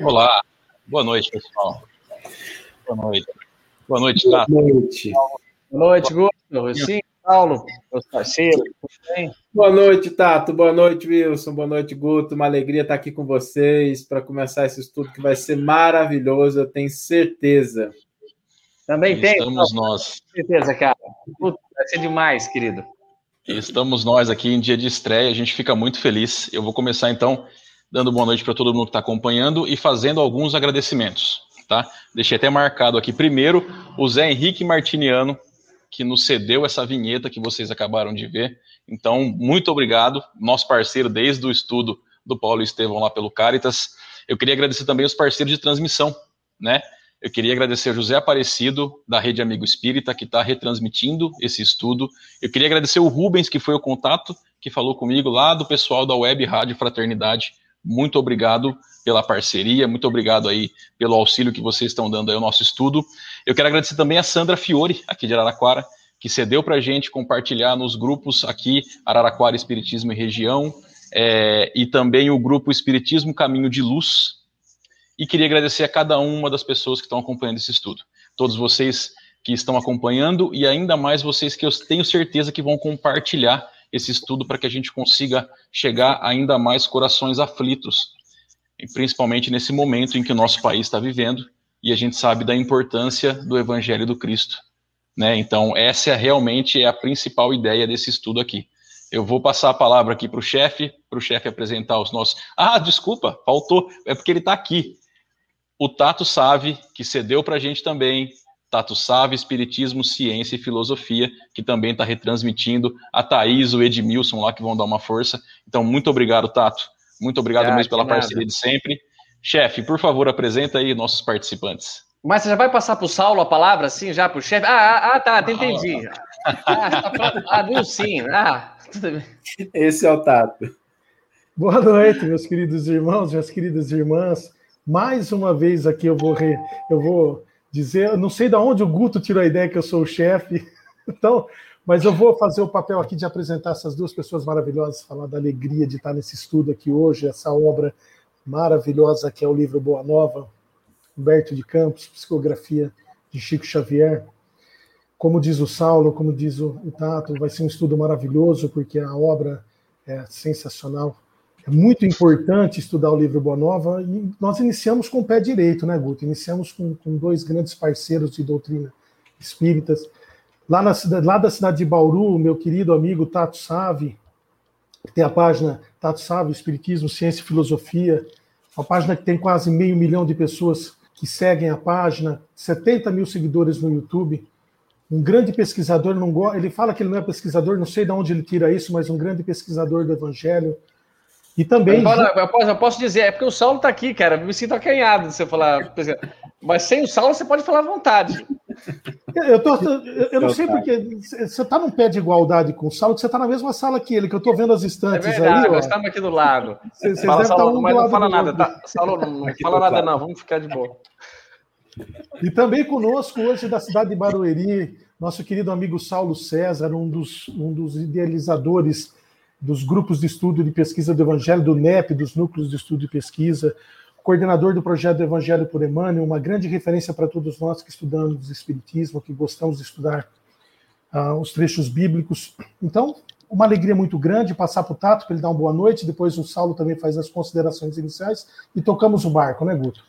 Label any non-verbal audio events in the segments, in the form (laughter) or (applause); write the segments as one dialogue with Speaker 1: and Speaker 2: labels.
Speaker 1: Olá, boa noite, pessoal. Boa noite. Boa noite, Tato.
Speaker 2: Boa noite.
Speaker 3: Boa noite, Guto. Sim, Paulo, meus parceiros, tudo bem?
Speaker 2: Boa noite, Tato. Boa noite, Wilson. Boa noite, Guto. Uma alegria estar aqui com vocês para começar esse estudo que vai ser maravilhoso, eu tenho certeza.
Speaker 3: Também tem?
Speaker 1: Estamos nós.
Speaker 3: certeza, cara. Puta, vai ser demais, querido.
Speaker 1: Estamos nós aqui em dia de estreia, a gente fica muito feliz. Eu vou começar então dando boa noite para todo mundo que está acompanhando e fazendo alguns agradecimentos, tá? Deixei até marcado aqui primeiro o Zé Henrique Martiniano, que nos cedeu essa vinheta que vocês acabaram de ver. Então, muito obrigado, nosso parceiro desde o estudo do Paulo Estevão lá pelo Caritas. Eu queria agradecer também os parceiros de transmissão, né? Eu queria agradecer ao José Aparecido, da Rede Amigo Espírita, que está retransmitindo esse estudo. Eu queria agradecer o Rubens, que foi o contato, que falou comigo lá do pessoal da Web Rádio Fraternidade. Muito obrigado pela parceria, muito obrigado aí pelo auxílio que vocês estão dando ao nosso estudo. Eu quero agradecer também a Sandra Fiore, aqui de Araraquara, que cedeu para a gente compartilhar nos grupos aqui, Araraquara Espiritismo e Região, é, e também o grupo Espiritismo Caminho de Luz. E queria agradecer a cada uma das pessoas que estão acompanhando esse estudo. Todos vocês que estão acompanhando e ainda mais vocês que eu tenho certeza que vão compartilhar esse estudo para que a gente consiga chegar ainda mais corações aflitos, principalmente nesse momento em que o nosso país está vivendo e a gente sabe da importância do Evangelho do Cristo. Né? Então, essa é realmente é a principal ideia desse estudo aqui. Eu vou passar a palavra aqui para o chefe, para o chefe apresentar os nossos. Ah, desculpa, faltou, é porque ele está aqui. O Tato Save, que cedeu para a gente também, Tato Save, Espiritismo, Ciência e Filosofia, que também está retransmitindo, a Thaís, o Edmilson lá, que vão dar uma força. Então, muito obrigado, Tato. Muito obrigado ah, mesmo pela nada. parceria de sempre. Chefe, por favor, apresenta aí nossos participantes.
Speaker 3: Mas você já vai passar para o Saulo a palavra, assim, já para o chefe? Ah, ah, ah, tá, entendi. Ah, tá ah, viu sim. Ah,
Speaker 2: tudo bem. Esse é o Tato.
Speaker 4: Boa noite, meus queridos irmãos, minhas queridas irmãs. Mais uma vez aqui eu vou, re... eu vou dizer, não sei de onde o Guto tirou a ideia que eu sou o chefe, (laughs) então, mas eu vou fazer o papel aqui de apresentar essas duas pessoas maravilhosas, falar da alegria de estar nesse estudo aqui hoje, essa obra maravilhosa que é o livro Boa Nova, Humberto de Campos, psicografia de Chico Xavier. Como diz o Saulo, como diz o Tato, vai ser um estudo maravilhoso, porque a obra é sensacional. É muito importante estudar o livro Boa Nova e nós iniciamos com o pé direito, né, Guto? Iniciamos com, com dois grandes parceiros de doutrina espíritas. Lá, na, lá da cidade de Bauru, meu querido amigo Tato Save, que tem a página Tato Save, Espiritismo, Ciência e Filosofia, uma página que tem quase meio milhão de pessoas que seguem a página, 70 mil seguidores no YouTube. Um grande pesquisador, não ele fala que ele não é pesquisador, não sei de onde ele tira isso, mas um grande pesquisador do Evangelho, e também.
Speaker 3: Eu, eu, posso, eu posso dizer, é porque o Saulo está aqui, cara. Eu me sinto acanhado de você falar. Mas sem o Saulo, você pode falar à vontade.
Speaker 4: Eu, tô, eu não sei porque você está num pé de igualdade com o Saulo, que você está na mesma sala que ele, que eu estou vendo as estantes é verdade,
Speaker 3: aí. Nós estamos aqui do lado. Você, você fala, Saulo, um mas não fala nada, tá? Saulo, não, não fala nada, não. Vamos ficar de boa.
Speaker 4: E também conosco hoje da cidade de Barueri, nosso querido amigo Saulo César, um dos, um dos idealizadores dos grupos de estudo de pesquisa do Evangelho, do NEP, dos núcleos de estudo e pesquisa, coordenador do projeto do Evangelho por Emmanuel, uma grande referência para todos nós que estudamos Espiritismo, que gostamos de estudar uh, os trechos bíblicos. Então, uma alegria muito grande passar para o Tato, para ele dar uma boa noite, depois o Saulo também faz as considerações iniciais e tocamos o barco, né, Guto?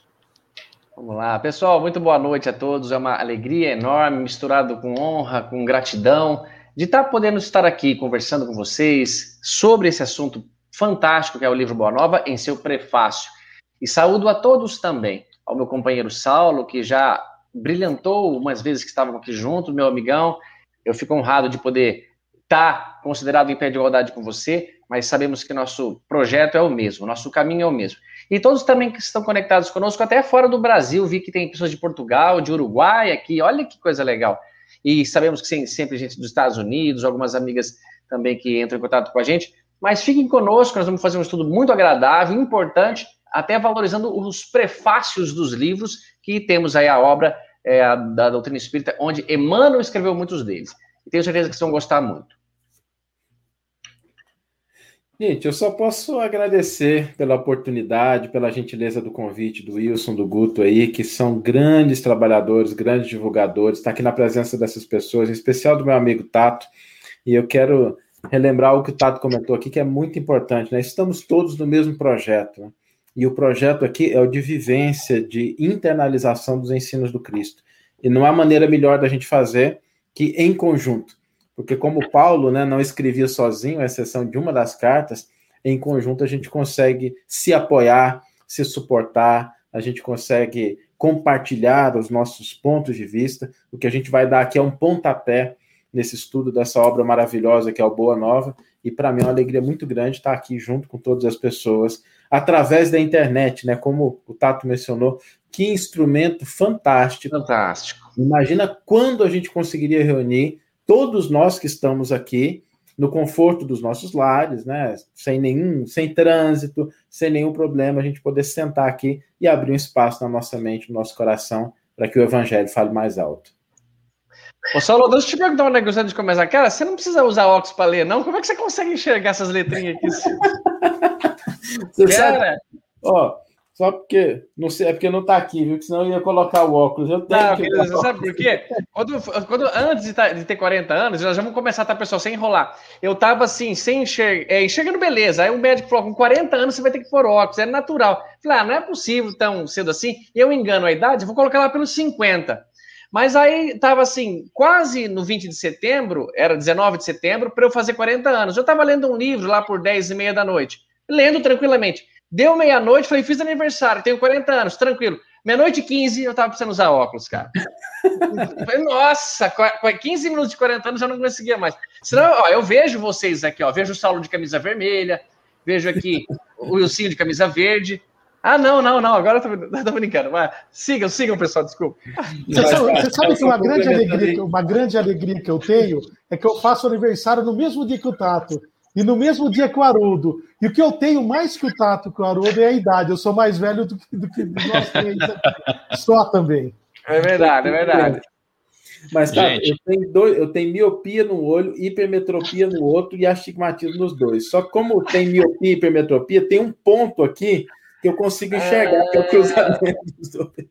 Speaker 3: Vamos lá, pessoal, muito boa noite a todos. É uma alegria enorme, misturado com honra, com gratidão de estar tá podendo estar aqui conversando com vocês sobre esse assunto fantástico que é o livro Boa Nova em seu prefácio. E saúdo a todos também, ao meu companheiro Saulo, que já brilhantou umas vezes que estavam aqui junto, meu amigão. Eu fico honrado de poder estar tá considerado em pé de igualdade com você, mas sabemos que nosso projeto é o mesmo, nosso caminho é o mesmo. E todos também que estão conectados conosco, até fora do Brasil, vi que tem pessoas de Portugal, de Uruguai aqui, olha que coisa legal. E sabemos que tem sempre gente dos Estados Unidos, algumas amigas também que entram em contato com a gente. Mas fiquem conosco, nós vamos fazer um estudo muito agradável, importante, até valorizando os prefácios dos livros, que temos aí a obra é, da doutrina espírita, onde Emmanuel escreveu muitos deles. E tenho certeza que vocês vão gostar muito.
Speaker 2: Gente, eu só posso agradecer pela oportunidade, pela gentileza do convite do Wilson, do Guto aí, que são grandes trabalhadores, grandes divulgadores, está aqui na presença dessas pessoas, em especial do meu amigo Tato, e eu quero relembrar o que o Tato comentou aqui, que é muito importante, né? Estamos todos no mesmo projeto, né? e o projeto aqui é o de vivência, de internalização dos ensinos do Cristo. E não há maneira melhor da gente fazer que em conjunto porque como Paulo né, não escrevia sozinho, à exceção de uma das cartas, em conjunto a gente consegue se apoiar, se suportar, a gente consegue compartilhar os nossos pontos de vista. O que a gente vai dar aqui é um pontapé nesse estudo dessa obra maravilhosa que é o Boa Nova, e para mim é uma alegria muito grande estar aqui junto com todas as pessoas, através da internet, né? Como o Tato mencionou, que instrumento fantástico.
Speaker 3: Fantástico.
Speaker 2: Imagina quando a gente conseguiria reunir todos nós que estamos aqui no conforto dos nossos lares, né, sem nenhum, sem trânsito, sem nenhum problema, a gente poder sentar aqui e abrir um espaço na nossa mente, no nosso coração, para que o evangelho fale mais alto.
Speaker 3: Ô, Saulo, deixa eu te perguntar um negócio antes de começar. Cara, você não precisa usar óculos para ler, não? Como é que você consegue enxergar essas letrinhas aqui? (laughs)
Speaker 2: você Cara... sabe, ó, só porque, não sei, é porque não tá aqui, viu? Que senão eu ia colocar o óculos. Eu tenho não, que
Speaker 3: você sabe por quê? Quando, quando, antes de, tá, de, ter 40 anos, nós vamos começar, tá, pessoal, sem enrolar. Eu tava assim, sem enxergar, é, enxergando beleza. Aí o médico falou: com 40 anos você vai ter que pôr óculos, é natural. Falei, ah, não é possível tão cedo assim. Eu engano a idade, vou colocar lá pelos 50. Mas aí tava assim, quase no 20 de setembro, era 19 de setembro, para eu fazer 40 anos. Eu tava lendo um livro lá por 10 e meia da noite, lendo tranquilamente. Deu meia-noite, falei, fiz aniversário, tenho 40 anos, tranquilo. Meia-noite e 15, eu tava precisando usar óculos, cara. (laughs) falei, nossa, 15 minutos de 40 anos eu não conseguia mais. Senão, ó, eu vejo vocês aqui, ó, vejo o Saulo de camisa vermelha, vejo aqui o Wilson de camisa verde. Ah, não, não, não, agora eu tô, (laughs) tô brincando. Mas sigam, sigam, pessoal, desculpa.
Speaker 4: Você sabe, você sabe que uma grande, alegria, uma grande alegria que eu tenho é que eu faço aniversário no mesmo dia que o Tato. E no mesmo dia que o Haroldo. E o que eu tenho mais que o Tato que o Haroldo é a idade. Eu sou mais velho do que, do que nós três aqui. Só também.
Speaker 3: É verdade, é verdade.
Speaker 2: Mas, tá, eu tenho, dois, eu tenho miopia no olho, hipermetropia no outro e astigmatismo nos dois. Só que como tem miopia e hipermetropia, tem um ponto aqui que eu consigo enxergar, é... que é o cruzamento dos dois.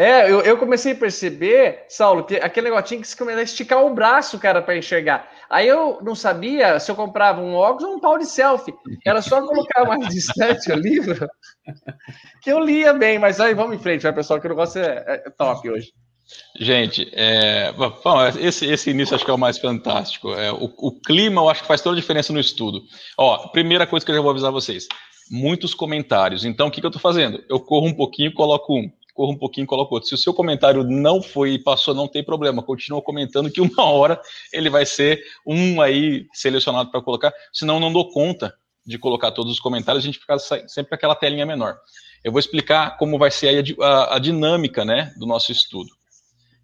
Speaker 3: É, eu, eu, comecei a perceber, Saulo, que aquele negocinho que se começa a esticar o braço, cara, para enxergar. Aí eu não sabia se eu comprava um óculos ou um pau de selfie. Era só colocar mais (laughs) distante o livro, que eu lia bem. Mas aí vamos em frente, vai, pessoal, que o negócio é, é top hoje.
Speaker 1: Gente, é, bom, esse, esse início acho que é o mais fantástico. É, o, o, clima eu acho que faz toda a diferença no estudo. Ó, primeira coisa que eu já vou avisar vocês: muitos comentários. Então, o que, que eu estou fazendo? Eu corro um pouquinho e coloco um corra um pouquinho e coloca outro. Se o seu comentário não foi e passou, não tem problema, continua comentando que uma (laughs) hora ele vai ser um aí selecionado para colocar, senão não dou conta de colocar todos os comentários, a gente fica sempre aquela telinha menor. Eu vou explicar como vai ser a, a, a dinâmica né, do nosso estudo.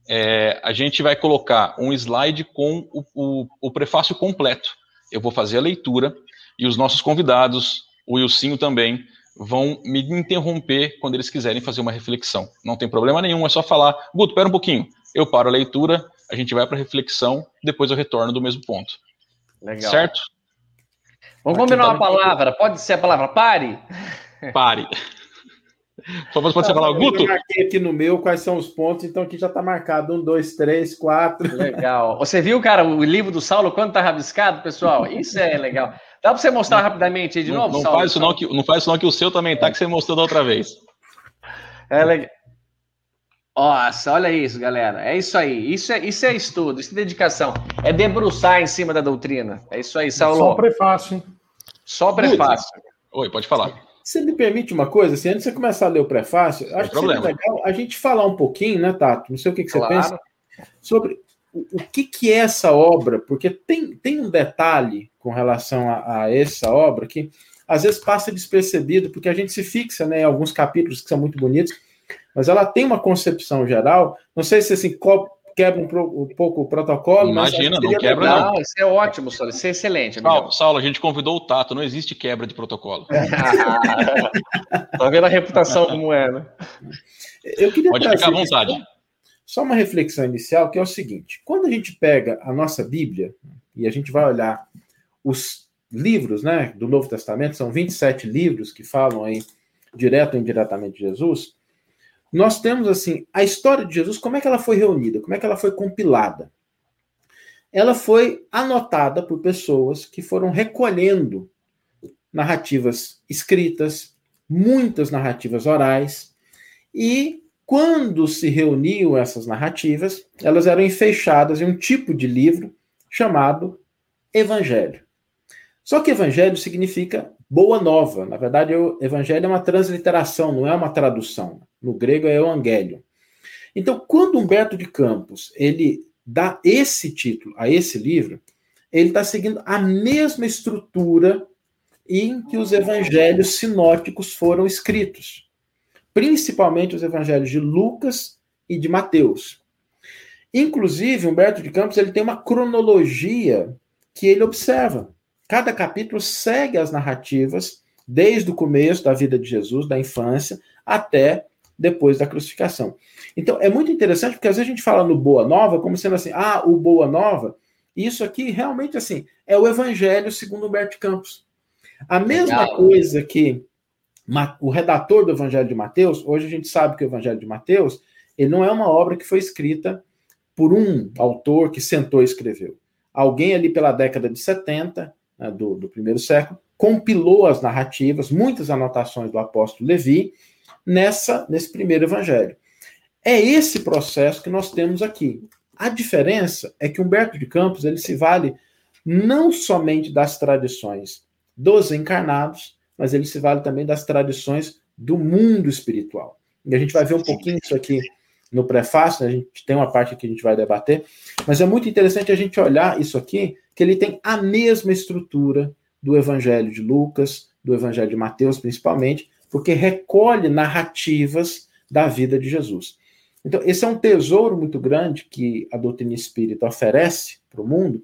Speaker 1: É, a gente vai colocar um slide com o, o, o prefácio completo. Eu vou fazer a leitura e os nossos convidados, o Wilsinho também, vão me interromper quando eles quiserem fazer uma reflexão. Não tem problema nenhum, é só falar, Guto, pera um pouquinho. Eu paro a leitura, a gente vai para a reflexão, depois eu retorno do mesmo ponto.
Speaker 3: Legal. Certo? Vamos combinar tá uma palavra. Pode ser a palavra pare?
Speaker 1: Pare. Só pode ser falar, Guto. Eu
Speaker 2: marquei aqui no meu quais são os pontos, então aqui já está marcado. Um, dois, três, quatro.
Speaker 3: Legal. Você viu, cara, o livro do Saulo, quanto está rabiscado, pessoal? Isso é legal. Dá para você mostrar rapidamente aí de
Speaker 1: não,
Speaker 3: novo?
Speaker 1: Não, faz isso não, que, não faz isso não, que o seu também tá, que você mostrou da outra vez.
Speaker 3: É legal. Nossa, olha isso, galera. É isso aí. Isso é, isso é estudo, isso é dedicação. É debruçar em cima da doutrina. É isso aí, Saulo.
Speaker 4: Só o prefácio, hein?
Speaker 3: Só o prefácio.
Speaker 1: Oi, pode falar.
Speaker 2: Você me permite uma coisa? Assim, antes de você começar a ler o prefácio, acho que seria legal a gente falar um pouquinho, né, Tato? Não sei o que, que você claro. pensa, sobre o que, que é essa obra, porque tem, tem um detalhe com relação a, a, essa obra que às vezes passa despercebido, porque a gente se fixa né, em alguns capítulos que são muito bonitos, mas ela tem uma concepção geral. Não sei se assim, quebra um, um pouco o protocolo.
Speaker 1: Imagina, não quebra, legal. não.
Speaker 3: Isso é ótimo, Saulo. Isso é excelente.
Speaker 1: Saulo, Saulo, a gente convidou o Tato, não existe quebra de protocolo. (laughs)
Speaker 3: tá vendo a reputação como é, né?
Speaker 2: Eu queria
Speaker 1: Pode ficar à vontade.
Speaker 2: Só uma reflexão inicial, que é o seguinte: quando a gente pega a nossa Bíblia e a gente vai olhar os livros, né, do Novo Testamento, são 27 livros que falam aí direto ou indiretamente de Jesus, nós temos assim a história de Jesus, como é que ela foi reunida, como é que ela foi compilada. Ela foi anotada por pessoas que foram recolhendo narrativas escritas, muitas narrativas orais, e quando se reuniam essas narrativas, elas eram enfeixadas em um tipo de livro chamado Evangelho. Só que Evangelho significa boa nova. Na verdade, o Evangelho é uma transliteração, não é uma tradução. No grego é Evangelho. Então, quando Humberto de Campos ele dá esse título a esse livro, ele está seguindo a mesma estrutura em que os evangelhos sinóticos foram escritos, principalmente os evangelhos de Lucas e de Mateus. Inclusive, Humberto de Campos ele tem uma cronologia que ele observa. Cada capítulo segue as narrativas desde o começo da vida de Jesus, da infância, até depois da crucificação. Então, é muito interessante porque às vezes a gente fala no Boa Nova como sendo assim, ah, o Boa Nova, isso aqui realmente assim, é o evangelho segundo Humberto Campos. A mesma Legal. coisa que o redator do Evangelho de Mateus, hoje a gente sabe que o Evangelho de Mateus, ele não é uma obra que foi escrita por um autor que sentou e escreveu. Alguém ali pela década de 70, né, do, do primeiro século, compilou as narrativas, muitas anotações do apóstolo Levi, nessa nesse primeiro evangelho. É esse processo que nós temos aqui. A diferença é que Humberto de Campos ele se vale não somente das tradições dos encarnados, mas ele se vale também das tradições do mundo espiritual. E a gente vai ver um pouquinho isso aqui no prefácio, né? a gente tem uma parte que a gente vai debater, mas é muito interessante a gente olhar isso aqui, que ele tem a mesma estrutura do Evangelho de Lucas, do Evangelho de Mateus, principalmente, porque recolhe narrativas da vida de Jesus. Então, esse é um tesouro muito grande que a doutrina espírita oferece para o mundo,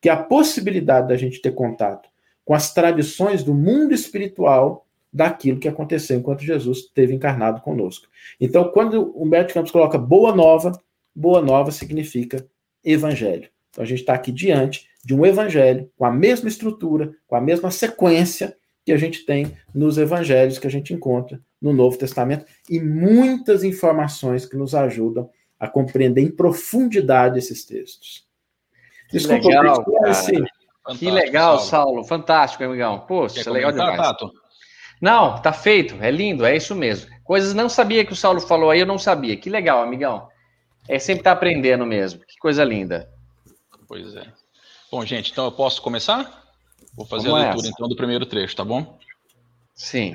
Speaker 2: que é a possibilidade da gente ter contato com as tradições do mundo espiritual daquilo que aconteceu enquanto Jesus esteve encarnado conosco. Então, quando Humberto Campos coloca boa nova, boa nova significa evangelho. Então, a gente está aqui diante de um evangelho com a mesma estrutura, com a mesma sequência que a gente tem nos evangelhos que a gente encontra no Novo Testamento e muitas informações que nos ajudam a compreender em profundidade esses textos.
Speaker 3: Desculpa, Legal, cara. Fantástico, que legal, Saulo. Saulo. Fantástico, amigão. Poxa, Quer legal demais. Tato? Não, tá feito. É lindo, é isso mesmo. Coisas não sabia que o Saulo falou aí, eu não sabia. Que legal, amigão. É sempre estar tá aprendendo mesmo. Que coisa linda.
Speaker 1: Pois é. Bom, gente, então eu posso começar? Vou fazer Vamos a leitura essa. então do primeiro trecho, tá bom?
Speaker 3: Sim.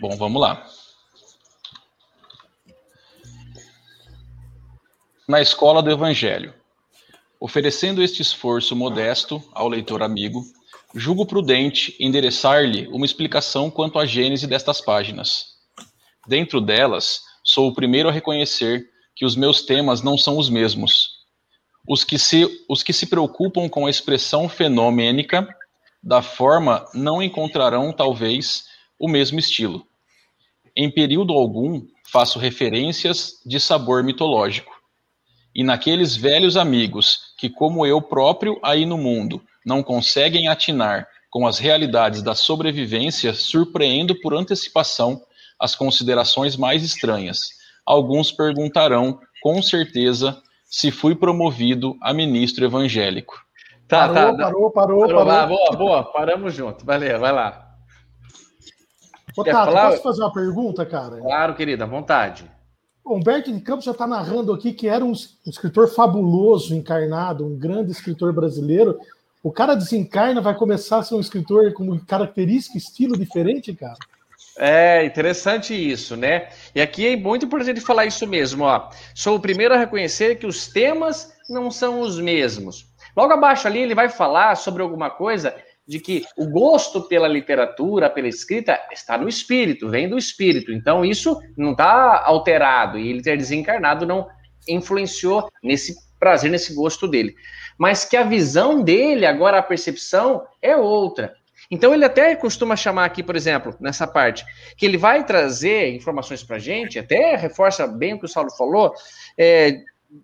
Speaker 1: Bom, vamos lá. na escola do Evangelho. Oferecendo este esforço modesto ao leitor amigo, julgo prudente endereçar-lhe uma explicação quanto à gênese destas páginas. Dentro delas, sou o primeiro a reconhecer que os meus temas não são os mesmos. Os que se, os que se preocupam com a expressão fenomênica da forma não encontrarão, talvez, o mesmo estilo. Em período algum, faço referências de sabor mitológico e naqueles velhos amigos que, como eu próprio aí no mundo, não conseguem atinar com as realidades da sobrevivência, surpreendo por antecipação as considerações mais estranhas. Alguns perguntarão, com certeza, se fui promovido a ministro evangélico.
Speaker 4: Tá, parou, tá. Parou, parou, parou. parou.
Speaker 3: boa, boa, paramos junto. Valeu, vai lá.
Speaker 4: Ô, Tato, falar? posso fazer uma pergunta, cara?
Speaker 3: Claro, querida, à vontade.
Speaker 4: Humberto de Campos já está narrando aqui que era um, um, escritor fabuloso, encarnado, um grande escritor brasileiro. O cara desencarna, vai começar a ser um escritor com característica, estilo diferente, cara.
Speaker 3: É interessante isso, né? E aqui é muito importante falar isso mesmo, ó. Sou o primeiro a reconhecer que os temas não são os mesmos. Logo abaixo ali ele vai falar sobre alguma coisa de que o gosto pela literatura, pela escrita, está no espírito, vem do espírito. Então, isso não está alterado e ele ter desencarnado não influenciou nesse prazer, nesse gosto dele. Mas que a visão dele, agora a percepção, é outra. Então, ele até costuma chamar aqui, por exemplo, nessa parte, que ele vai trazer informações para a gente, até reforça bem o que o Saulo falou, é,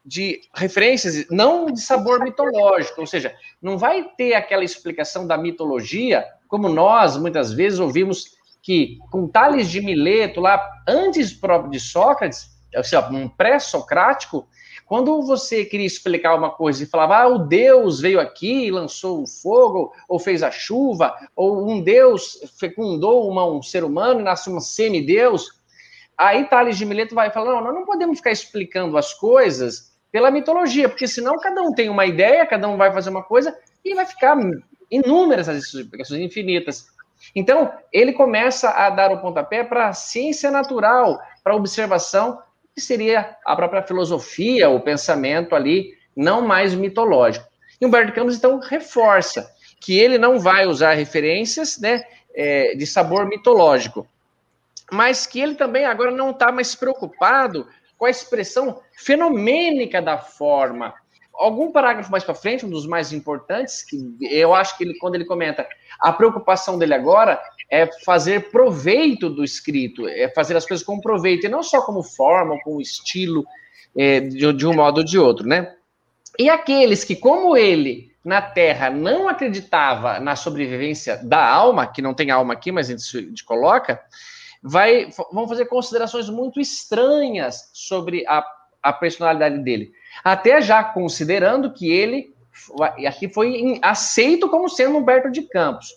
Speaker 3: de referências, não de sabor mitológico, ou seja, não vai ter aquela explicação da mitologia, como nós muitas vezes ouvimos que com Tales de Mileto, lá antes próprio de Sócrates, ou seja, um pré-socrático, quando você queria explicar uma coisa e falava, ah, o Deus veio aqui e lançou o fogo, ou fez a chuva, ou um Deus fecundou uma, um ser humano e nasceu um semideus, aí Tales de Mileto vai falar, não, nós não podemos ficar explicando as coisas pela mitologia, porque senão cada um tem uma ideia, cada um vai fazer uma coisa e vai ficar inúmeras as explicações infinitas. Então, ele começa a dar o pontapé para a ciência natural, para a observação, que seria a própria filosofia, o pensamento ali, não mais mitológico. E Humberto Campos, então, reforça que ele não vai usar referências né, é, de sabor mitológico, mas que ele também agora não está mais preocupado com a expressão fenomênica da forma, algum parágrafo mais para frente, um dos mais importantes, que eu acho que ele, quando ele comenta, a preocupação dele agora é fazer proveito do escrito, é fazer as coisas com proveito, e não só como forma, como estilo, é, de, de um modo ou de outro, né? E aqueles que, como ele, na Terra, não acreditava na sobrevivência da alma, que não tem alma aqui, mas a gente coloca, vai, vão fazer considerações muito estranhas sobre a, a personalidade dele. Até já considerando que ele aqui foi aceito como sendo Humberto de Campos.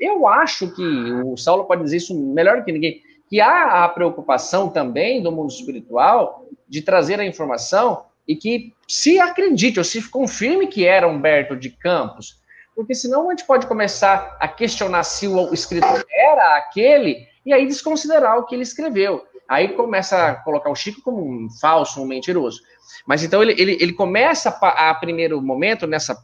Speaker 3: Eu acho que o Saulo pode dizer isso melhor que ninguém, que há a preocupação também do mundo espiritual de trazer a informação e que se acredite ou se confirme que era Humberto de Campos, porque senão a gente pode começar a questionar se o escritor era aquele e aí desconsiderar o que ele escreveu. Aí começa a colocar o Chico como um falso, um mentiroso. Mas então ele, ele, ele começa a, a primeiro momento, nessa.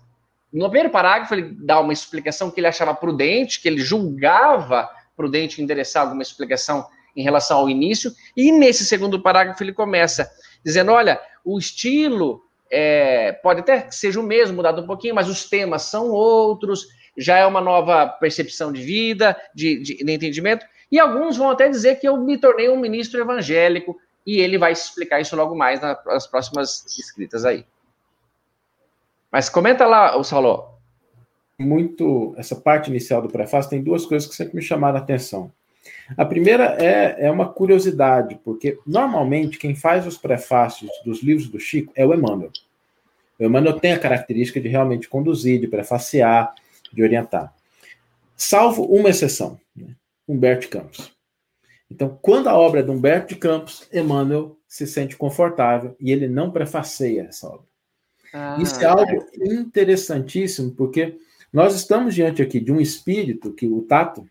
Speaker 3: No primeiro parágrafo, ele dá uma explicação que ele achava prudente, que ele julgava prudente endereçar alguma explicação em relação ao início, e nesse segundo parágrafo ele começa dizendo: olha, o estilo é, pode até que seja o mesmo, mudado um pouquinho, mas os temas são outros, já é uma nova percepção de vida, de, de, de entendimento, e alguns vão até dizer que eu me tornei um ministro evangélico, e ele vai explicar isso logo mais nas próximas escritas aí. Mas comenta lá, o Saulo.
Speaker 2: Muito, essa parte inicial do prefácio tem duas coisas que sempre me chamaram a atenção. A primeira é, é uma curiosidade, porque normalmente quem faz os prefácios dos livros do Chico é o Emmanuel. O Emmanuel tem a característica de realmente conduzir, de prefaciar, de orientar. Salvo uma exceção, né? Humberto Campos. Então, quando a obra é de Humberto de Campos, Emmanuel se sente confortável e ele não prefaceia essa obra. Ah, Isso é algo interessantíssimo, porque nós estamos diante aqui de um espírito que o Tato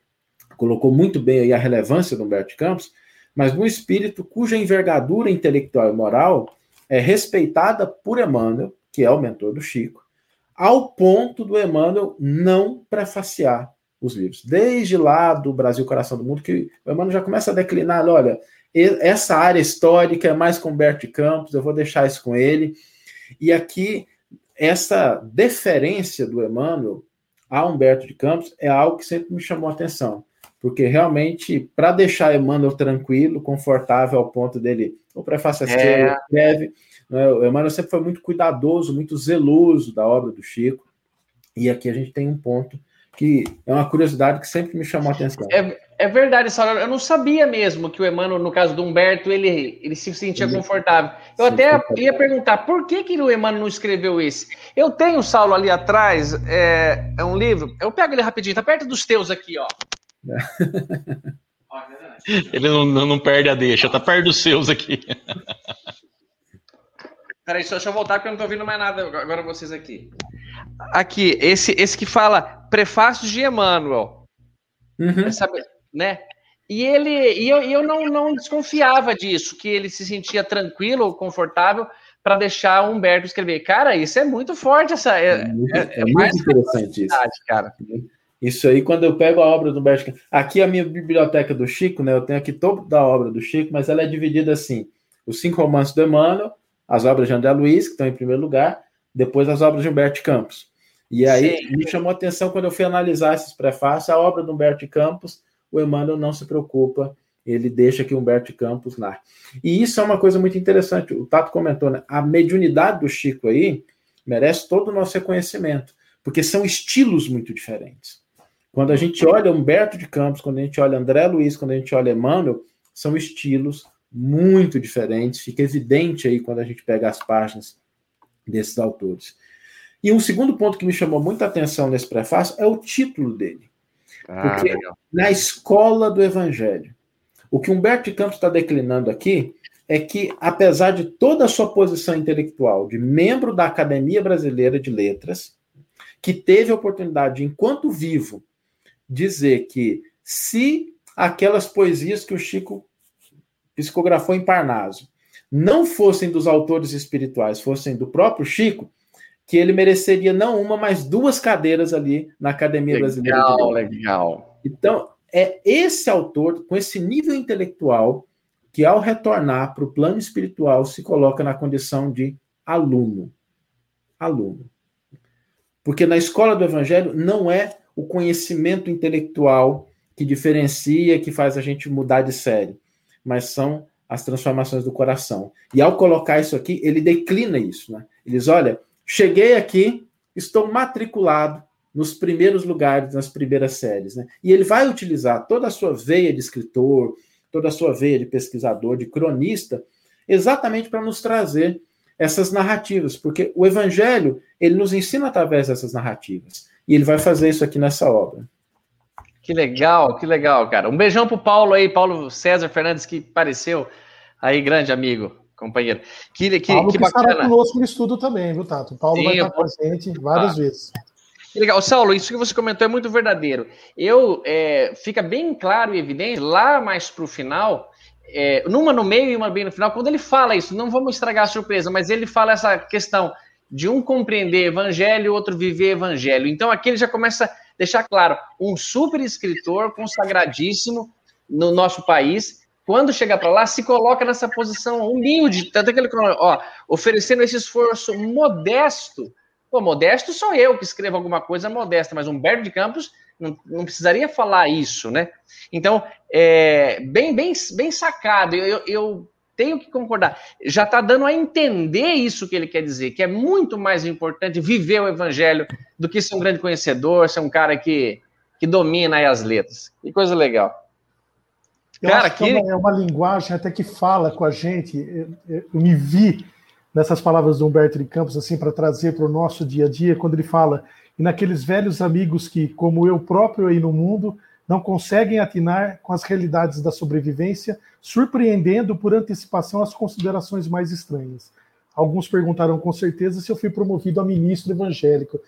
Speaker 2: colocou muito bem a relevância do Humberto Campos, mas de um espírito cuja envergadura intelectual e moral é respeitada por Emmanuel, que é o mentor do Chico, ao ponto do Emmanuel não prefaciar os livros. Desde lá do Brasil Coração do Mundo, que o Emmanuel já começa a declinar, olha, essa área histórica é mais com Humberto Campos, eu vou deixar isso com ele. E aqui, essa deferência do Emmanuel a Humberto de Campos é algo que sempre me chamou a atenção, porque realmente, para deixar Emmanuel tranquilo, confortável ao ponto dele, o prefácio é. escreve, né, o Emmanuel sempre foi muito cuidadoso, muito zeloso da obra do Chico, e aqui a gente tem um ponto que é uma curiosidade que sempre me chamou a atenção.
Speaker 3: É, é verdade, Saulo. Eu não sabia mesmo que o Emmanuel, no caso do Humberto, ele, ele se sentia ele, confortável. Eu até confortável. ia perguntar por que, que o Emmanuel não escreveu esse. Eu tenho, Saulo, ali atrás, é, é um livro. Eu pego ele rapidinho, tá perto dos teus aqui, ó. (laughs)
Speaker 1: ele não, não, perde a deixa, tá perto dos seus aqui. (laughs)
Speaker 3: Peraí, deixa eu voltar porque eu não tô ouvindo mais nada agora vocês aqui. Aqui, esse, esse que fala Prefácios de Emmanuel. Uhum. Sabe, né? E ele e eu, eu não, não desconfiava disso, que ele se sentia tranquilo, confortável para deixar o Humberto escrever. Cara, isso é muito forte essa. É,
Speaker 2: é muito, é, é muito interessante isso. Cara. Isso aí, quando eu pego a obra do Humberto. Aqui a minha biblioteca do Chico, né? Eu tenho aqui toda a obra do Chico, mas ela é dividida assim: os cinco romances do Emmanuel, as obras de André Luiz, que estão em primeiro lugar, depois as obras de Humberto Campos. E aí Sim. me chamou a atenção quando eu fui analisar esses prefácios, a obra do Humberto Campos, o Emmanuel não se preocupa ele deixa que Humberto Campos narre. E isso é uma coisa muito interessante. O Tato comentou, né? A mediunidade do Chico aí merece todo o nosso reconhecimento, porque são estilos muito diferentes. Quando a gente olha Humberto de Campos, quando a gente olha André Luiz, quando a gente olha Emmanuel, são estilos muito diferentes. Fica evidente aí quando a gente pega as páginas desses autores. E um segundo ponto que me chamou muita atenção nesse prefácio é o título dele. Ah, Porque legal. na escola do Evangelho. O que Humberto de Campos está declinando aqui é que, apesar de toda a sua posição intelectual de membro da Academia Brasileira de Letras, que teve a oportunidade, enquanto vivo, dizer que se aquelas poesias que o Chico psicografou em Parnaso não fossem dos autores espirituais, fossem do próprio Chico, que ele mereceria não uma, mas duas cadeiras ali na Academia legal, Brasileira de
Speaker 3: Letras. Legal.
Speaker 2: Então, é esse autor, com esse nível intelectual, que ao retornar para o plano espiritual se coloca na condição de aluno. Aluno. Porque na escola do evangelho não é o conhecimento intelectual que diferencia, que faz a gente mudar de série, mas são as transformações do coração. E ao colocar isso aqui, ele declina isso, né? Eles, olha, cheguei aqui, estou matriculado nos primeiros lugares, nas primeiras séries, né? E ele vai utilizar toda a sua veia de escritor, toda a sua veia de pesquisador, de cronista, exatamente para nos trazer essas narrativas, porque o evangelho, ele nos ensina através dessas narrativas. E ele vai fazer isso aqui nessa obra.
Speaker 3: Que legal, que legal, cara. Um beijão pro Paulo aí, Paulo César Fernandes, que apareceu aí, grande amigo, companheiro.
Speaker 4: Que, que, Paulo que, que estará conosco no estudo também, viu, Tato? O Paulo Sim, vai estar com a gente várias ah. vezes.
Speaker 3: Que legal. Saulo, isso que você comentou é muito verdadeiro. Eu, é, fica bem claro e evidente, lá mais para o final, é, numa no meio e uma bem no final, quando ele fala isso, não vamos estragar a surpresa, mas ele fala essa questão de um compreender evangelho e outro viver evangelho. Então aqui ele já começa a deixar claro, um super escritor consagradíssimo no nosso país, quando chega para lá, se coloca nessa posição humilde, tanto que ele ó, oferecendo esse esforço modesto Pô, modesto sou eu que escrevo alguma coisa modesta, mas Humberto de Campos não, não precisaria falar isso, né? Então, é, bem, bem, bem sacado. Eu, eu tenho que concordar. Já está dando a entender isso que ele quer dizer, que é muito mais importante viver o evangelho do que ser um grande conhecedor, ser um cara que, que domina as letras. Que coisa legal.
Speaker 4: Eu cara, que... É, uma, é uma linguagem até que fala com a gente. Eu, eu me vi nessas palavras do Humberto de Campos, assim, para trazer para o nosso dia a dia, quando ele fala, e naqueles velhos amigos que, como eu próprio aí no mundo, não conseguem atinar com as realidades da sobrevivência, surpreendendo por antecipação as considerações mais estranhas. Alguns perguntaram com certeza se eu fui promovido a ministro evangélico.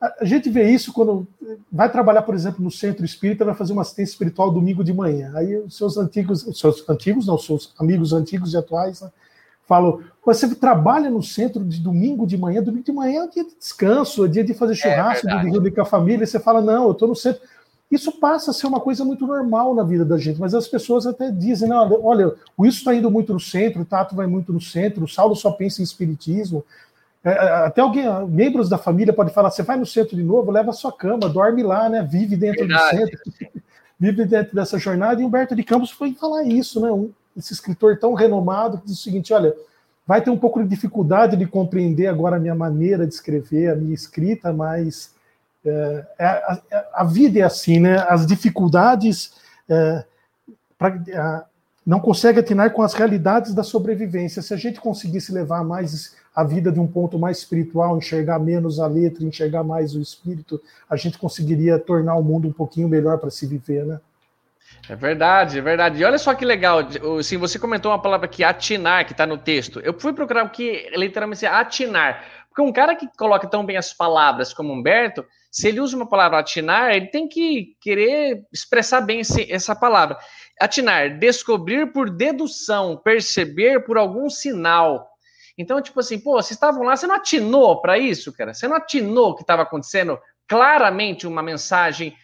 Speaker 4: A gente vê isso quando vai trabalhar, por exemplo, no centro espírita, vai fazer uma assistência espiritual domingo de manhã. Aí os seus antigos, os seus antigos, não, os seus amigos antigos e atuais, né, falo, você trabalha no centro de domingo de manhã, domingo de manhã é dia de descanso, é dia de fazer é churrasco, é de reunir com a família, você fala, não, eu estou no centro. Isso passa a ser uma coisa muito normal na vida da gente, mas as pessoas até dizem, não, olha, o Wilson está indo muito no centro, o Tato vai muito no centro, o Saulo só pensa em espiritismo. É, é até alguém, membros da família podem falar, você vai no centro de novo, leva a sua cama, dorme lá, né? Vive dentro Verdade. do centro, (laughs) vive dentro dessa jornada, e Humberto de Campos foi falar isso, né? Um, esse escritor tão renomado que diz o seguinte: olha, vai ter um pouco de dificuldade de compreender agora a minha maneira de escrever, a minha escrita, mas é, é a, a, vida é assim, né? As dificuldades é, pra, não consegue atinar com as realidades da sobrevivência. Se a gente conseguisse levar mais a vida de um ponto mais espiritual, enxergar menos a letra, enxergar mais o espírito, a gente conseguiria tornar o mundo um pouquinho melhor para se viver, né?
Speaker 3: É verdade, é verdade. E olha só que legal, assim, você comentou uma palavra aqui, atinar, que está no texto. Eu fui procurar o que literalmente é atinar. Porque um cara que coloca tão bem as palavras como Humberto, se ele usa uma palavra atinar, ele tem que querer expressar bem esse, essa palavra. Atinar, descobrir por dedução, perceber por algum sinal. Então, tipo assim, pô, vocês estavam lá, você não atinou para isso, cara? Você não atinou que estava acontecendo claramente uma mensagem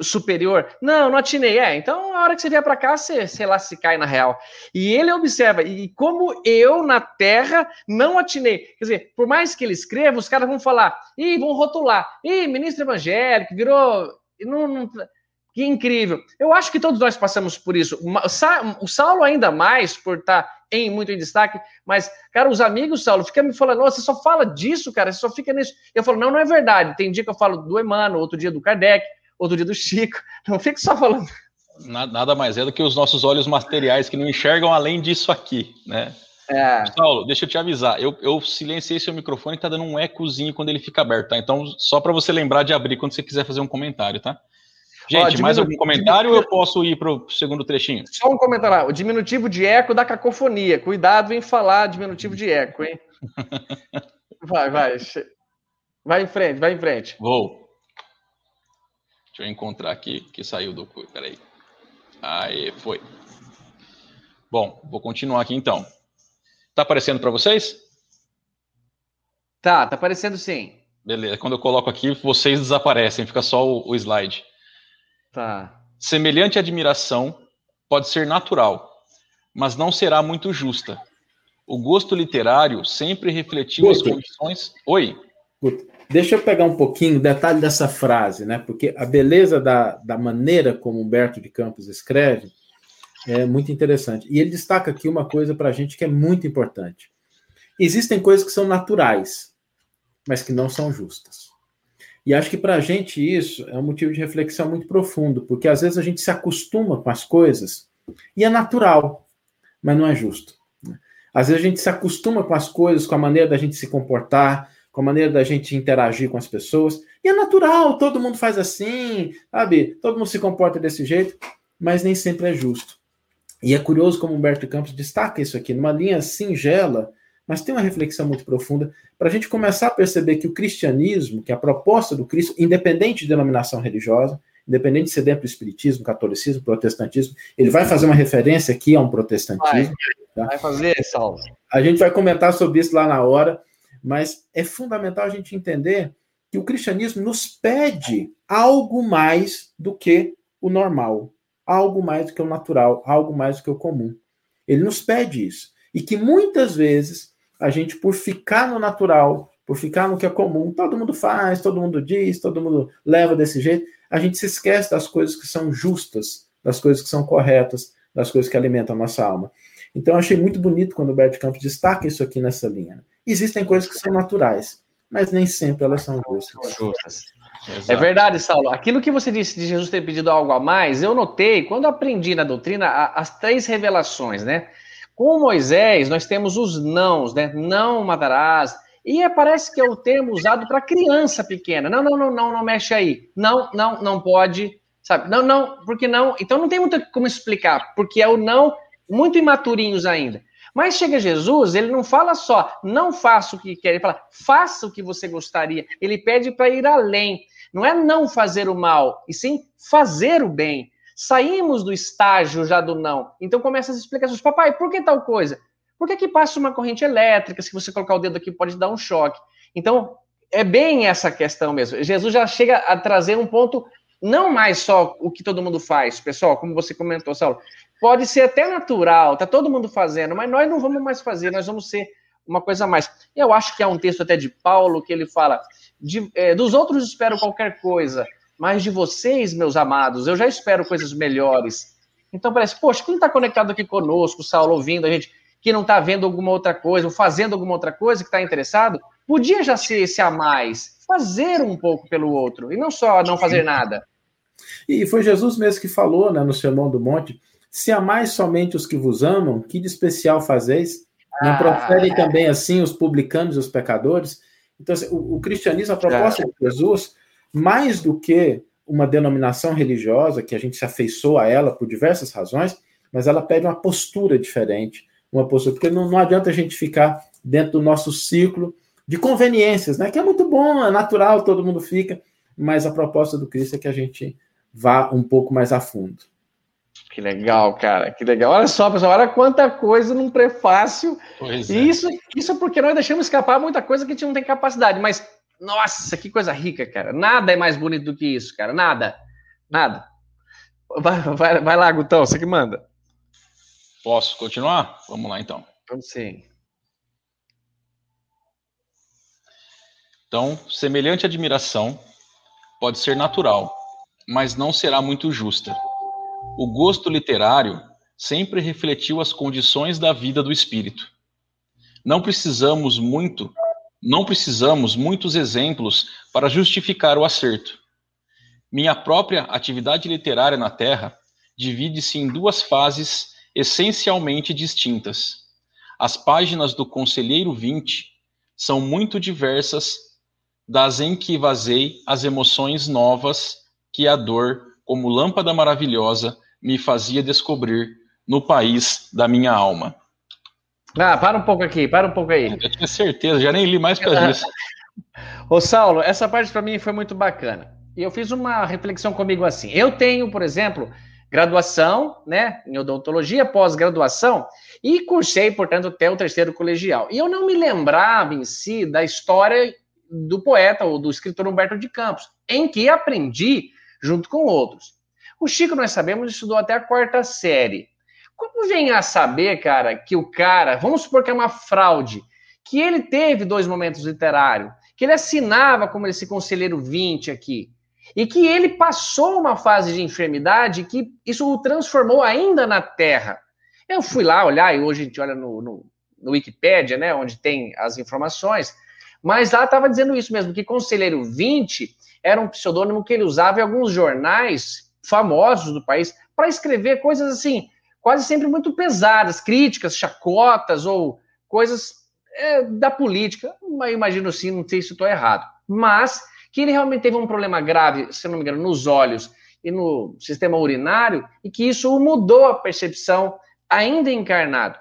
Speaker 3: superior. Não, não atinei. É, então a hora que você vier para cá, você, sei lá, se cai na real. E ele observa, e como eu na Terra não atinei. Quer dizer, por mais que ele escreva, os caras vão falar, e vão rotular, e ministro evangélico, virou. Não, não... Que incrível. Eu acho que todos nós passamos por isso. O Saulo ainda mais por estar em muito em destaque, mas, cara, os amigos, Saulo, ficam me falando, você só fala disso, cara, você só fica nisso. Eu falo, não, não é verdade. Tem dia que eu falo do Emmanuel, outro dia do Kardec, outro dia do Chico. (laughs) Não fique só falando.
Speaker 1: Nada mais é do que os nossos olhos materiais que não enxergam além disso aqui, né? É. Saulo, deixa eu te avisar. Eu, eu silenciei seu microfone e tá dando um ecozinho quando ele fica aberto, tá? Então, só para você lembrar de abrir quando você quiser fazer um comentário, tá? Gente, Ó, mais algum comentário ou eu posso ir para o segundo trechinho?
Speaker 3: Só um comentário. O diminutivo de eco da cacofonia. Cuidado em falar diminutivo de eco, hein? (laughs) vai, vai. Vai em frente, vai em frente.
Speaker 1: Vou. Deixa eu encontrar aqui que saiu do. Peraí. Aí, foi. Bom, vou continuar aqui então. Tá aparecendo para vocês?
Speaker 3: Tá, tá aparecendo sim.
Speaker 1: Beleza. Quando eu coloco aqui, vocês desaparecem, fica só o, o slide.
Speaker 3: Tá.
Speaker 1: Semelhante admiração pode ser natural, mas não será muito justa. O gosto literário sempre refletiu Guto. as condições. Oi.
Speaker 2: Guto, deixa eu pegar um pouquinho o detalhe dessa frase, né? Porque a beleza da, da maneira como Humberto de Campos escreve é muito interessante. E ele destaca aqui uma coisa para a gente que é muito importante. Existem coisas que são naturais, mas que não são justas. E acho que para a gente isso é um motivo de reflexão muito profundo, porque às vezes a gente se acostuma com as coisas e é natural, mas não é justo. Né? Às vezes a gente se acostuma com as coisas, com a maneira da gente se comportar, com a maneira da gente interagir com as pessoas, e é natural, todo mundo faz assim, sabe? Todo mundo se comporta desse jeito, mas nem sempre é justo. E é curioso como Humberto Campos destaca isso aqui, numa linha singela, mas tem uma reflexão muito profunda para a gente começar a perceber que o cristianismo, que a proposta do Cristo, independente de denominação religiosa, independente de ser dentro do espiritismo, catolicismo, protestantismo, ele vai fazer uma referência aqui a um protestantismo.
Speaker 3: Vai, tá? vai fazer, Salvo.
Speaker 2: A gente vai comentar sobre isso lá na hora, mas é fundamental a gente entender que o cristianismo nos pede algo mais do que o normal, algo mais do que o natural, algo mais do que o comum. Ele nos pede isso. E que muitas vezes a gente, por ficar no natural, por ficar no que é comum, todo mundo faz, todo mundo diz, todo mundo leva desse jeito, a gente se esquece das coisas que são justas, das coisas que são corretas, das coisas que alimentam a nossa alma. Então, eu achei muito bonito quando o Bert Campos destaca isso aqui nessa linha. Existem coisas que são naturais, mas nem sempre elas são justas.
Speaker 3: É verdade, Saulo. Aquilo que você disse de Jesus ter pedido algo a mais, eu notei quando aprendi na doutrina as três revelações, né? Com Moisés, nós temos os nãos, né? Não matarás. E parece que é o termo usado para criança pequena. Não, não, não, não, não mexe aí. Não, não, não pode. Sabe? Não, não, porque não. Então não tem muito como explicar, porque é o não muito imaturinhos ainda. Mas chega Jesus, ele não fala só, não faça o que quer, ele fala, faça o que você gostaria. Ele pede para ir além. Não é não fazer o mal, e sim fazer o bem. Saímos do estágio já do não. Então começa as explicações. Papai, por que tal coisa? Por que, que passa uma corrente elétrica? Se você colocar o dedo aqui, pode dar um choque. Então, é bem essa questão mesmo. Jesus já chega a trazer um ponto, não mais só o que todo mundo faz, pessoal, como você comentou, Saulo. Pode ser até natural, tá todo mundo fazendo, mas nós não vamos mais fazer, nós vamos ser uma coisa a mais. Eu acho que há um texto até de Paulo que ele fala: de, é, dos outros espero qualquer coisa, mas de vocês, meus amados, eu já espero coisas melhores. Então parece, poxa, quem está conectado aqui conosco, Saulo, ouvindo a gente, que não está vendo alguma outra coisa, ou fazendo alguma outra coisa, que está interessado, podia já ser esse a mais, fazer um pouco pelo outro, e não só não fazer nada.
Speaker 2: E foi Jesus mesmo que falou né, no Sermão do Monte: se amais somente os que vos amam, que de especial fazeis? Não ah, proferem também assim os publicanos e os pecadores? Então, assim, o, o, cristianismo, a proposta é. de Jesus, mais do que uma denominação religiosa, que a gente se afeiçoou a ela por diversas razões, mas ela pede uma postura diferente, uma postura, porque não, não adianta a gente ficar dentro do nosso ciclo de conveniências, né? Que é muito bom, é natural, todo mundo fica, mas a proposta do Cristo é que a gente vá um pouco mais a fundo.
Speaker 3: Que legal, cara, que legal. Olha só, pessoal, olha quanta coisa num prefácio. Pois é. Isso, isso porque nós deixamos escapar muita coisa que a gente não tem capacidade, mas nossa, que coisa rica, cara. Nada é mais bonito do que isso, cara. Nada. Nada. Vai, vai, vai lá, Gutão, você que manda.
Speaker 1: Posso continuar? Vamos lá, então.
Speaker 3: Vamos sim.
Speaker 1: Então, semelhante admiração pode ser natural, mas não será muito justa. O gosto literário sempre refletiu as condições da vida do espírito. Não precisamos muito, não precisamos muitos exemplos para justificar o acerto. Minha própria atividade literária na Terra divide-se em duas fases essencialmente distintas. As páginas do Conselheiro 20 são muito diversas das em que vazei as emoções novas que a dor, como lâmpada maravilhosa, me fazia descobrir no país da minha alma.
Speaker 3: Ah, para um pouco aqui, para um pouco aí.
Speaker 1: Eu tinha certeza, já nem li mais para (laughs) isso.
Speaker 3: Ô, Saulo, essa parte para mim foi muito bacana. E eu fiz uma reflexão comigo assim. Eu tenho, por exemplo, graduação, né, em odontologia, pós-graduação, e cursei, portanto, até o terceiro colegial. E eu não me lembrava em si da história do poeta ou do escritor Humberto de Campos, em que aprendi junto com outros. O Chico, nós sabemos, estudou até a quarta série. Como vem a saber, cara, que o cara, vamos supor que é uma fraude, que ele teve dois momentos literários, que ele assinava como esse conselheiro 20 aqui, e que ele passou uma fase de enfermidade que isso o transformou ainda na Terra. Eu fui lá olhar, e hoje a gente olha no, no, no Wikipédia, né, onde tem as informações, mas lá estava dizendo isso mesmo, que Conselheiro 20 era um pseudônimo que ele usava em alguns jornais famosos do país para escrever coisas assim, quase sempre muito pesadas, críticas, chacotas ou coisas é, da política. Imagino assim, não sei se estou errado. Mas que ele realmente teve um problema grave, se não me engano, nos olhos e no sistema urinário, e que isso mudou a percepção ainda encarnado.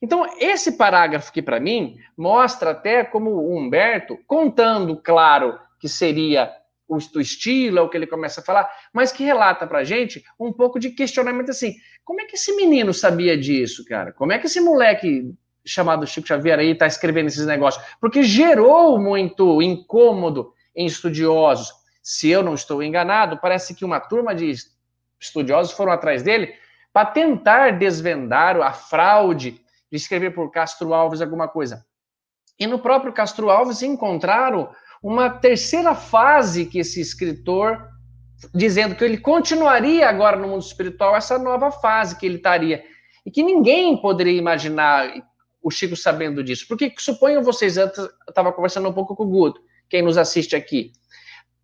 Speaker 3: Então, esse parágrafo aqui, para mim, mostra até como o Humberto, contando, claro, que seria o, estilo, é o que ele começa a falar, mas que relata para gente um pouco de questionamento assim: como é que esse menino sabia disso, cara? Como é que esse moleque chamado Chico Xavier aí está escrevendo esses negócios? Porque gerou muito incômodo em estudiosos. Se eu não estou enganado, parece que uma turma de estudiosos foram atrás dele para tentar desvendar a fraude de escrever por Castro Alves alguma coisa. E no próprio Castro Alves encontraram uma terceira fase que esse escritor, dizendo que ele continuaria agora no mundo espiritual, essa nova fase que ele estaria. E que ninguém poderia imaginar o Chico sabendo disso. Porque suponham vocês, eu estava conversando um pouco com o Guto, quem nos assiste aqui.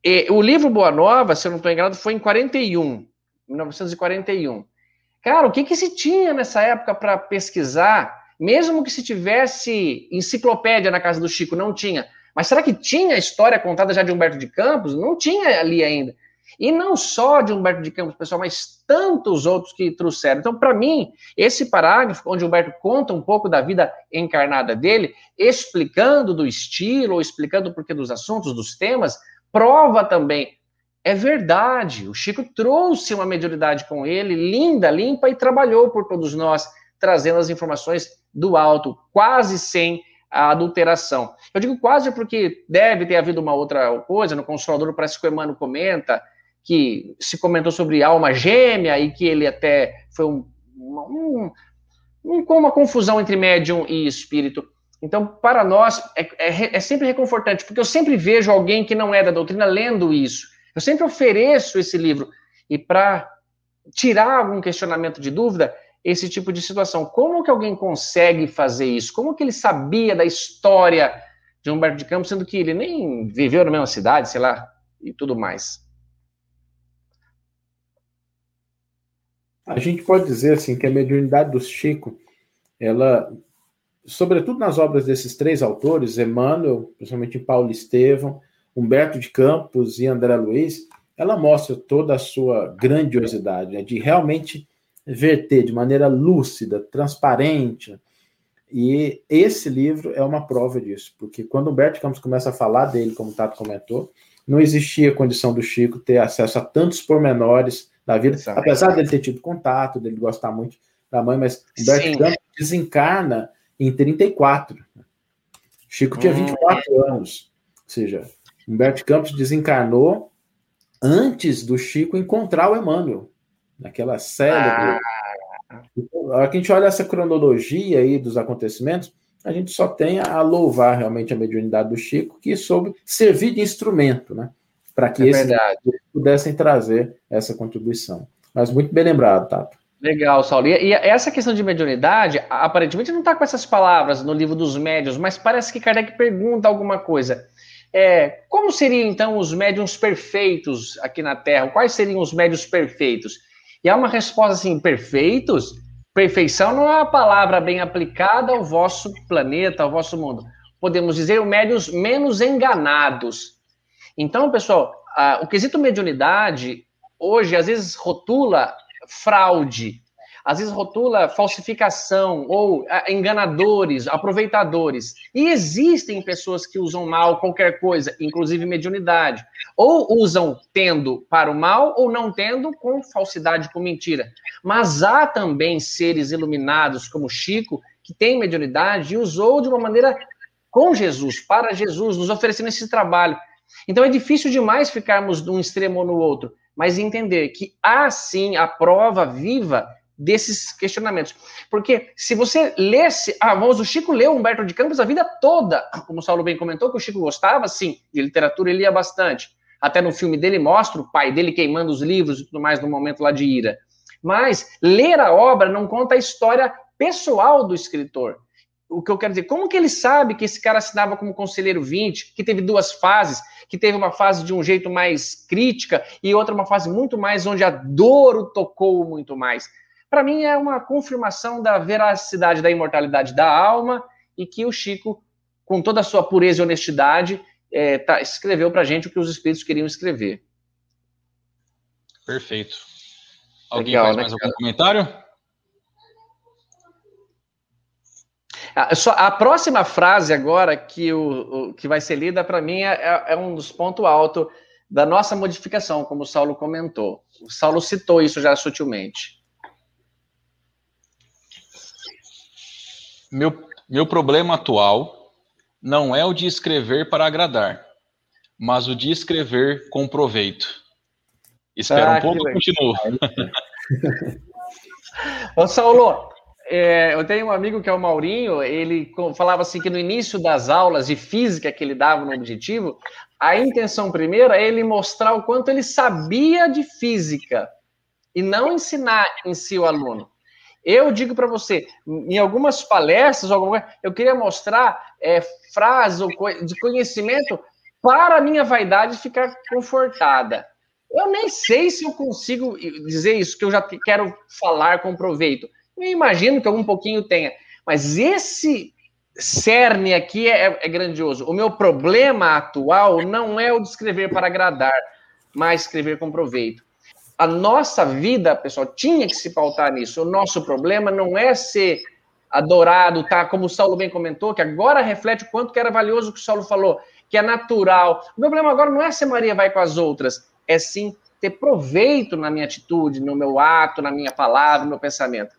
Speaker 3: E, o livro Boa Nova, se eu não estou enganado, foi em 41, 1941. Cara, o que, que se tinha nessa época para pesquisar? Mesmo que se tivesse enciclopédia na casa do Chico, não tinha. Mas será que tinha a história contada já de Humberto de Campos? Não tinha ali ainda. E não só de Humberto de Campos, pessoal, mas tantos outros que trouxeram. Então, para mim, esse parágrafo, onde Humberto conta um pouco da vida encarnada dele, explicando do estilo, ou explicando o porquê dos assuntos, dos temas, prova também. É verdade, o Chico trouxe uma mediunidade com ele, linda, limpa, e trabalhou por todos nós, trazendo as informações do alto, quase sem a adulteração. Eu digo quase porque deve ter havido uma outra coisa, no Consolador parece que o Emmanuel comenta, que se comentou sobre alma gêmea e que ele até foi um, um, um, uma confusão entre médium e espírito. Então, para nós, é, é, é, sempre reconfortante, porque eu sempre vejo alguém que não é da doutrina lendo isso. Eu sempre ofereço esse livro. E para tirar algum questionamento de dúvida, esse tipo de situação. Como que alguém consegue fazer isso? Como que ele sabia da história de Humberto de Campos, sendo que ele nem viveu na mesma cidade, sei lá, e tudo mais?
Speaker 2: A gente pode dizer assim que a mediunidade do Chico, ela, sobretudo nas obras desses três autores, Emmanuel, principalmente Paulo Estevam, Humberto de Campos e André Luiz, ela mostra toda a sua grandiosidade, né, de realmente verter de maneira lúcida, transparente. E esse livro é uma prova disso, porque quando Humberto Campos começa a falar dele, como o Tato comentou, não existia condição do Chico ter acesso a tantos pormenores da vida, Exato. apesar dele ter tido contato, dele gostar muito da mãe, mas Humberto Sim. Campos desencarna em 34. Chico tinha 24 hum. anos, ou seja, Humberto Campos desencarnou antes do Chico encontrar o Emmanuel naquela célebre. Ah. Então, a hora que a gente olha essa cronologia aí dos acontecimentos, a gente só tem a louvar realmente a mediunidade do Chico, que soube servir de instrumento, né? para que é esses pudessem trazer essa contribuição. Mas muito bem lembrado, Tato.
Speaker 3: Legal, Saulo. E, e, essa questão de mediunidade, aparentemente não está com essas palavras no livro dos médios, mas parece que Kardec pergunta alguma coisa. É, como seriam então os médiums perfeitos aqui na Terra? Quais seriam os médios perfeitos? E há uma resposta assim: perfeitos? Perfeição não é uma palavra bem aplicada ao vosso planeta, ao vosso mundo. Podemos dizer médios menos enganados. Então, pessoal, a, o quesito mediunidade hoje às vezes rotula fraude, às vezes rotula falsificação ou enganadores, aproveitadores. E existem pessoas que usam mal qualquer coisa, inclusive mediunidade. Ou usam tendo para o mal, ou não tendo com falsidade, com mentira. Mas há também seres iluminados, como Chico, que tem mediunidade e usou de uma maneira com Jesus, para Jesus, nos oferecendo esse trabalho. Então é difícil demais ficarmos de um extremo ou no outro, mas entender que há sim a prova viva desses questionamentos. Porque se você lesse, ah, vamos, o Chico leu Humberto de Campos a vida toda, como o Saulo bem comentou, que o Chico gostava, sim, de literatura, ele lia bastante. Até no filme dele mostra o pai dele queimando os livros e tudo mais no momento lá de ira. Mas ler a obra não conta a história pessoal do escritor. O que eu quero dizer, como que ele sabe que esse cara assinava como conselheiro 20, que teve duas fases, que teve uma fase de um jeito mais crítica e outra uma fase muito mais onde a dor o tocou muito mais? para mim é uma confirmação da veracidade da imortalidade da alma e que o Chico, com toda a sua pureza e honestidade, é, tá, escreveu para a gente o que os espíritos queriam escrever.
Speaker 1: Perfeito. Alguém Legal, faz né, mais algum comentário?
Speaker 3: A, só, a próxima frase agora que, o, o que vai ser lida, para mim, é, é, é um dos pontos altos da nossa modificação, como o Saulo comentou. O Saulo citou isso já sutilmente.
Speaker 1: Meu, meu problema atual não é o de escrever para agradar, mas o de escrever com proveito. Espera ah, um pouco e continuo. (laughs)
Speaker 3: Ô, Saulo, é, eu tenho um amigo que é o Maurinho, ele falava assim que no início das aulas de física que ele dava no objetivo, a intenção primeira é ele mostrar o quanto ele sabia de física e não ensinar em si o aluno. Eu digo para você, em algumas palestras, eu queria mostrar é, frases de conhecimento para a minha vaidade ficar confortada. Eu nem sei se eu consigo dizer isso, que eu já quero falar com proveito. Eu imagino que algum pouquinho tenha. Mas esse cerne aqui é, é grandioso. O meu problema atual não é o de escrever para agradar, mas escrever com proveito a nossa vida, pessoal, tinha que se pautar nisso. O nosso problema não é ser adorado, tá? Como o Saulo bem comentou, que agora reflete o quanto que era valioso o que o Saulo falou, que é natural. O meu problema agora não é ser Maria vai com as outras, é sim ter proveito na minha atitude, no meu ato, na minha palavra, no meu pensamento.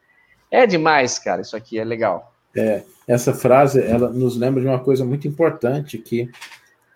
Speaker 3: É demais, cara, isso aqui é legal.
Speaker 2: É, essa frase, ela nos lembra de uma coisa muito importante que,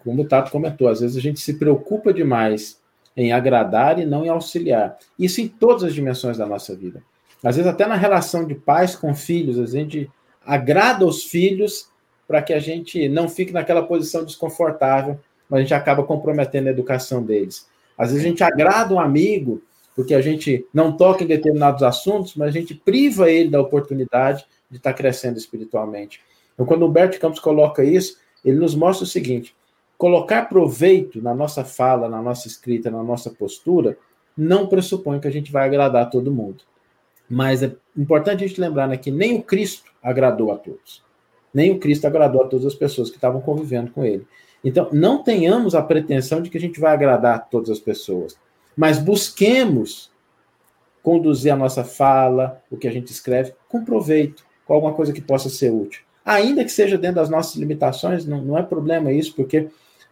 Speaker 2: como o Tato comentou, às vezes a gente se preocupa demais em agradar e não em auxiliar. Isso em todas as dimensões da nossa vida. Às vezes, até na relação de pais com filhos, a gente agrada os filhos para que a gente não fique naquela posição desconfortável, mas a gente acaba comprometendo a educação deles. Às vezes, a gente agrada um amigo porque a gente não toca em determinados assuntos, mas a gente priva ele da oportunidade de estar crescendo espiritualmente. Então, quando o Humberto Campos coloca isso, ele nos mostra o seguinte: colocar proveito na nossa fala, na nossa escrita, na nossa postura, não pressupõe que a gente vai agradar todo mundo. Mas é importante a gente lembrar né, que nem o Cristo agradou a todos. Nem o Cristo agradou a todas as pessoas que estavam convivendo com ele. Então, não tenhamos a pretensão de que a gente vai agradar todas as pessoas, mas busquemos conduzir a nossa fala, o que a gente escreve, com proveito, com alguma coisa que possa ser útil. Ainda que seja dentro das nossas limitações, não, não é problema isso, porque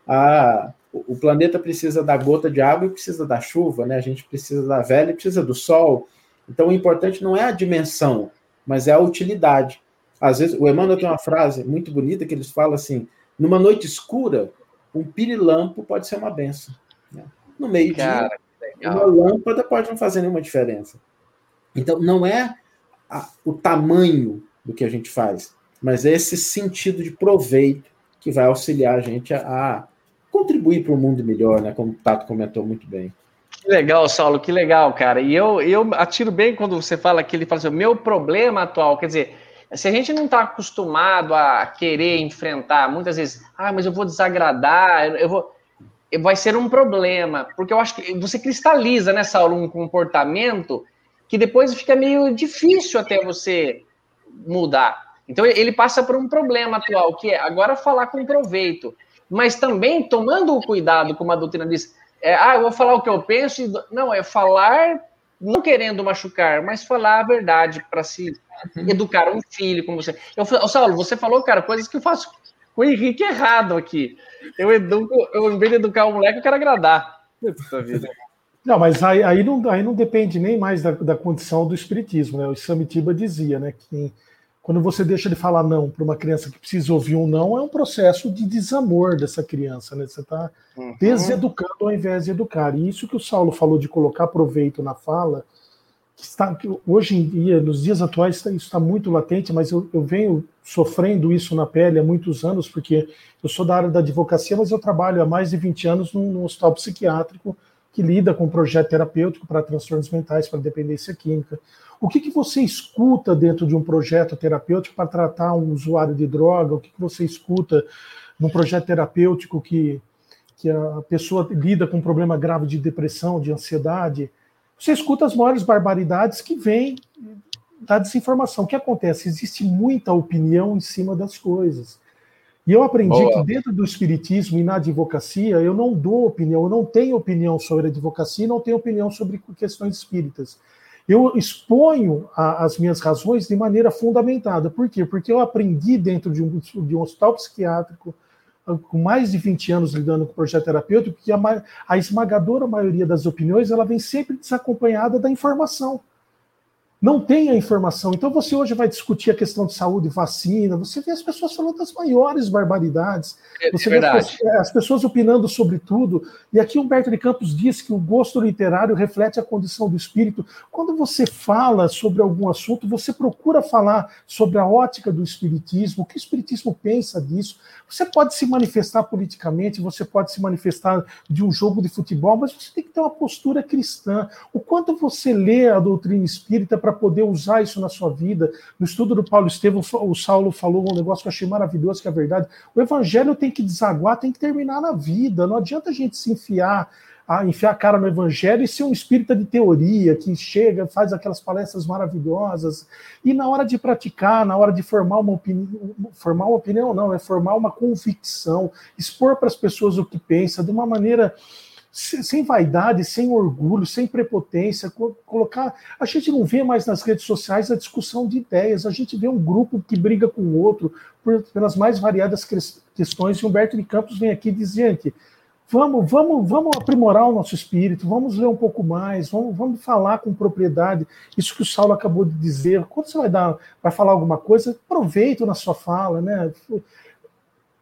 Speaker 2: a, o planeta precisa da gota de água e precisa da chuva, né? A gente precisa da velha e precisa do sol. Então, o importante não é a dimensão, mas é a utilidade. Às vezes, o Emmanuel tem uma frase muito bonita que eles falam assim: numa noite escura, um pirilampo pode ser uma benção. Né? No meio-dia, uma lâmpada pode não fazer nenhuma diferença. Então, não é a, o tamanho do que a gente faz, mas é esse sentido de proveito que vai auxiliar a gente a, a contribuir para um mundo melhor, né? Como o Tato comentou muito bem.
Speaker 3: Que legal, Saulo, que legal, cara. E eu, eu atiro bem quando você fala que ele fala assim, o meu problema atual, quer dizer, se a gente não está acostumado a querer enfrentar, muitas vezes, ah, mas eu vou desagradar, eu vou. Vai ser um problema, porque eu acho que você cristaliza, né, Saulo, um comportamento que depois fica meio difícil até você mudar. Então ele passa por um problema atual, que é agora falar com proveito, mas também tomando o cuidado, como a doutrina diz, é, ah, eu vou falar o que eu penso, e... não, é falar não querendo machucar, mas falar a verdade para se educar um filho, como você. Eu, Saulo, você falou, cara, coisas que eu faço com o Henrique errado aqui. Eu educo, eu, em vez de educar o moleque, eu quero agradar. Puta vida.
Speaker 4: Não, mas aí, aí, não, aí não depende nem mais da, da condição do espiritismo, né? O Samitiba dizia, né, que quando você deixa de falar não para uma criança que precisa ouvir um não, é um processo de desamor dessa criança, né? Você está uhum. deseducando ao invés de educar. E isso que o Saulo falou de colocar proveito na fala, que está, que hoje em dia, nos dias atuais, isso está muito latente, mas eu, eu venho sofrendo isso na pele há muitos anos, porque eu sou da área da advocacia, mas eu trabalho há mais de 20 anos num, num hospital psiquiátrico que lida com projeto terapêutico para transtornos mentais, para dependência química. O que, que você escuta dentro de um projeto terapêutico para tratar um usuário de droga? O que, que você escuta num projeto terapêutico que, que a pessoa lida com um problema grave de depressão, de ansiedade? Você escuta as maiores barbaridades que vêm da desinformação. O que acontece? Existe muita opinião em cima das coisas. E eu aprendi Boa. que dentro do espiritismo e na advocacia, eu não dou opinião, eu não tenho opinião sobre advocacia e não tenho opinião sobre questões espíritas. Eu exponho a, as minhas razões de maneira fundamentada. Por quê? Porque eu aprendi dentro de um, de um hospital psiquiátrico, ah, com mais de 20 anos lidando com o projeto terapêutico, que a, a esmagadora maioria das opiniões ela vem sempre desacompanhada da informação não tem a informação. Então você hoje vai discutir a questão de saúde e vacina, você vê as pessoas falando das maiores barbaridades, é, você é vê as pessoas, as pessoas, opinando sobre tudo. E aqui Humberto de Campos diz que o gosto literário reflete a condição do espírito. Quando você fala sobre algum assunto, você procura falar sobre a ótica do espiritismo, o que o espiritismo pensa disso. Você pode se manifestar politicamente, você pode se manifestar de um jogo de futebol, mas você tem que ter uma postura cristã. O quanto você lê a doutrina espírita para para poder usar isso na sua vida. No estudo do Paulo Estevam, o Saulo falou um negócio que eu achei maravilhoso, que é verdade. O evangelho tem que desaguar, tem que terminar na vida. Não adianta a gente se enfiar a enfiar a cara no evangelho e ser um espírita de teoria que chega, faz aquelas palestras maravilhosas e na hora de praticar, na hora de formar uma opinião, formar uma opinião não, é formar uma convicção, expor para as pessoas o que pensa de uma maneira sem vaidade, sem orgulho, sem prepotência, colocar. A gente não vê mais nas redes sociais a discussão de ideias, a gente vê um grupo que briga com o outro por, pelas mais variadas questões. E Humberto de Campos vem aqui dizendo vamos, vamos, vamos aprimorar o nosso espírito, vamos ler um pouco mais, vamos, vamos falar com propriedade. Isso que o Saulo acabou de dizer. Quando você vai dar, vai falar alguma coisa, aproveita na sua fala, né?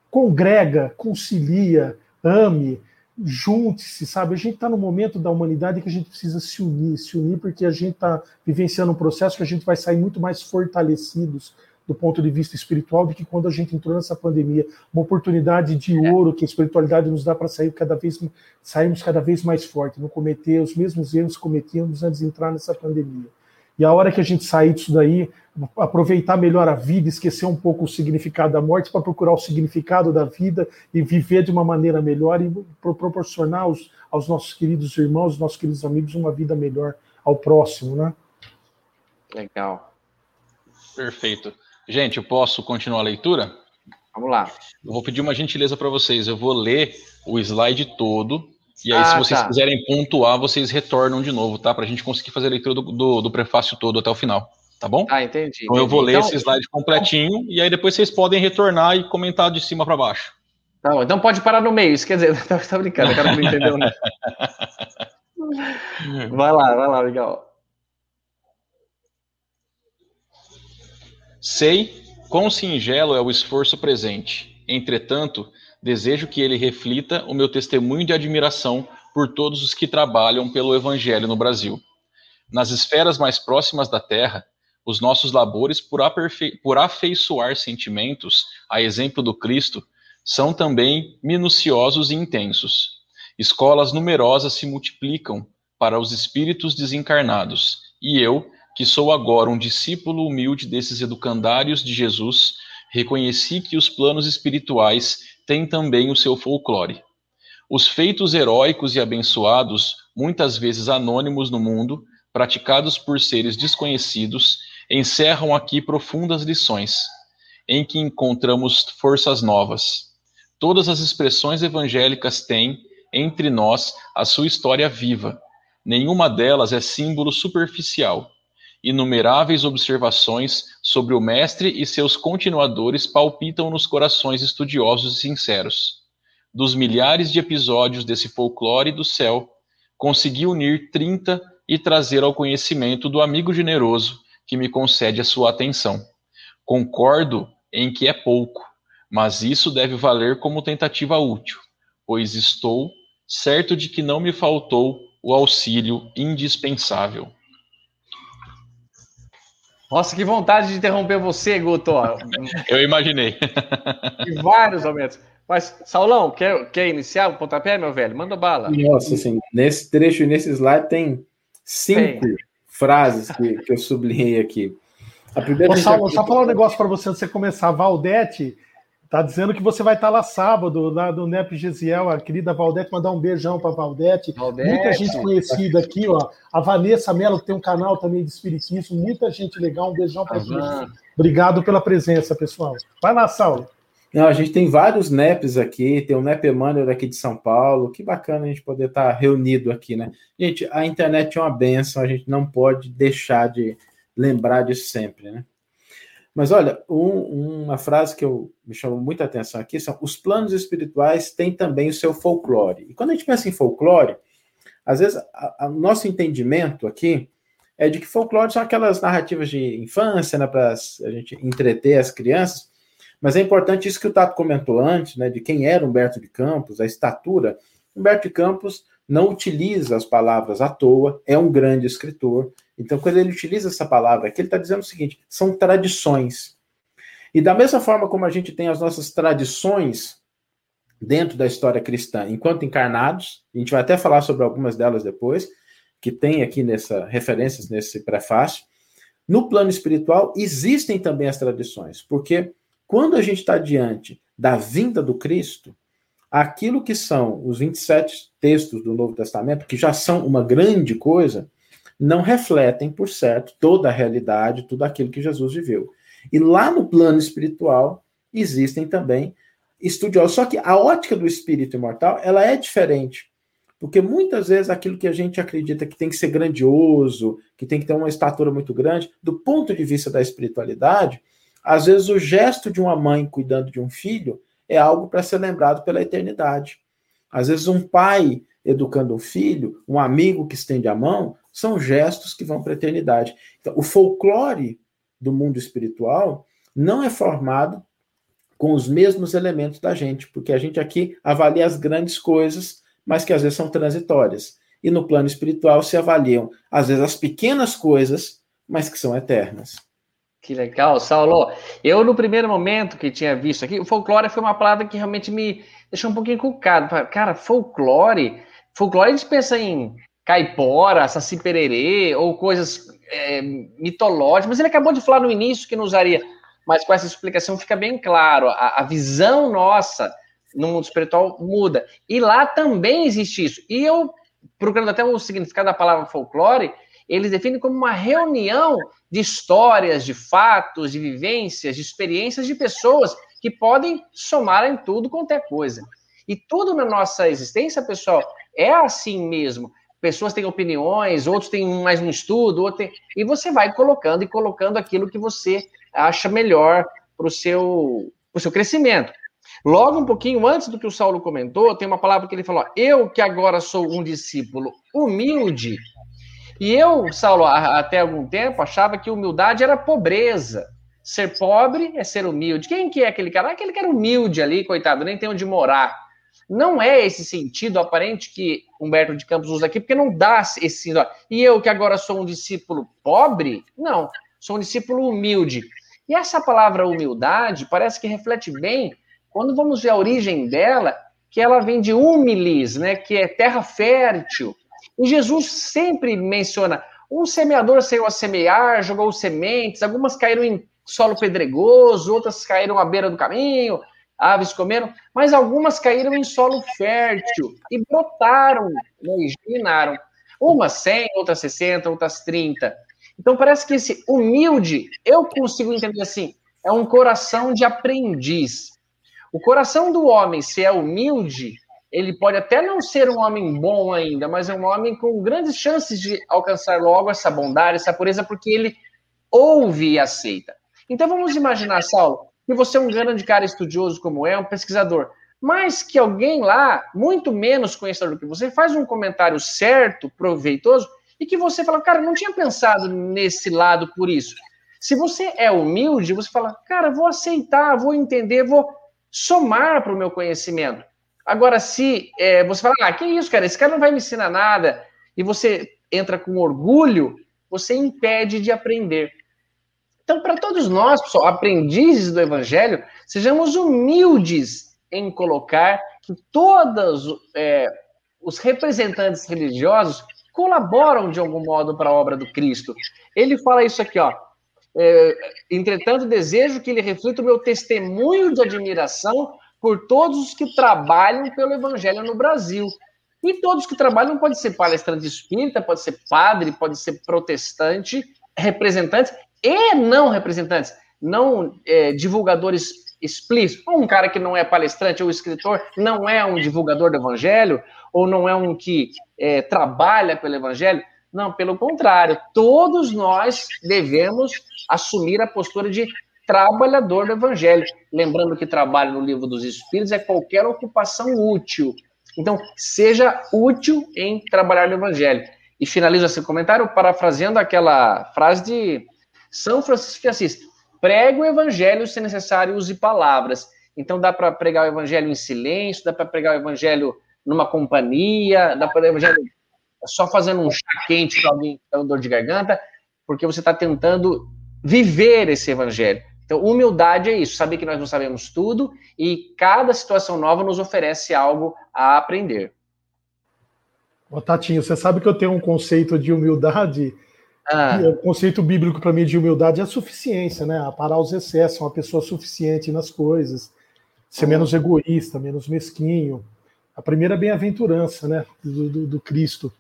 Speaker 4: Congrega, concilia, ame junte-se, sabe? A gente está no momento da humanidade que a gente precisa se unir, se unir porque a gente está vivenciando um processo que a gente vai sair muito mais fortalecidos do ponto de vista espiritual do que quando a gente entrou nessa pandemia. Uma oportunidade de é. ouro que a espiritualidade nos dá para sair cada vez sairmos cada vez mais forte, não cometer os mesmos erros que cometíamos antes de entrar nessa pandemia. E a hora que a gente sair disso daí, aproveitar melhor a vida, esquecer um pouco o significado da morte para procurar o significado da vida e viver de uma maneira melhor e proporcionar aos, aos nossos queridos irmãos, aos nossos queridos amigos, uma vida melhor ao próximo, né?
Speaker 3: Legal.
Speaker 1: Perfeito. Gente, eu posso continuar a leitura?
Speaker 3: Vamos lá.
Speaker 1: Eu vou pedir uma gentileza para vocês. Eu vou ler o slide todo e aí, ah, se vocês tá. quiserem pontuar, vocês retornam de novo, tá? Para a gente conseguir fazer a leitura do, do, do, prefácio todo até o final, tá bom?
Speaker 3: Ah, entendi.
Speaker 1: Então eu vou ler então, esse slide completinho e aí depois vocês podem retornar e comentar de cima para baixo.
Speaker 3: Tá bom, então pode parar no meio, isso quer dizer, (laughs) tá, tá brincando, o cara não entendeu, né? (laughs) vai lá, vai lá, legal.
Speaker 1: Sei quão singelo é o esforço presente. Entretanto, desejo que ele reflita o meu testemunho de admiração por todos os que trabalham pelo Evangelho no Brasil. Nas esferas mais próximas da Terra, os nossos labores por, por afeiçoar sentimentos, a exemplo do Cristo, são também minuciosos e intensos. Escolas numerosas se multiplicam para os espíritos desencarnados, e eu, que sou agora um discípulo humilde desses educandários de Jesus, reconheci que os planos espirituais têm também o seu folclore. Os feitos heróicos e abençoados, muitas vezes anônimos no mundo, praticados por seres desconhecidos, encerram aqui profundas lições, em que encontramos forças novas. Todas as expressões evangélicas têm, entre nós, a sua história viva. Nenhuma delas é símbolo superficial. Inumeráveis observações sobre o Mestre e seus continuadores palpitam nos corações estudiosos e sinceros. Dos milhares de episódios desse folclore do céu, consegui unir trinta e trazer ao conhecimento do amigo generoso que me concede a sua atenção. Concordo em que é pouco, mas isso deve valer como tentativa útil, pois estou certo de que não me faltou o auxílio indispensável.
Speaker 3: Nossa, que vontade de interromper você, Guto. (laughs)
Speaker 1: Eu imaginei.
Speaker 3: Em vários momentos. Mas, Saulão, quer, quer iniciar o pontapé, meu velho? Manda bala.
Speaker 2: Nossa, assim, nesse trecho e nesse slide tem cinco tem. frases que, que eu sublinhei aqui.
Speaker 4: A primeira Ô, Saulo, só falar um negócio para você antes de você começar. Valdete Tá dizendo que você vai estar lá sábado, lá do NEP Gesiel, a querida Valdete, mandar um beijão para Valdete. Valdete. Muita gente conhecida aqui, ó. A Vanessa Mello tem um canal também de Espiritismo, muita gente legal. Um beijão para gente. Obrigado pela presença, pessoal. Vai lá, Saulo.
Speaker 2: Não, a gente tem vários NEPs aqui, tem o NEP Emmanuel aqui de São Paulo. Que bacana a gente poder estar reunido aqui, né? Gente, a internet é uma benção, a gente não pode deixar de lembrar disso sempre, né? Mas olha, um, uma frase que eu, me chamou muita atenção aqui são os planos espirituais têm também o seu folclore. E quando a gente pensa em folclore, às vezes o nosso entendimento aqui é de que folclore são aquelas narrativas de infância, né, para a gente entreter as crianças. Mas é importante isso que o Tato comentou antes, né, de quem era Humberto de Campos, a estatura. Humberto de Campos não utiliza as palavras à toa, é um grande escritor. Então, quando ele utiliza essa palavra aqui, ele está dizendo o seguinte: são tradições. E da mesma forma como a gente tem as nossas tradições dentro da história cristã, enquanto encarnados, a gente vai até falar sobre algumas delas depois, que tem aqui nessa referências nesse prefácio. No plano espiritual existem também as tradições, porque quando a gente está diante da vinda do Cristo, aquilo que são os 27 textos do Novo Testamento, que já são uma grande coisa, não refletem, por certo, toda a realidade, tudo aquilo que Jesus viveu. E lá no plano espiritual existem também estudiosos. Só que a ótica do espírito imortal, ela é diferente. Porque muitas vezes aquilo que a gente acredita que tem que ser grandioso, que tem que ter uma estatura muito grande, do ponto de vista da espiritualidade, às vezes o gesto de uma mãe cuidando de um filho é algo para ser lembrado pela eternidade. Às vezes, um pai educando um filho, um amigo que estende a mão, são gestos que vão para a eternidade. Então, o folclore do mundo espiritual não é formado com os mesmos elementos da gente, porque a gente aqui avalia as grandes coisas, mas que às vezes são transitórias. E no plano espiritual se avaliam, às vezes, as pequenas coisas, mas que são eternas.
Speaker 3: Que legal, Saulo. Eu, no primeiro momento que tinha visto aqui, o folclore foi uma palavra que realmente me deixou um pouquinho cucado. Cara, folclore, folclore a gente pensa em caipora, saci pererê, ou coisas é, mitológicas, mas ele acabou de falar no início que não usaria, mas com essa explicação fica bem claro, a, a visão nossa no mundo espiritual muda. E lá também existe isso. E eu, procurando até o significado da palavra folclore, eles definem como uma reunião de histórias, de fatos, de vivências, de experiências de pessoas que podem somar em tudo quanto é coisa. E tudo na nossa existência, pessoal, é assim mesmo. Pessoas têm opiniões, outros têm mais um estudo, outro tem... e você vai colocando e colocando aquilo que você acha melhor para o seu, seu crescimento. Logo um pouquinho antes do que o Saulo comentou, tem uma palavra que ele falou: Eu que agora sou um discípulo humilde, e eu, Saulo, até algum tempo, achava que humildade era pobreza. Ser pobre é ser humilde. Quem que é aquele cara? Aquele que era humilde ali, coitado, nem tem onde morar. Não é esse sentido aparente que Humberto de Campos usa aqui, porque não dá esse. E eu, que agora sou um discípulo pobre? Não, sou um discípulo humilde. E essa palavra humildade parece que reflete bem quando vamos ver a origem dela, que ela vem de humilis, né, que é terra fértil. E Jesus sempre menciona: um semeador saiu a semear, jogou sementes, algumas caíram em solo pedregoso, outras caíram à beira do caminho, aves comeram, mas algumas caíram em solo fértil e brotaram né, e germinaram. Umas 100, outras 60, outras 30. Então parece que esse humilde, eu consigo entender assim, é um coração de aprendiz. O coração do homem, se é humilde, ele pode até não ser um homem bom ainda, mas é um homem com grandes chances de alcançar logo essa bondade, essa pureza, porque ele ouve e aceita. Então vamos imaginar, Saulo, que você é um grande cara estudioso como é, um pesquisador, mas que alguém lá, muito menos conhecedor do que você, faz um comentário certo, proveitoso, e que você fala, cara, não tinha pensado nesse lado por isso. Se você é humilde, você fala, cara, vou aceitar, vou entender, vou somar para o meu conhecimento. Agora, se é, você fala, ah, que isso, cara, esse cara não vai me ensinar nada, e você entra com orgulho, você impede de aprender. Então, para todos nós, pessoal, aprendizes do Evangelho, sejamos humildes em colocar que todos é, os representantes religiosos colaboram de algum modo para a obra do Cristo. Ele fala isso aqui, ó. É, Entretanto, desejo que ele reflita o meu testemunho de admiração por todos os que trabalham pelo Evangelho no Brasil. E todos que trabalham pode ser palestrante espírita, pode ser padre, pode ser protestante, representantes e não representantes, não é, divulgadores explícitos. Um cara que não é palestrante ou escritor não é um divulgador do Evangelho, ou não é um que é, trabalha pelo Evangelho. Não, pelo contrário, todos nós devemos assumir a postura de trabalhador do Evangelho. Lembrando que trabalho no livro dos Espíritos é qualquer ocupação útil. Então, seja útil em trabalhar no Evangelho. E finalizo esse comentário parafraseando aquela frase de São Francisco de Assis: pregue o Evangelho se necessário, use palavras. Então, dá para pregar o Evangelho em silêncio, dá para pregar o Evangelho numa companhia, dá para evangelho só fazendo um chá quente para alguém que está dor de garganta, porque você está tentando viver esse evangelho. Então, humildade é isso, saber que nós não sabemos tudo e cada situação nova nos oferece algo a aprender.
Speaker 4: Ô, Tatinho, você sabe que eu tenho um conceito de humildade. Ah. O conceito bíblico para mim de humildade é a suficiência, né? A parar os excessos, uma pessoa suficiente nas coisas, ser hum. menos egoísta, menos mesquinho a primeira bem-aventurança né, do, do, do, Cristo.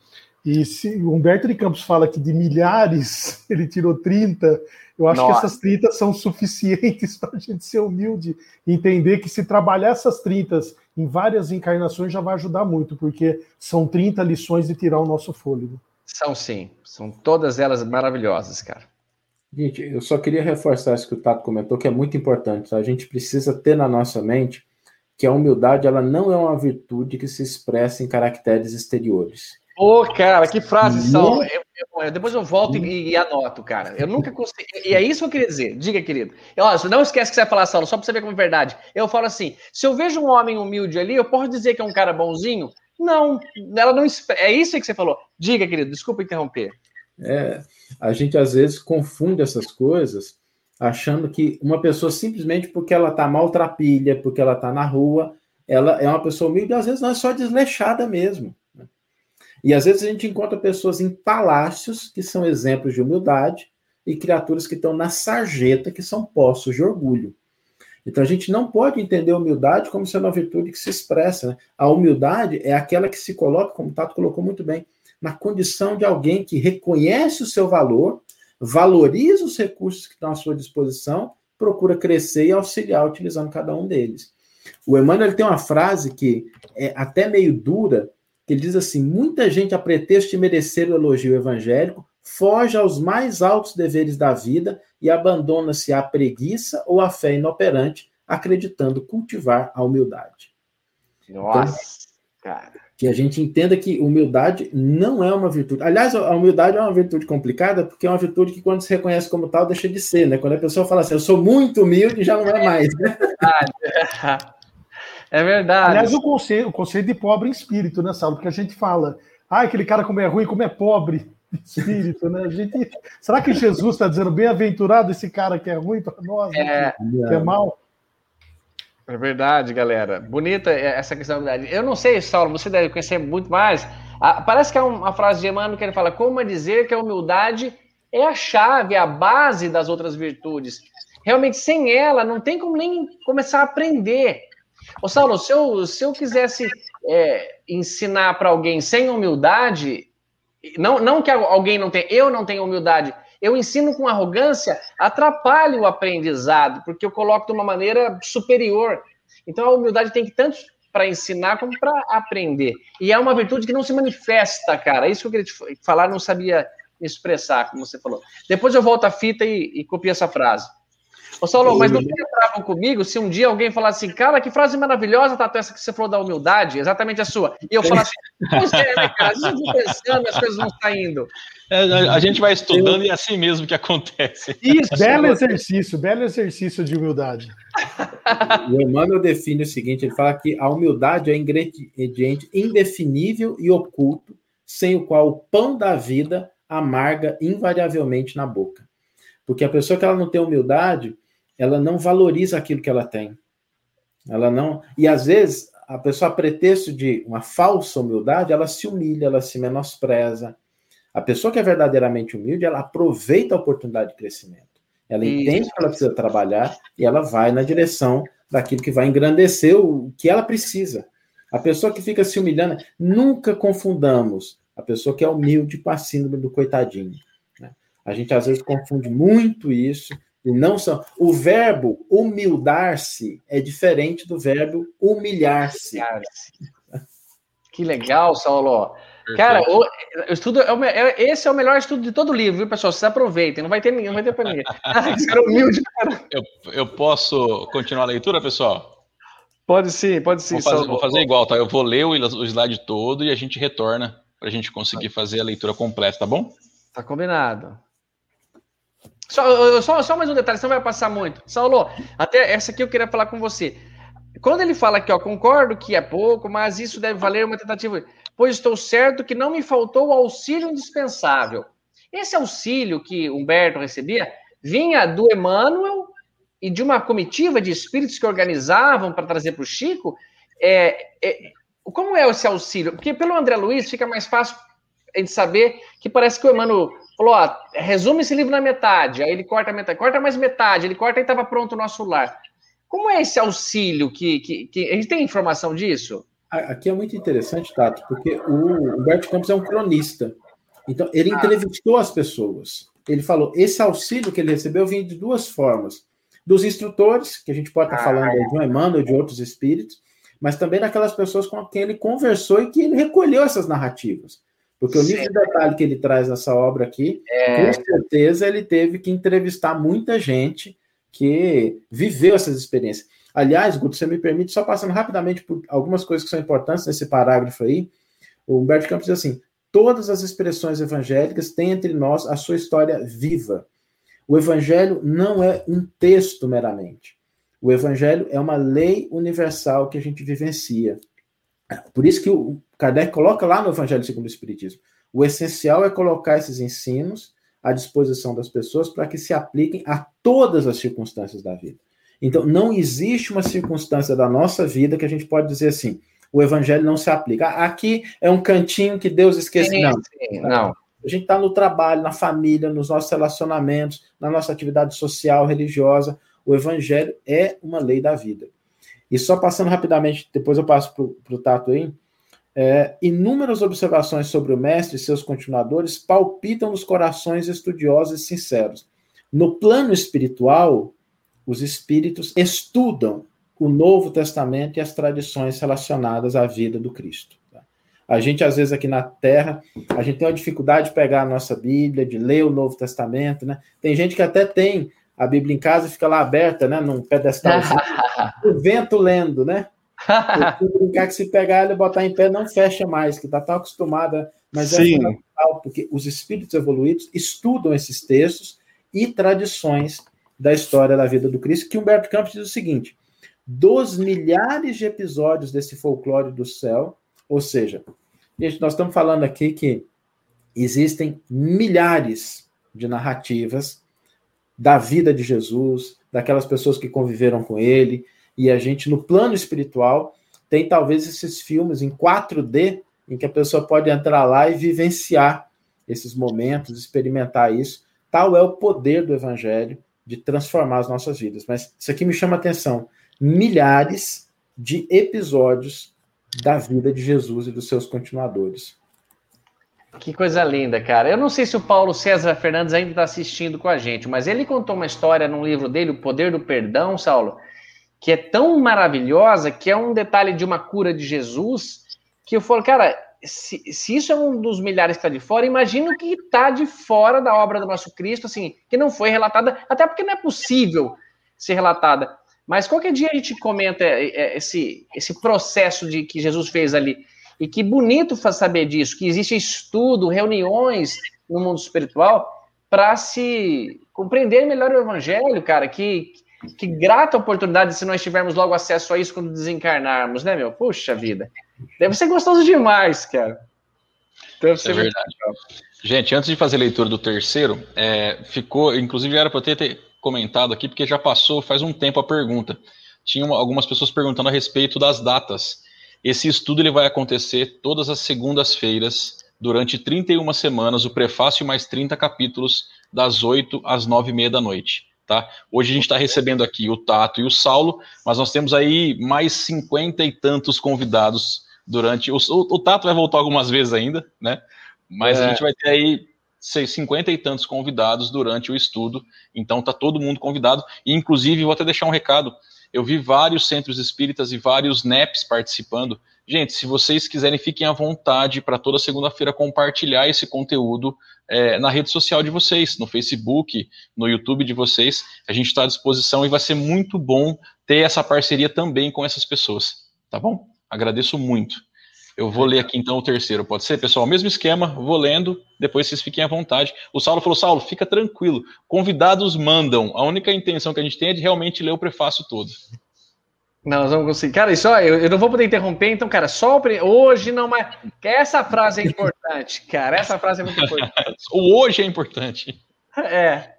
Speaker 4: E se Humberto de Campos fala que de milhares (laughs) ele tirou 30, eu acho Nossa. que essas 30 são suficientes (laughs) para a gente ser humilde e entender que se trabalhar essas 30 em várias encarnações já vai ajudar muito, porque são 30 lições de tirar o nosso fôlego.
Speaker 3: São sim, são todas elas maravilhosas, cara.
Speaker 2: Gente, eu só queria reforçar isso que o Tato comentou, que é muito importante. Tá? A gente precisa ter na nossa mente que a humildade ela não é uma virtude que se expressa em caracteres exteriores.
Speaker 3: Ô, oh, cara, que frase são. Eu, eu, depois eu volto e, e, anoto, cara. Eu nunca consegui. E é isso que eu queria dizer. Diga, querido. Olha, não esquece que você vai falar, Saulo, só para você ver como é verdade. Eu falo assim: se eu vejo um homem humilde ali, eu posso dizer que é um cara bonzinho? Não, ela não. É isso que você falou. Diga, querido, desculpa interromper.
Speaker 2: É, a gente às vezes confunde essas coisas achando que uma pessoa simplesmente porque ela está maltrapilha, porque ela está na rua, ela é uma pessoa humilde, às vezes não é só desleixada mesmo. Né? E às vezes a gente encontra pessoas em palácios que são exemplos de humildade e criaturas que estão na sarjeta que são postos de orgulho. Então a gente não pode entender a humildade como sendo uma virtude que se expressa. Né? A humildade é aquela que se coloca, como o Tato colocou muito bem, na condição de alguém que reconhece o seu valor valoriza os recursos que estão à sua disposição, procura crescer e auxiliar utilizando cada um deles. O Emmanuel tem uma frase que é até meio dura, que ele diz assim: muita gente, a pretexto de merecer o elogio evangélico, foge aos mais altos deveres da vida e abandona-se à preguiça ou à fé inoperante, acreditando cultivar a humildade.
Speaker 3: Nossa, então, cara
Speaker 2: que a gente entenda que humildade não é uma virtude. Aliás, a humildade é uma virtude complicada, porque é uma virtude que, quando se reconhece como tal, deixa de ser, né? Quando a pessoa fala assim, eu sou muito humilde, já não é mais. Né? (laughs)
Speaker 3: É verdade.
Speaker 4: Aliás, o conceito, o conceito de pobre em espírito, né, Saulo? Porque a gente fala, ah, aquele cara como é ruim, como é pobre espírito, né? A gente, será que Jesus está dizendo bem-aventurado esse cara que é ruim para nós, né? é, que, que é mal?
Speaker 3: É verdade, galera. Bonita essa questão da humildade. Eu não sei, Saulo, você deve conhecer muito mais. Ah, parece que é uma frase de Emmanuel que ele fala: como dizer que a humildade é a chave, a base das outras virtudes. Realmente, sem ela, não tem como nem começar a aprender. Ô, Saulo, se eu, se eu quisesse é, ensinar para alguém sem humildade, não, não que alguém não tenha, eu não tenho humildade, eu ensino com arrogância, atrapalha o aprendizado, porque eu coloco de uma maneira superior. Então a humildade tem que tanto para ensinar como para aprender. E é uma virtude que não se manifesta, cara. Isso que eu queria te falar, não sabia me expressar, como você falou. Depois eu volto à fita e, e copio essa frase. Ô, Saulo, mas não entravam comigo se um dia alguém falasse assim, cara, que frase maravilhosa, Tato, essa que você falou da humildade, exatamente a sua. E eu falasse, pois é, né, cara? Às vezes eu pensando, as coisas não saindo.
Speaker 1: É, a gente vai estudando eu... e é assim mesmo que acontece.
Speaker 4: Isso, belo exercício, belo exercício de humildade.
Speaker 2: O Emmanuel define o seguinte: ele fala que a humildade é ingrediente indefinível e oculto, sem o qual o pão da vida amarga invariavelmente na boca. Porque a pessoa que ela não tem humildade, ela não valoriza aquilo que ela tem. Ela não. E às vezes, a pessoa, a pretexto de uma falsa humildade, ela se humilha, ela se menospreza. A pessoa que é verdadeiramente humilde, ela aproveita a oportunidade de crescimento. Ela Isso. entende que ela precisa trabalhar e ela vai na direção daquilo que vai engrandecer o que ela precisa. A pessoa que fica se humilhando, nunca confundamos a pessoa que é humilde com a síndrome do coitadinho. A gente às vezes confunde muito isso e não são. O verbo humildar-se é diferente do verbo humilhar-se.
Speaker 3: Que legal, Saulo. Cara, o, o estudo é o, é, esse é o melhor estudo de todo o livro, viu, pessoal? Vocês aproveitem, não vai ter ninguém, não vai ter para ninguém. (laughs) Ah, cara
Speaker 1: humilde, cara. Eu, eu posso continuar a leitura, pessoal?
Speaker 3: Pode sim, pode sim.
Speaker 1: Vou fazer, vou fazer igual, tá? Eu vou ler o, o slide todo e a gente retorna para a gente conseguir fazer a leitura completa, tá bom?
Speaker 3: Tá combinado. Só, só, só mais um detalhe, você não vai passar muito. Saulo, até essa aqui eu queria falar com você. Quando ele fala aqui, ó, concordo que é pouco, mas isso deve valer uma tentativa, pois estou certo que não me faltou o auxílio indispensável. Esse auxílio que Humberto recebia vinha do Emmanuel e de uma comitiva de espíritos que organizavam para trazer para o Chico. É, é, como é esse auxílio? Porque pelo André Luiz fica mais fácil a gente saber que parece que o Emmanuel falou: ó, resume esse livro na metade, aí ele corta a metade, corta mais metade, ele corta e estava pronto o nosso lar. Como é esse auxílio que, que, que, a gente tem informação disso?
Speaker 2: Aqui é muito interessante, Tato, porque o Humberto Campos é um cronista. Então, ele ah. entrevistou as pessoas. Ele falou: esse auxílio que ele recebeu vinha de duas formas. Dos instrutores, que a gente pode estar ah, falando é. de um Emmanuel, de outros espíritos, mas também daquelas pessoas com quem ele conversou e que ele recolheu essas narrativas. Porque o nível de detalhe que ele traz nessa obra aqui, é... com certeza ele teve que entrevistar muita gente que viveu essas experiências. Aliás, Guto, você me permite, só passando rapidamente por algumas coisas que são importantes nesse parágrafo aí, o Humberto Campos diz assim: todas as expressões evangélicas têm entre nós a sua história viva. O evangelho não é um texto meramente. O evangelho é uma lei universal que a gente vivencia. Por isso que o Kardec coloca lá no Evangelho segundo o Espiritismo. O essencial é colocar esses ensinos à disposição das pessoas para que se apliquem a todas as circunstâncias da vida. Então, não existe uma circunstância da nossa vida que a gente pode dizer assim: o evangelho não se aplica. Aqui é um cantinho que Deus esquece. Não. Não. A gente está no trabalho, na família, nos nossos relacionamentos, na nossa atividade social, religiosa. O evangelho é uma lei da vida. E só passando rapidamente, depois eu passo para o Tato aí. É, inúmeras observações sobre o mestre e seus continuadores palpitam nos corações estudiosos e sinceros. No plano espiritual, os espíritos estudam o Novo Testamento e as tradições relacionadas à vida do Cristo. Tá? A gente, às vezes, aqui na Terra, a gente tem uma dificuldade de pegar a nossa Bíblia, de ler o Novo Testamento, né? Tem gente que até tem a Bíblia em casa fica lá aberta, né, num pedestal, (laughs) o vento lendo, né? (laughs) Eu brincar que se pegar ela e botar em pé não fecha mais, que está tão acostumada, mas é Sim. é fundamental, porque os espíritos evoluídos estudam esses textos e tradições da história da vida do Cristo, que Humberto Campos diz o seguinte: dos milhares de episódios desse folclore do céu, ou seja, gente, nós estamos falando aqui que existem milhares de narrativas da vida de Jesus, daquelas pessoas que conviveram com ele, E a gente, no plano espiritual, tem talvez esses filmes em 4D, em que a pessoa pode entrar lá e vivenciar esses momentos, experimentar isso. Tal é o poder do evangelho de transformar as nossas vidas. Mas isso aqui me chama a atenção. Milhares de episódios da vida de Jesus e dos seus continuadores.
Speaker 3: Que coisa linda, cara. Eu não sei se o Paulo César Fernandes ainda está assistindo com a gente, mas ele contou uma história num livro dele, O Poder do Perdão, Saulo, que é tão maravilhosa, que é um detalhe de uma cura de Jesus, que eu falo, cara, se, se isso é um dos milhares que está de fora, imagina o que está de fora da obra do nosso Cristo, assim, que não foi relatada, até porque não é possível ser relatada. Mas qualquer dia a gente comenta é, é, esse, esse processo de que Jesus fez ali. E que bonito saber disso, que existe estudo, reuniões no mundo espiritual para se compreender melhor o evangelho, cara. Que, que grata oportunidade se nós tivermos logo acesso a isso quando desencarnarmos, né, meu? Puxa vida. Deve ser gostoso demais, cara.
Speaker 1: Deve ser é verdade. Gente, antes de fazer a leitura do terceiro, é, ficou, inclusive era para eu ter comentado aqui, porque já passou faz um tempo a pergunta. Tinha algumas pessoas perguntando a respeito das datas. Esse estudo ele vai acontecer todas as segundas-feiras, durante 31 semanas, o prefácio mais 30 capítulos, das 8 às 9 e meia da noite. Tá? Hoje a gente está recebendo aqui o Tato e o Saulo, mas nós temos aí mais 50 e tantos convidados durante. O, o, o Tato vai voltar algumas vezes ainda, né? Mas é. a gente vai ter aí 50 e tantos convidados durante o estudo, então tá todo mundo convidado, e inclusive vou até deixar um recado. Eu vi vários centros espíritas e vários NEPs participando. Gente, se vocês quiserem, fiquem à vontade para toda segunda-feira compartilhar esse conteúdo é, na rede social de vocês, no Facebook, no YouTube de vocês. A gente está à disposição e vai ser muito bom ter essa parceria também com essas pessoas. Tá bom? Agradeço muito. Eu vou ler aqui então o terceiro, pode ser, pessoal? Mesmo esquema, vou lendo, depois vocês fiquem à vontade. O Saulo falou: Saulo, fica tranquilo, convidados mandam. A única intenção que a gente tem é de realmente ler o prefácio todo.
Speaker 3: Não, nós vamos conseguir. Cara, isso, eu, eu não vou poder interromper, então, cara, só hoje não mais. Essa frase é importante, cara. Essa frase é muito importante. (laughs)
Speaker 1: o hoje é importante.
Speaker 3: É.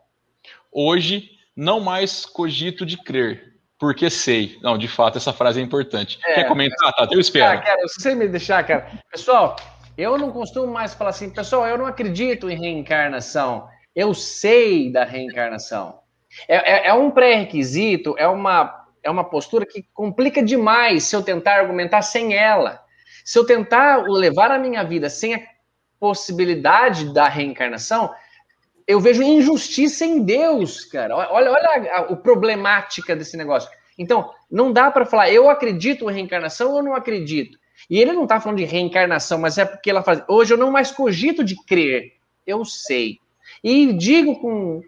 Speaker 1: Hoje não mais cogito de crer porque sei. Não, de fato, essa frase é importante. É, Quer comentar, Tá, Eu espero.
Speaker 3: Ah, cara, se você me deixar, cara. Pessoal, eu não costumo mais falar assim, pessoal, eu não acredito em reencarnação. Eu sei da reencarnação. É, é, é um pré-requisito, é uma, é uma postura que complica demais se eu tentar argumentar sem ela. Se eu tentar levar a minha vida sem a possibilidade da reencarnação, eu vejo injustiça em Deus, cara. Olha, olha a, a, a problemática desse negócio. Então, não dá para falar, eu acredito em reencarnação ou não acredito. E ele não está falando de reencarnação, mas é porque ela faz. Hoje eu não mais cogito de crer. Eu sei. E digo com,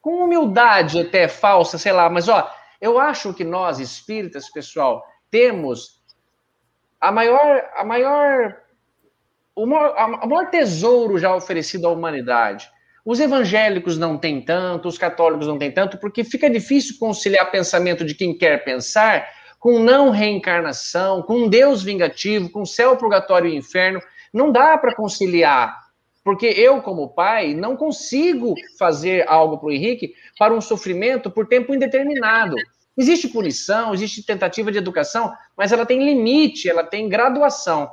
Speaker 3: com humildade até falsa, sei lá, mas ó, eu acho que nós espíritas, pessoal, temos a maior, a maior, o maior, o maior tesouro já oferecido à humanidade. Os evangélicos não têm tanto, os católicos não têm tanto, porque fica difícil conciliar pensamento de quem quer pensar com não reencarnação, com Deus vingativo, com céu, purgatório e inferno. Não dá para conciliar. Porque eu, como pai, não consigo fazer algo para o Henrique para um sofrimento por tempo indeterminado. Existe punição, existe tentativa de educação, mas ela tem limite, ela tem graduação.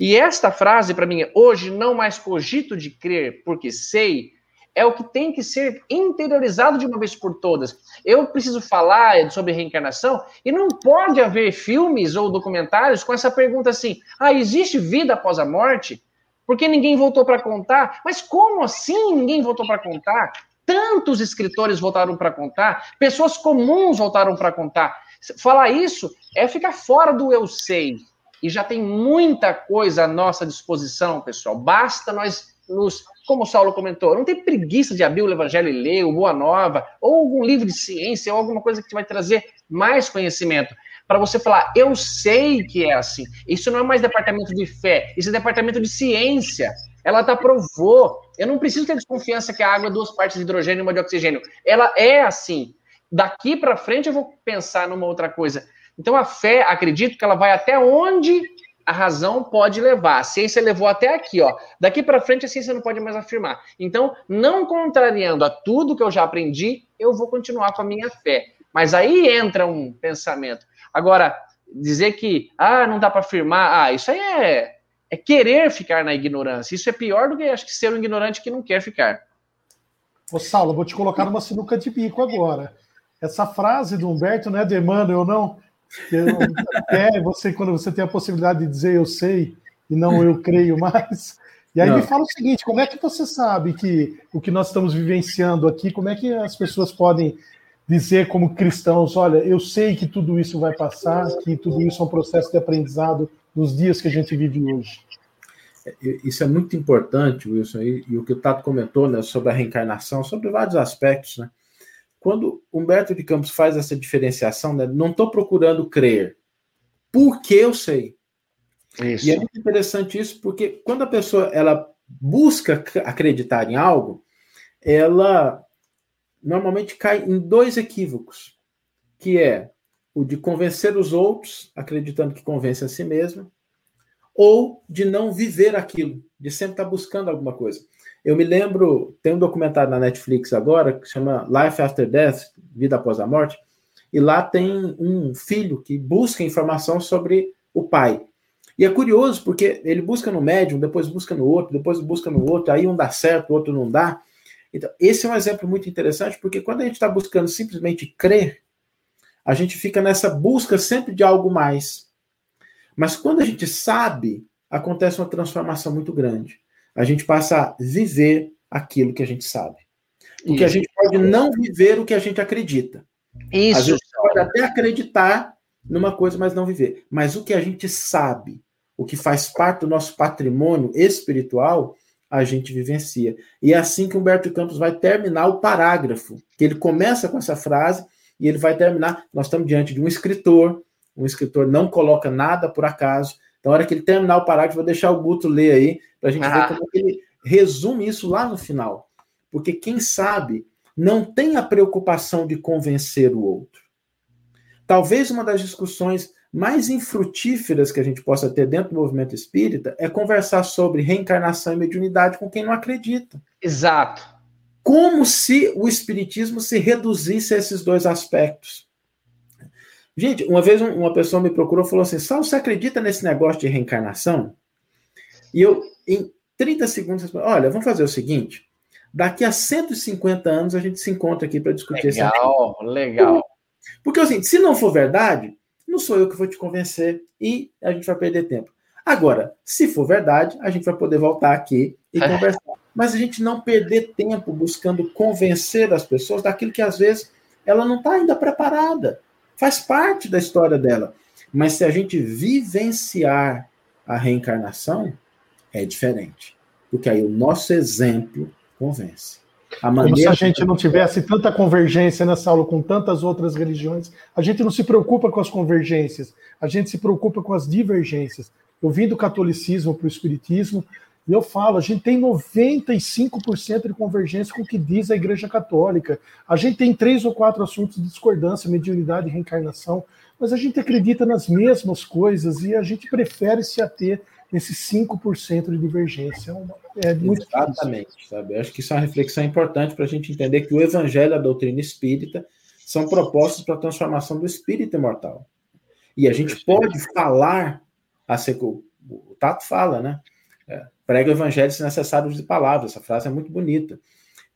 Speaker 3: E esta frase, para mim, hoje não mais cogito de crer, porque sei, é o que tem que ser interiorizado de uma vez por todas. Eu preciso falar sobre reencarnação e não pode haver filmes ou documentários com essa pergunta assim: ah, existe vida após a morte? Porque ninguém voltou para contar? Mas como assim ninguém voltou para contar? Tantos escritores voltaram para contar, pessoas comuns voltaram para contar. Falar isso é ficar fora do eu sei. E já tem muita coisa à nossa disposição, pessoal. Basta nós nos como o Saulo comentou, não tem preguiça de abrir o Evangelho e ler, o Boa Nova, ou algum livro de ciência, ou alguma coisa que vai trazer mais conhecimento. Para você falar, eu sei que é assim. Isso não é mais departamento de fé, isso é departamento de ciência. Ela tá provou. Eu não preciso ter desconfiança que a água é duas partes de hidrogênio e uma de oxigênio. Ela é assim. Daqui para frente eu vou pensar numa outra coisa. Então a fé, acredito que ela vai até onde a razão pode levar. A ciência levou até aqui, ó. Daqui para frente a ciência não pode mais afirmar. Então, não contrariando a tudo que eu já aprendi, eu vou continuar com a minha fé. Mas aí entra um pensamento. Agora, dizer que, ah, não dá para afirmar, ah, isso aí é, é querer ficar na ignorância. Isso é pior do que, acho que, ser um ignorante que não quer ficar.
Speaker 4: Ô, Saulo, vou te colocar numa sinuca de bico agora. Essa frase do Humberto não é de Emmanuel, não? Eu, é você, quando você tem a possibilidade de dizer eu sei e não eu creio mais. E aí não. me fala o seguinte: como é que você sabe que o que nós estamos vivenciando aqui, como é que as pessoas podem dizer, como cristãos, olha, eu sei que tudo isso vai passar, que tudo isso é um processo de aprendizado nos dias que a gente vive hoje?
Speaker 2: É, isso é muito importante, Wilson, e, e o que o Tato comentou né, sobre a reencarnação, sobre vários aspectos, né? Quando Humberto de Campos faz essa diferenciação, né, não estou procurando crer, porque eu sei. Isso. E é muito interessante isso, porque quando a pessoa ela busca acreditar em algo, ela normalmente cai em dois equívocos, que é o de convencer os outros, acreditando que convence a si mesma, ou de não viver aquilo, de sempre estar buscando alguma coisa. Eu me lembro, tem um documentário na Netflix agora que chama Life After Death, Vida Após a Morte, e lá tem um filho que busca informação sobre o pai. E é curioso porque ele busca no médium, depois busca no outro, depois busca no outro, aí um dá certo, o outro não dá. Então, esse é um exemplo muito interessante, porque quando a gente está buscando simplesmente crer, a gente fica nessa busca sempre de algo mais. Mas quando a gente sabe, acontece uma transformação muito grande a gente passa a viver aquilo que a gente sabe. Porque Isso. a gente pode não viver o que a gente acredita. Isso. A gente pode até acreditar numa coisa, mas não viver. Mas o que a gente sabe, o que faz parte do nosso patrimônio espiritual, a gente vivencia. E é assim que Humberto Campos vai terminar o parágrafo, que ele começa com essa frase e ele vai terminar. Nós estamos diante de um escritor, um escritor não coloca nada por acaso, então, na hora que ele terminar o parágrafo, vou deixar o Guto ler aí, para a gente ah. ver como ele resume isso lá no final. Porque quem sabe não tem a preocupação de convencer o outro. Talvez uma das discussões mais infrutíferas que a gente possa ter dentro do movimento espírita é conversar sobre reencarnação e mediunidade com quem não acredita.
Speaker 3: Exato.
Speaker 2: Como se o espiritismo se reduzisse a esses dois aspectos. Gente, uma vez uma pessoa me procurou e falou assim: Sal, você acredita nesse negócio de reencarnação? E eu, em 30 segundos, olha, vamos fazer o seguinte: daqui a 150 anos a gente se encontra aqui para discutir
Speaker 3: legal, esse Legal, legal.
Speaker 2: Porque assim, se não for verdade, não sou eu que vou te convencer e a gente vai perder tempo. Agora, se for verdade, a gente vai poder voltar aqui e (laughs) conversar. Mas a gente não perder tempo buscando convencer as pessoas daquilo que às vezes ela não está ainda preparada. Faz parte da história dela. Mas se a gente vivenciar a reencarnação, é diferente. Porque aí o nosso exemplo convence.
Speaker 4: A Como se a gente não tivesse tanta convergência nessa aula com tantas outras religiões, a gente não se preocupa com as convergências, a gente se preocupa com as divergências. Eu vim do catolicismo para o espiritismo, e eu falo, a gente tem 95% de convergência com o que diz a Igreja Católica. A gente tem três ou quatro assuntos de discordância, mediunidade e reencarnação, mas a gente acredita nas mesmas coisas e a gente prefere se ater nesses 5% de divergência.
Speaker 2: É, é muito Exatamente, difícil. sabe? Eu acho que isso é uma reflexão importante para a gente entender que o Evangelho e a doutrina espírita são propostos para a transformação do espírito imortal. E a gente pode falar, a secu... o Tato fala, né? É, prega o evangelho se necessário de palavras. Essa frase é muito bonita.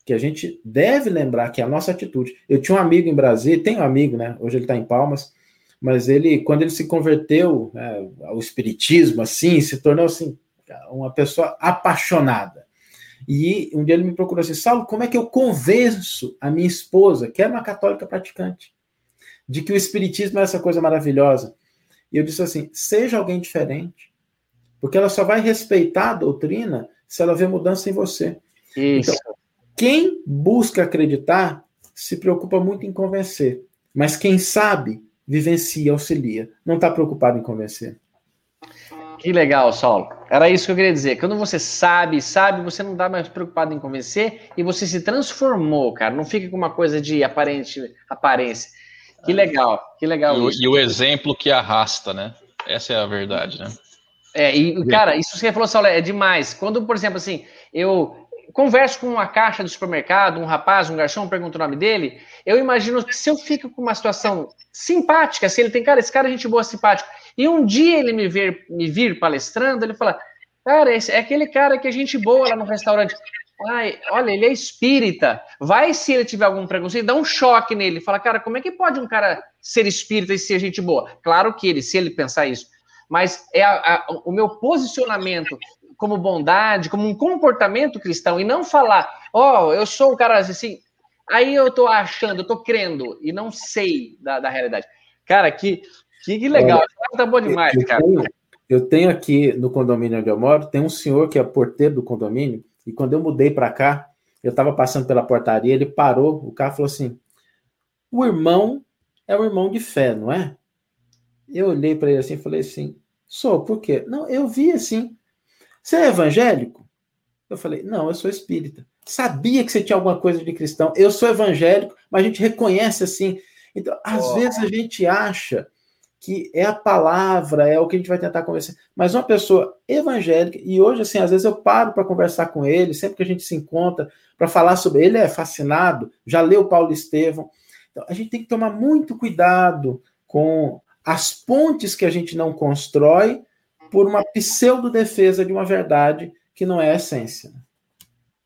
Speaker 2: Que a gente deve lembrar que a nossa atitude. Eu tinha um amigo em Brasília, tenho um amigo, né? Hoje ele está em Palmas, mas ele, quando ele se converteu né, ao espiritismo, assim, se tornou assim uma pessoa apaixonada. E um dia ele me procurou assim, Saulo, como é que eu convenço a minha esposa, que é uma católica praticante, de que o espiritismo é essa coisa maravilhosa? E eu disse assim, seja alguém diferente, porque ela só vai respeitar a doutrina se ela vê mudança em você. Isso. Então, quem busca acreditar se preocupa muito em convencer. Mas quem sabe, vivencia, auxilia. Não está preocupado em convencer.
Speaker 3: Que legal, Saulo. Era isso que eu queria dizer. Quando você sabe, sabe, você não está mais preocupado em convencer e você se transformou, cara. Não fica com uma coisa de aparente aparência. Que legal, que legal.
Speaker 1: E, e o exemplo que arrasta, né? Essa é a verdade, né?
Speaker 3: É, e, cara, isso que você falou, Saulo, é demais. Quando, por exemplo, assim, eu converso com uma caixa do supermercado, um rapaz, um garçom, pergunto o nome dele, eu imagino que se eu fico com uma situação simpática, se ele tem, cara, esse cara é gente boa, simpático, e um dia ele me ver, me vir palestrando, ele fala, cara, esse é aquele cara que é gente boa lá no restaurante. Ai, olha, ele é espírita. Vai se ele tiver algum preconceito, dá um choque nele. Fala, cara, como é que pode um cara ser espírita e ser gente boa? Claro que ele, se ele pensar isso. Mas é a, a, o meu posicionamento como bondade, como um comportamento cristão, e não falar, ó, oh, eu sou um cara assim. Aí eu tô achando, eu tô crendo, e não sei da, da realidade. Cara, que, que, que legal. Olha, tá bom demais,
Speaker 2: eu
Speaker 3: cara.
Speaker 2: Tenho, eu tenho aqui no condomínio onde eu moro, tem um senhor que é porteiro do condomínio, e quando eu mudei para cá, eu estava passando pela portaria, ele parou, o carro falou assim: o irmão é um irmão de fé, não é? Eu olhei para ele assim e falei assim: sou, por quê? Não, eu vi assim. Você é evangélico? Eu falei: não, eu sou espírita. Sabia que você tinha alguma coisa de cristão. Eu sou evangélico, mas a gente reconhece assim. Então, às oh. vezes a gente acha que é a palavra, é o que a gente vai tentar conversar. Mas uma pessoa evangélica, e hoje, assim, às vezes eu paro para conversar com ele, sempre que a gente se encontra, para falar sobre ele, é fascinado, já leu Paulo Estevão. Então, a gente tem que tomar muito cuidado com as pontes que a gente não constrói por uma pseudo-defesa de uma verdade que não é a essência.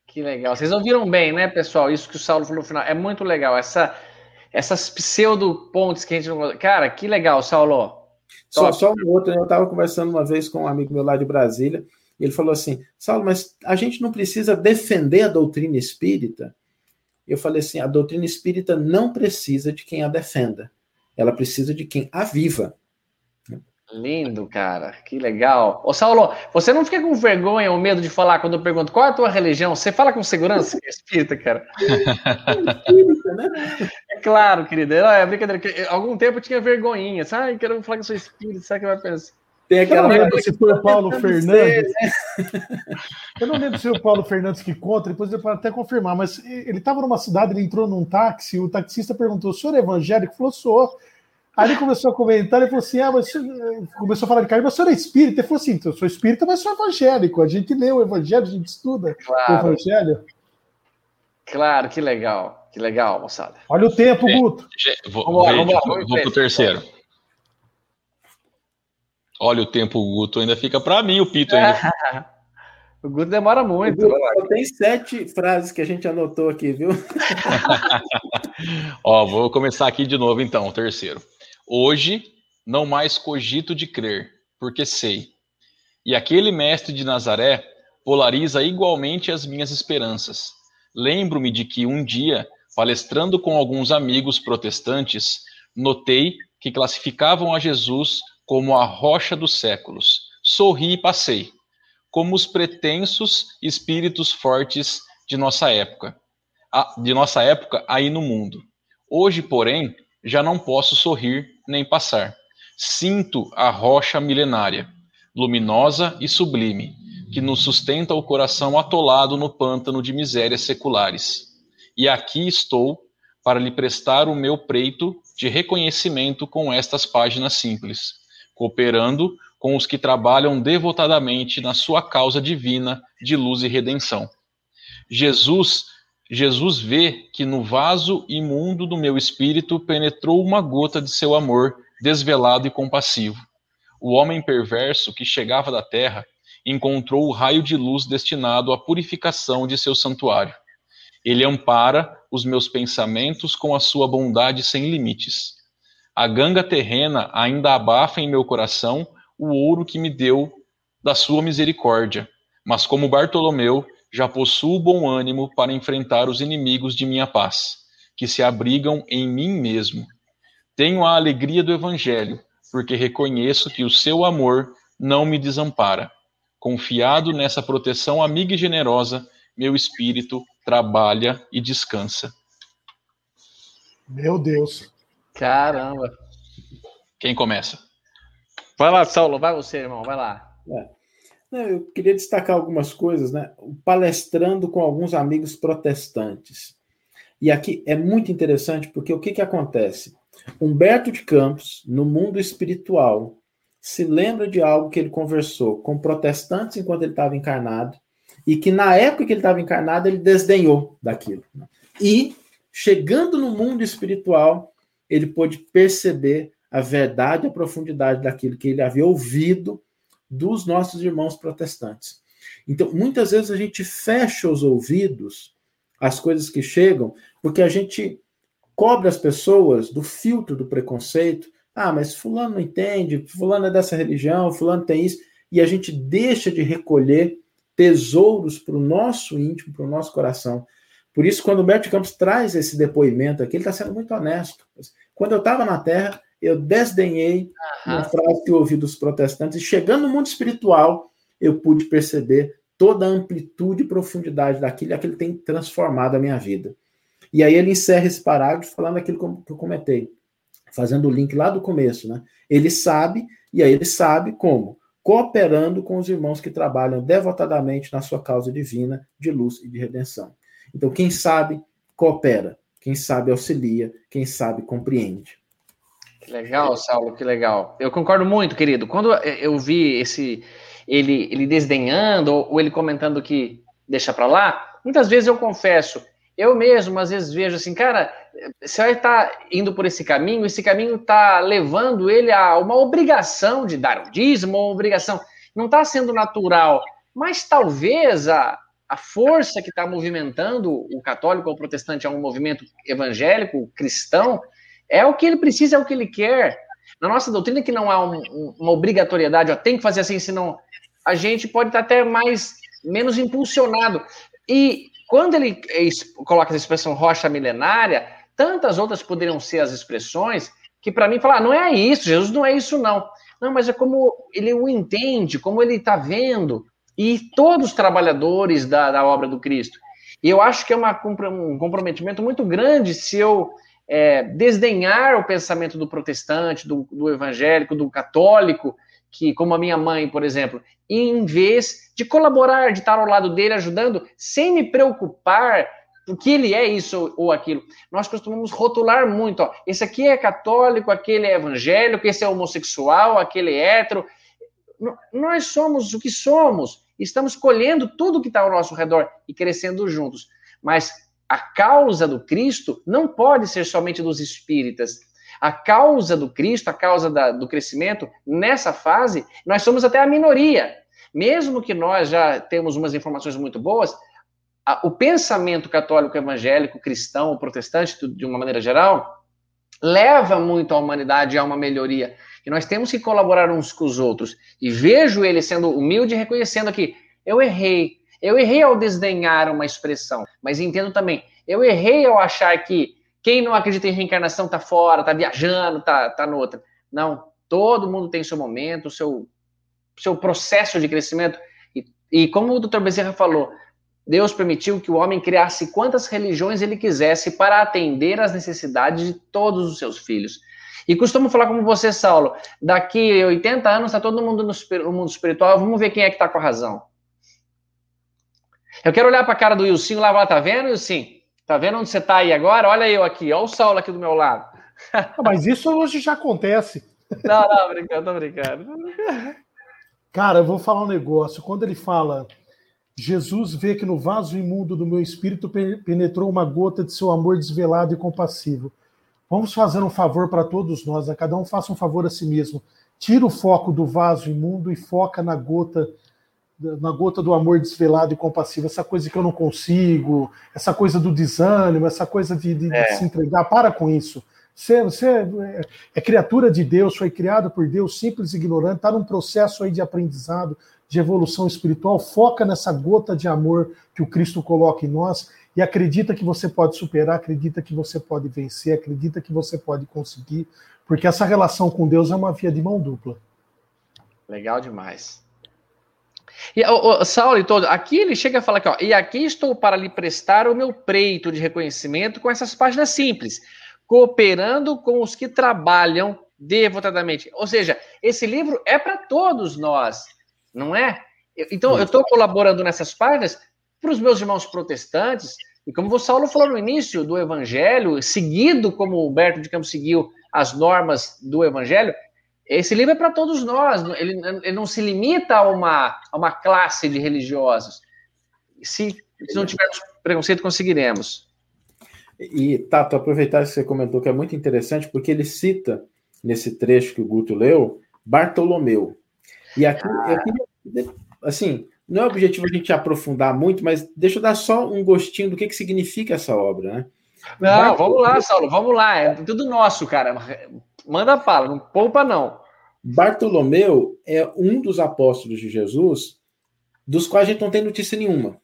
Speaker 3: Que legal. Vocês ouviram bem, né, pessoal? Isso que o Saulo falou no final. É muito legal. Essa essas pseudo pontes que a gente não. Cara, que legal, Saulo.
Speaker 2: Só, só um outro, né? eu estava conversando uma vez com um amigo meu lá de Brasília, e ele falou assim: Saulo, mas a gente não precisa defender a doutrina espírita. Eu falei assim: a doutrina espírita não precisa de quem a defenda, ela precisa de quem a viva.
Speaker 3: Lindo, cara. Que legal. Ô, Saulo, você não fica com vergonha ou medo de falar quando eu pergunto qual é a tua religião? Você fala com segurança que é espírita, cara? É espírita, né? É claro, querida. É brincadeira. Algum tempo eu tinha vergonhinha. Sabe? Quero falar que eu sou espírita. Sabe o que vai pensar?
Speaker 4: Tem aquela eu não lembro se foi o Paulo Fernandes. eu não lembro se foi o Paulo Fernandes que conta, depois eu posso até confirmar, mas ele estava numa cidade, ele entrou num táxi, o taxista perguntou: o senhor é evangélico? Ele falou: sou. Aí ele começou a comentar, ele falou assim: ah, mas começou a falar de carne, mas o senhor é espírita? Ele falou assim: eu sou espírita, mas sou evangélico. A gente lê o evangelho, a gente estuda claro. o evangelho.
Speaker 3: Claro, que legal, que legal, moçada.
Speaker 4: Olha o tempo, Guto.
Speaker 1: Vou, vamos lá, vamos lá, vamos vou pro terceiro. Olha o tempo, Guto. Ainda fica para mim o Pito ainda. (laughs)
Speaker 3: o Guto demora muito.
Speaker 2: Guto, tem sete frases que a gente anotou aqui, viu? (laughs)
Speaker 1: Ó, vou começar aqui de novo então, o terceiro. Hoje não mais cogito de crer, porque sei. E aquele mestre de Nazaré polariza igualmente as minhas esperanças. Lembro-me de que um dia, palestrando com alguns amigos protestantes, notei que classificavam a Jesus como a rocha dos séculos. Sorri e passei, como os pretensos espíritos fortes de nossa época, de nossa época aí no mundo. Hoje, porém, já não posso sorrir nem passar. Sinto a rocha milenária, luminosa e sublime, que nos sustenta o coração atolado no pântano de misérias seculares. E aqui estou para lhe prestar o meu preito de reconhecimento com estas páginas simples, cooperando com os que trabalham devotadamente na sua causa divina de luz e redenção. Jesus Jesus vê que no vaso imundo do meu espírito penetrou uma gota de seu amor, desvelado e compassivo. O homem perverso que chegava da terra encontrou o raio de luz destinado à purificação de seu santuário. Ele ampara os meus pensamentos com a sua bondade sem limites. A ganga terrena ainda abafa em meu coração o ouro que me deu da sua misericórdia, mas como Bartolomeu, já possuo bom ânimo para enfrentar os inimigos de minha paz, que se abrigam em mim mesmo. Tenho a alegria do Evangelho, porque reconheço que o seu amor não me desampara. Confiado nessa proteção amiga e generosa, meu espírito trabalha e descansa.
Speaker 4: Meu Deus.
Speaker 3: Caramba.
Speaker 1: Quem começa?
Speaker 3: Vai lá, Saulo, vai você, irmão, vai lá.
Speaker 2: É. Eu queria destacar algumas coisas, né? Palestrando com alguns amigos protestantes. E aqui é muito interessante porque o que, que acontece? Humberto de Campos, no mundo espiritual, se lembra de algo que ele conversou com protestantes enquanto ele estava encarnado e que na época que ele estava encarnado ele desdenhou daquilo. Né? E chegando no mundo espiritual, ele pôde perceber a verdade e a profundidade daquilo que ele havia ouvido dos nossos irmãos protestantes. Então, muitas vezes a gente fecha os ouvidos às coisas que chegam, porque a gente cobre as pessoas do filtro do preconceito. Ah, mas fulano não entende, fulano é dessa religião, fulano tem isso, e a gente deixa de recolher tesouros para o nosso íntimo, para o nosso coração. Por isso, quando o Humberto Campos traz esse depoimento aqui, ele está sendo muito honesto. Quando eu estava na Terra, eu desdenhei uhum. uma frase que eu ouvi dos protestantes, e chegando no mundo espiritual, eu pude perceber toda a amplitude e profundidade daquilo, e aquilo tem transformado a minha vida. E aí ele encerra esse parágrafo falando aquilo que eu comentei, fazendo o link lá do começo, né? Ele sabe, e aí ele sabe como? Cooperando com os irmãos que trabalham devotadamente na sua causa divina de luz e de redenção. Então, quem sabe, coopera. Quem sabe, auxilia. Quem sabe, compreende.
Speaker 3: Que legal, Saulo, que legal. Eu concordo muito, querido. Quando eu vi esse ele, ele desdenhando ou ele comentando que deixa para lá, muitas vezes eu confesso, eu mesmo às vezes vejo assim, cara, você vai estar tá indo por esse caminho, esse caminho está levando ele a uma obrigação de dar o dízimo, uma obrigação, não está sendo natural, mas talvez a, a força que está movimentando o católico ou o protestante a um movimento evangélico, cristão, é o que ele precisa, é o que ele quer. Na nossa doutrina, que não há um, um, uma obrigatoriedade, ó, tem que fazer assim, senão a gente pode estar até mais menos impulsionado. E quando ele coloca essa expressão rocha milenária, tantas outras poderiam ser as expressões que para mim falar, ah, não é isso, Jesus não é isso não. Não, mas é como ele o entende, como ele está vendo, e todos os trabalhadores da, da obra do Cristo. E eu acho que é uma, um comprometimento muito grande se eu é, desdenhar o pensamento do protestante, do, do, evangélico, do católico, que, como a minha mãe, por exemplo, em vez de colaborar, de estar ao lado dele ajudando, sem me preocupar porque ele é isso ou aquilo. Nós costumamos rotular muito, ó, esse aqui é católico, aquele é evangélico, esse é homossexual, aquele é hétero. Nós somos o que somos, estamos colhendo tudo que está ao nosso redor e crescendo juntos. Mas a causa do Cristo não pode ser somente dos espíritas. A causa do Cristo, a causa da, do crescimento, nessa fase, nós somos até a minoria. Mesmo que nós já temos umas informações muito boas, a, o pensamento católico, evangélico, cristão, protestante, de uma maneira geral, leva muito a humanidade a uma melhoria. E nós temos que colaborar uns com os outros. E vejo ele sendo humilde e reconhecendo aqui: eu errei, eu errei ao desdenhar uma expressão, mas entendo também, eu errei ao achar que quem não acredita em reencarnação está fora, está viajando, está tá noutra. Não, todo mundo tem seu momento, seu, seu processo de crescimento. E, e como o Dr. Bezerra falou, Deus permitiu que o homem criasse quantas religiões ele quisesse para atender às necessidades de todos os seus filhos. E costumo falar como você, Saulo, daqui 80 anos está todo mundo no, mundo espiritual, vamos ver quem é que está com a razão. Eu quero olhar para a cara do Wilson lá, lá, tá vendo, Wilson? Tá vendo onde você tá aí agora? Olha eu aqui, olha o Saulo aqui do meu lado.
Speaker 4: Ah, mas isso hoje já acontece. (laughs)
Speaker 3: Não, não, brincando, tô brincando.
Speaker 4: Cara, eu vou falar um negócio. Quando ele fala, Jesus vê que no vaso imundo do meu espírito penetrou uma gota de seu amor desvelado e compassivo. Vamos fazer um favor para todos nós, a né? cada um faça um favor a si mesmo. Tira o foco do vaso imundo e foca na gota na gota do amor desvelado e compassivo, essa coisa que eu não consigo, essa coisa do desânimo, essa coisa de, de, é. de se entregar, para com isso. Você, você é, é, criatura de Deus, foi criado por Deus, simples e ignorante, está num processo aí de aprendizado, de evolução espiritual, foca nessa gota de amor que o Cristo coloca em nós e acredita que você pode superar, acredita que você pode vencer, acredita que você pode conseguir, porque essa relação com Deus é uma via de mão dupla.
Speaker 3: Legal demais. E o, o Saulo e todo, aqui ele chega a falar que, ó, e aqui estou para lhe prestar o meu preito de reconhecimento com essas páginas simples, cooperando com os que trabalham devotadamente. Ou seja, esse livro é para todos nós, não é? Então, eu estou colaborando nessas páginas para os meus irmãos protestantes, e como o Saulo falou no início do Evangelho, seguido como o Humberto de Campos seguiu as normas do Evangelho, esse livro é para todos nós, ele, ele, não se limita a uma, a uma classe de religiosos. se, se não tivermos preconceito, conseguiremos.
Speaker 2: E, Tato, aproveitar que você comentou que é muito interessante, porque ele cita, nesse trecho que o Guto leu, Bartolomeu. E aqui, ah. queria, assim, não é objetivo a gente aprofundar muito, mas deixa eu dar só um gostinho do que, que significa essa obra, né?
Speaker 3: Não, Bartolomeu... vamos lá, Saulo, vamos lá, é tudo nosso, cara. Manda fala, não poupa não.
Speaker 2: Bartolomeu é um dos apóstolos de Jesus, dos quais a gente não tem notícia nenhuma.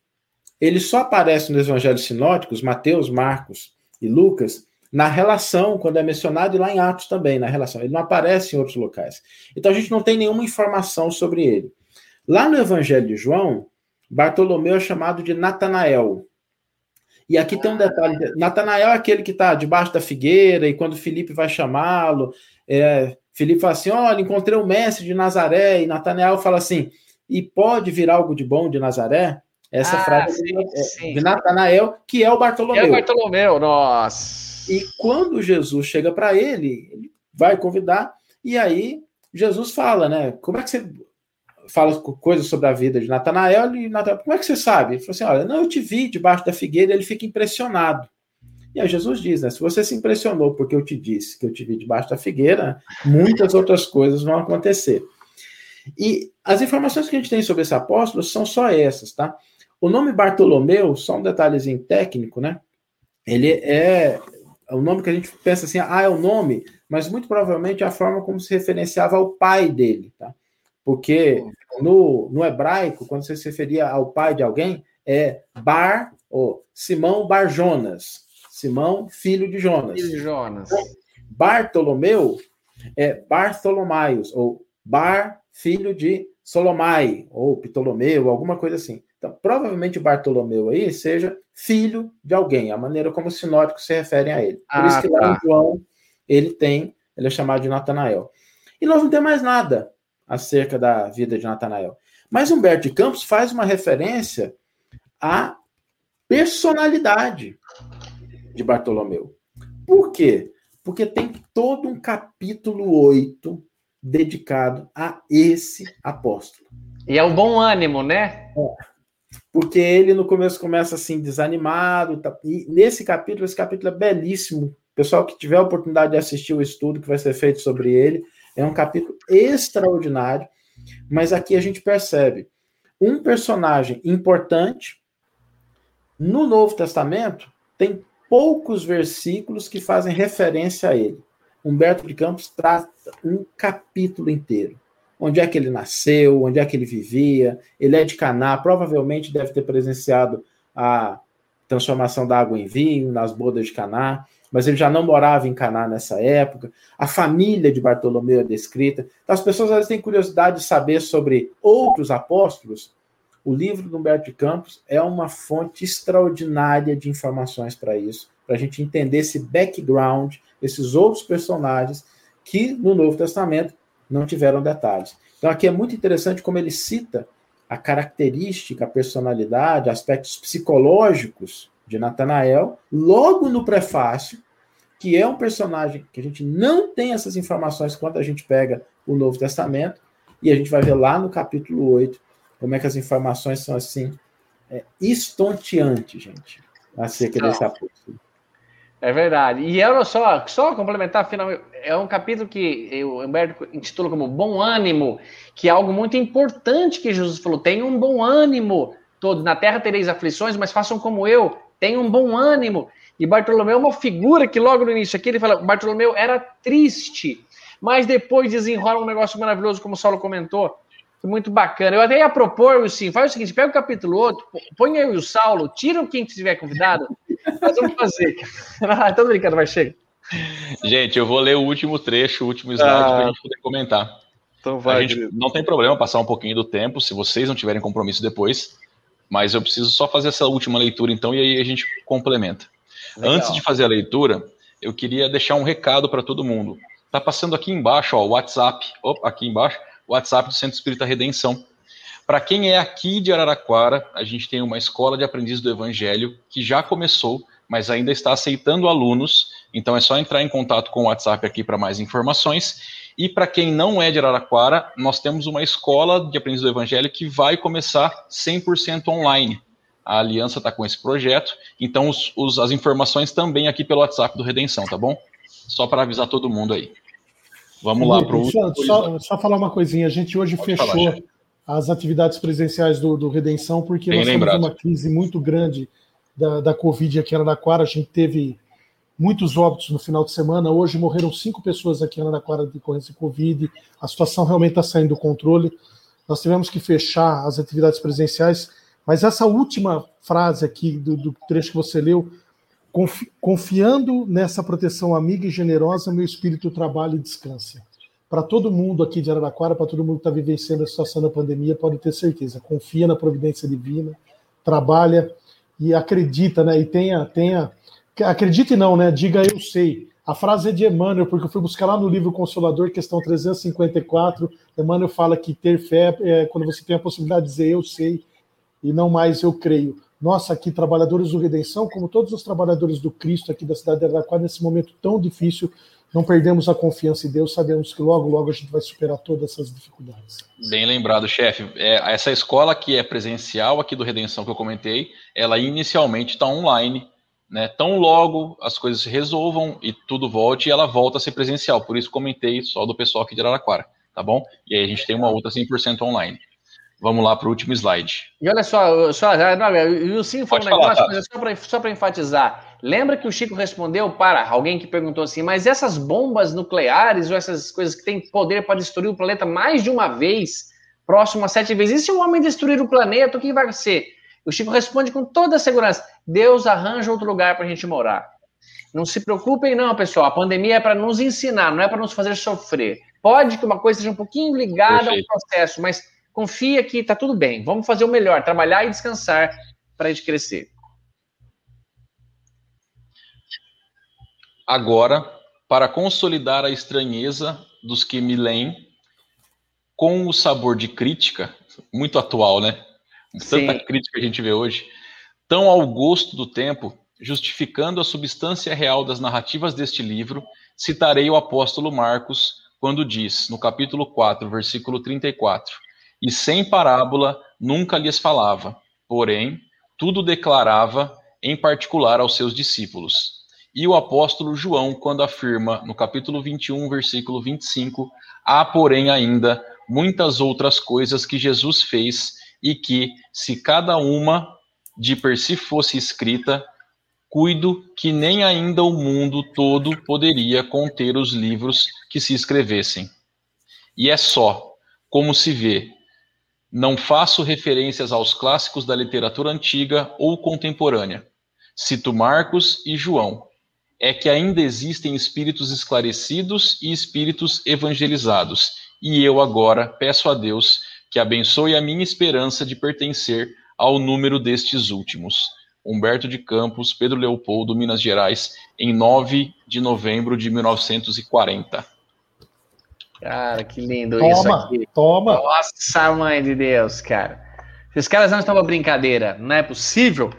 Speaker 2: Ele só aparece nos evangelhos sinóticos, Mateus, Marcos e Lucas, na relação, quando é mencionado, e lá em Atos também, na relação. Ele não aparece em outros locais. Então a gente não tem nenhuma informação sobre ele. Lá no Evangelho de João, Bartolomeu é chamado de Natanael. E aqui tem um detalhe: Natanael é aquele que está debaixo da figueira, e quando Felipe vai chamá-lo, é, Felipe fala assim: Olha, encontrei o mestre de Nazaré, e Natanael fala assim: E pode vir algo de bom de Nazaré? Essa ah, frase sim, é sim. de Natanael, que é o Bartolomeu. É
Speaker 3: o Bartolomeu, nossa.
Speaker 2: E quando Jesus chega para ele, ele vai convidar, e aí Jesus fala, né? Como é que você fala coisas sobre a vida de Natanael e Natanael, como é que você sabe? Ele falou assim: olha, não, eu te vi debaixo da figueira, ele fica impressionado. E aí Jesus diz, né? Se você se impressionou porque eu te disse que eu te vi debaixo da figueira, muitas outras coisas vão acontecer. E as informações que a gente tem sobre esse apóstolo são só essas, tá? O nome Bartolomeu, só um detalhezinho técnico, né? Ele é o nome que a gente pensa assim, ah, é o nome, mas muito provavelmente é a forma como se referenciava ao pai dele, tá? Porque no, no hebraico, quando você se referia ao pai de alguém, é Bar, ou Simão Bar Jonas. Simão, filho de Jonas.
Speaker 3: Filho de Jonas.
Speaker 2: Bartolomeu é Bartolomaios, ou Bar, filho de Solomai, ou Ptolomeu, alguma coisa assim. Então, provavelmente Bartolomeu aí seja filho de alguém, a maneira como os sinóticos se referem a ele. Por ah, isso que lá tá. em João ele tem, ele é chamado de Natanael. E nós não temos mais nada acerca da vida de Natanael. Mas Humberto de Campos faz uma referência à personalidade de Bartolomeu. Por quê? Porque tem todo um capítulo 8 dedicado a esse apóstolo.
Speaker 3: E é o bom ânimo, né?
Speaker 2: É porque ele no começo começa assim desanimado, tá, e nesse capítulo, esse capítulo é belíssimo. Pessoal que tiver a oportunidade de assistir o estudo que vai ser feito sobre ele, é um capítulo extraordinário, mas aqui a gente percebe um personagem importante no Novo Testamento tem poucos versículos que fazem referência a ele. Humberto de Campos trata um capítulo inteiro onde é que ele nasceu, onde é que ele vivia. Ele é de Caná, provavelmente deve ter presenciado a transformação da água em vinho nas bodas de Caná, mas ele já não morava em Caná nessa época. A família de Bartolomeu é descrita. Então, as pessoas vezes têm curiosidade de saber sobre outros apóstolos. O livro do Humberto de Campos é uma fonte extraordinária de informações para isso, para a gente entender esse background, esses outros personagens que no Novo Testamento não tiveram detalhes. Então, aqui é muito interessante como ele cita a característica, a personalidade, aspectos psicológicos de Natanael, logo no prefácio, que é um personagem que a gente não tem essas informações quando a gente pega o Novo Testamento, e a gente vai ver lá no capítulo 8 como é que as informações são assim, é, estonteantes, gente, acerca desse apóstolo.
Speaker 3: É verdade. E eu só, só complementar, finalmente, é um capítulo que o Humberto intitula como Bom Ânimo, que é algo muito importante que Jesus falou: tenha um bom ânimo. Todos na terra tereis aflições, mas façam como eu, tenham um bom ânimo. E Bartolomeu é uma figura que logo no início aqui ele fala: Bartolomeu era triste, mas depois desenrola um negócio maravilhoso, como o Saulo comentou. Muito bacana. Eu até ia propor, sim, faz o seguinte: pega o capítulo outro, põe eu e o Saulo, tira quem tiver convidado, nós vamos fazer. (laughs) ah, tô brincando, vai, chega.
Speaker 1: Gente, eu vou ler o último trecho, o último slide, ah, para a gente poder comentar. Então vai. A gente não tem problema passar um pouquinho do tempo, se vocês não tiverem compromisso depois, mas eu preciso só fazer essa última leitura, então, e aí a gente complementa. Legal. Antes de fazer a leitura, eu queria deixar um recado para todo mundo. Tá passando aqui embaixo, ó, o WhatsApp, aqui embaixo, o WhatsApp do Centro Espírita Redenção. Para quem é aqui de Araraquara, a gente tem uma escola de aprendiz do Evangelho que já começou, mas ainda está aceitando alunos. Então é só entrar em contato com o WhatsApp aqui para mais informações. E para quem não é de Araraquara, nós temos uma escola de aprendiz do Evangelho que vai começar 100% online. A aliança está com esse projeto, então os, os, as informações também aqui pelo WhatsApp do Redenção, tá bom? Só para avisar todo mundo aí. Vamos lá para o.
Speaker 4: Só, só, só, falar uma coisinha: a gente hoje Pode fechou falar, as atividades presenciais do, do Redenção, porque Bem nós lembrado. temos uma crise muito grande da, da Covid aqui em Araraquara. A gente teve muitos óbitos no final de semana. Hoje morreram cinco pessoas aqui em Araraquara de decorrência de Covid. A situação realmente está saindo do controle. Nós tivemos que fechar as atividades presenciais, mas essa última frase aqui do, do trecho que você leu Confiando nessa proteção amiga e generosa, meu espírito trabalha e descansa. Para todo mundo aqui de Araraquara, para todo mundo que está vivenciando a situação da pandemia, pode ter certeza. Confia na providência divina, trabalha e acredita, né? E tenha, tenha, acredite não, né? Diga eu sei. A frase é de Emmanuel, porque eu fui buscar lá no livro Consolador, questão 354. Emmanuel fala que ter fé é quando você tem a possibilidade de dizer eu sei e não mais eu creio nós aqui, trabalhadores do Redenção, como todos os trabalhadores do Cristo aqui da cidade de Araraquara, nesse momento tão difícil, não perdemos a confiança em Deus, sabemos que logo, logo a gente vai superar todas essas dificuldades.
Speaker 1: Bem lembrado, chefe. É, essa escola que é presencial aqui do Redenção que eu comentei, ela inicialmente está online, né? Tão logo as coisas se resolvam e tudo volte, ela volta a ser presencial. Por isso comentei só do pessoal aqui de Araraquara, tá bom? E aí a gente tem uma outra 100% online. Vamos lá para o último slide.
Speaker 3: E olha só, só o Wilson falou um negócio, falar, tá? só para enfatizar. Lembra que o Chico respondeu para alguém que perguntou assim, mas essas bombas nucleares ou essas coisas que têm poder para destruir o planeta mais de uma vez, próximo a sete vezes, e se o homem destruir o planeta, o que vai ser? O Chico responde com toda a segurança: Deus arranja outro lugar para a gente morar. Não se preocupem, não, pessoal. A pandemia é para nos ensinar, não é para nos fazer sofrer. Pode que uma coisa seja um pouquinho ligada Perfeito. ao processo, mas confia que está tudo bem. Vamos fazer o melhor, trabalhar e descansar para a gente crescer.
Speaker 1: Agora, para consolidar a estranheza dos que me leem, com o sabor de crítica, muito atual, né? Tanta crítica que a gente vê hoje, tão ao gosto do tempo, justificando a substância real das narrativas deste livro, citarei o apóstolo Marcos quando diz, no capítulo 4, versículo 34, e sem parábola nunca lhes falava, porém, tudo declarava em particular aos seus discípulos. E o apóstolo João, quando afirma no capítulo 21, versículo 25, há, porém, ainda muitas outras coisas que Jesus fez e que, se cada uma de per si fosse escrita, cuido que nem ainda o mundo todo poderia conter os livros que se escrevessem. E é só, como se vê, não faço referências aos clássicos da literatura antiga ou contemporânea. Cito Marcos e João. É que ainda existem espíritos esclarecidos e espíritos evangelizados, e eu agora peço a Deus que abençoe a minha esperança de pertencer ao número destes últimos. Humberto de Campos, Pedro Leopoldo, Minas Gerais, em 9 de novembro de 1940.
Speaker 3: Cara, que lindo
Speaker 4: toma,
Speaker 3: isso
Speaker 4: aqui. Toma.
Speaker 3: Nossa, mãe de Deus, cara. Esses caras não estão pra brincadeira, não é possível.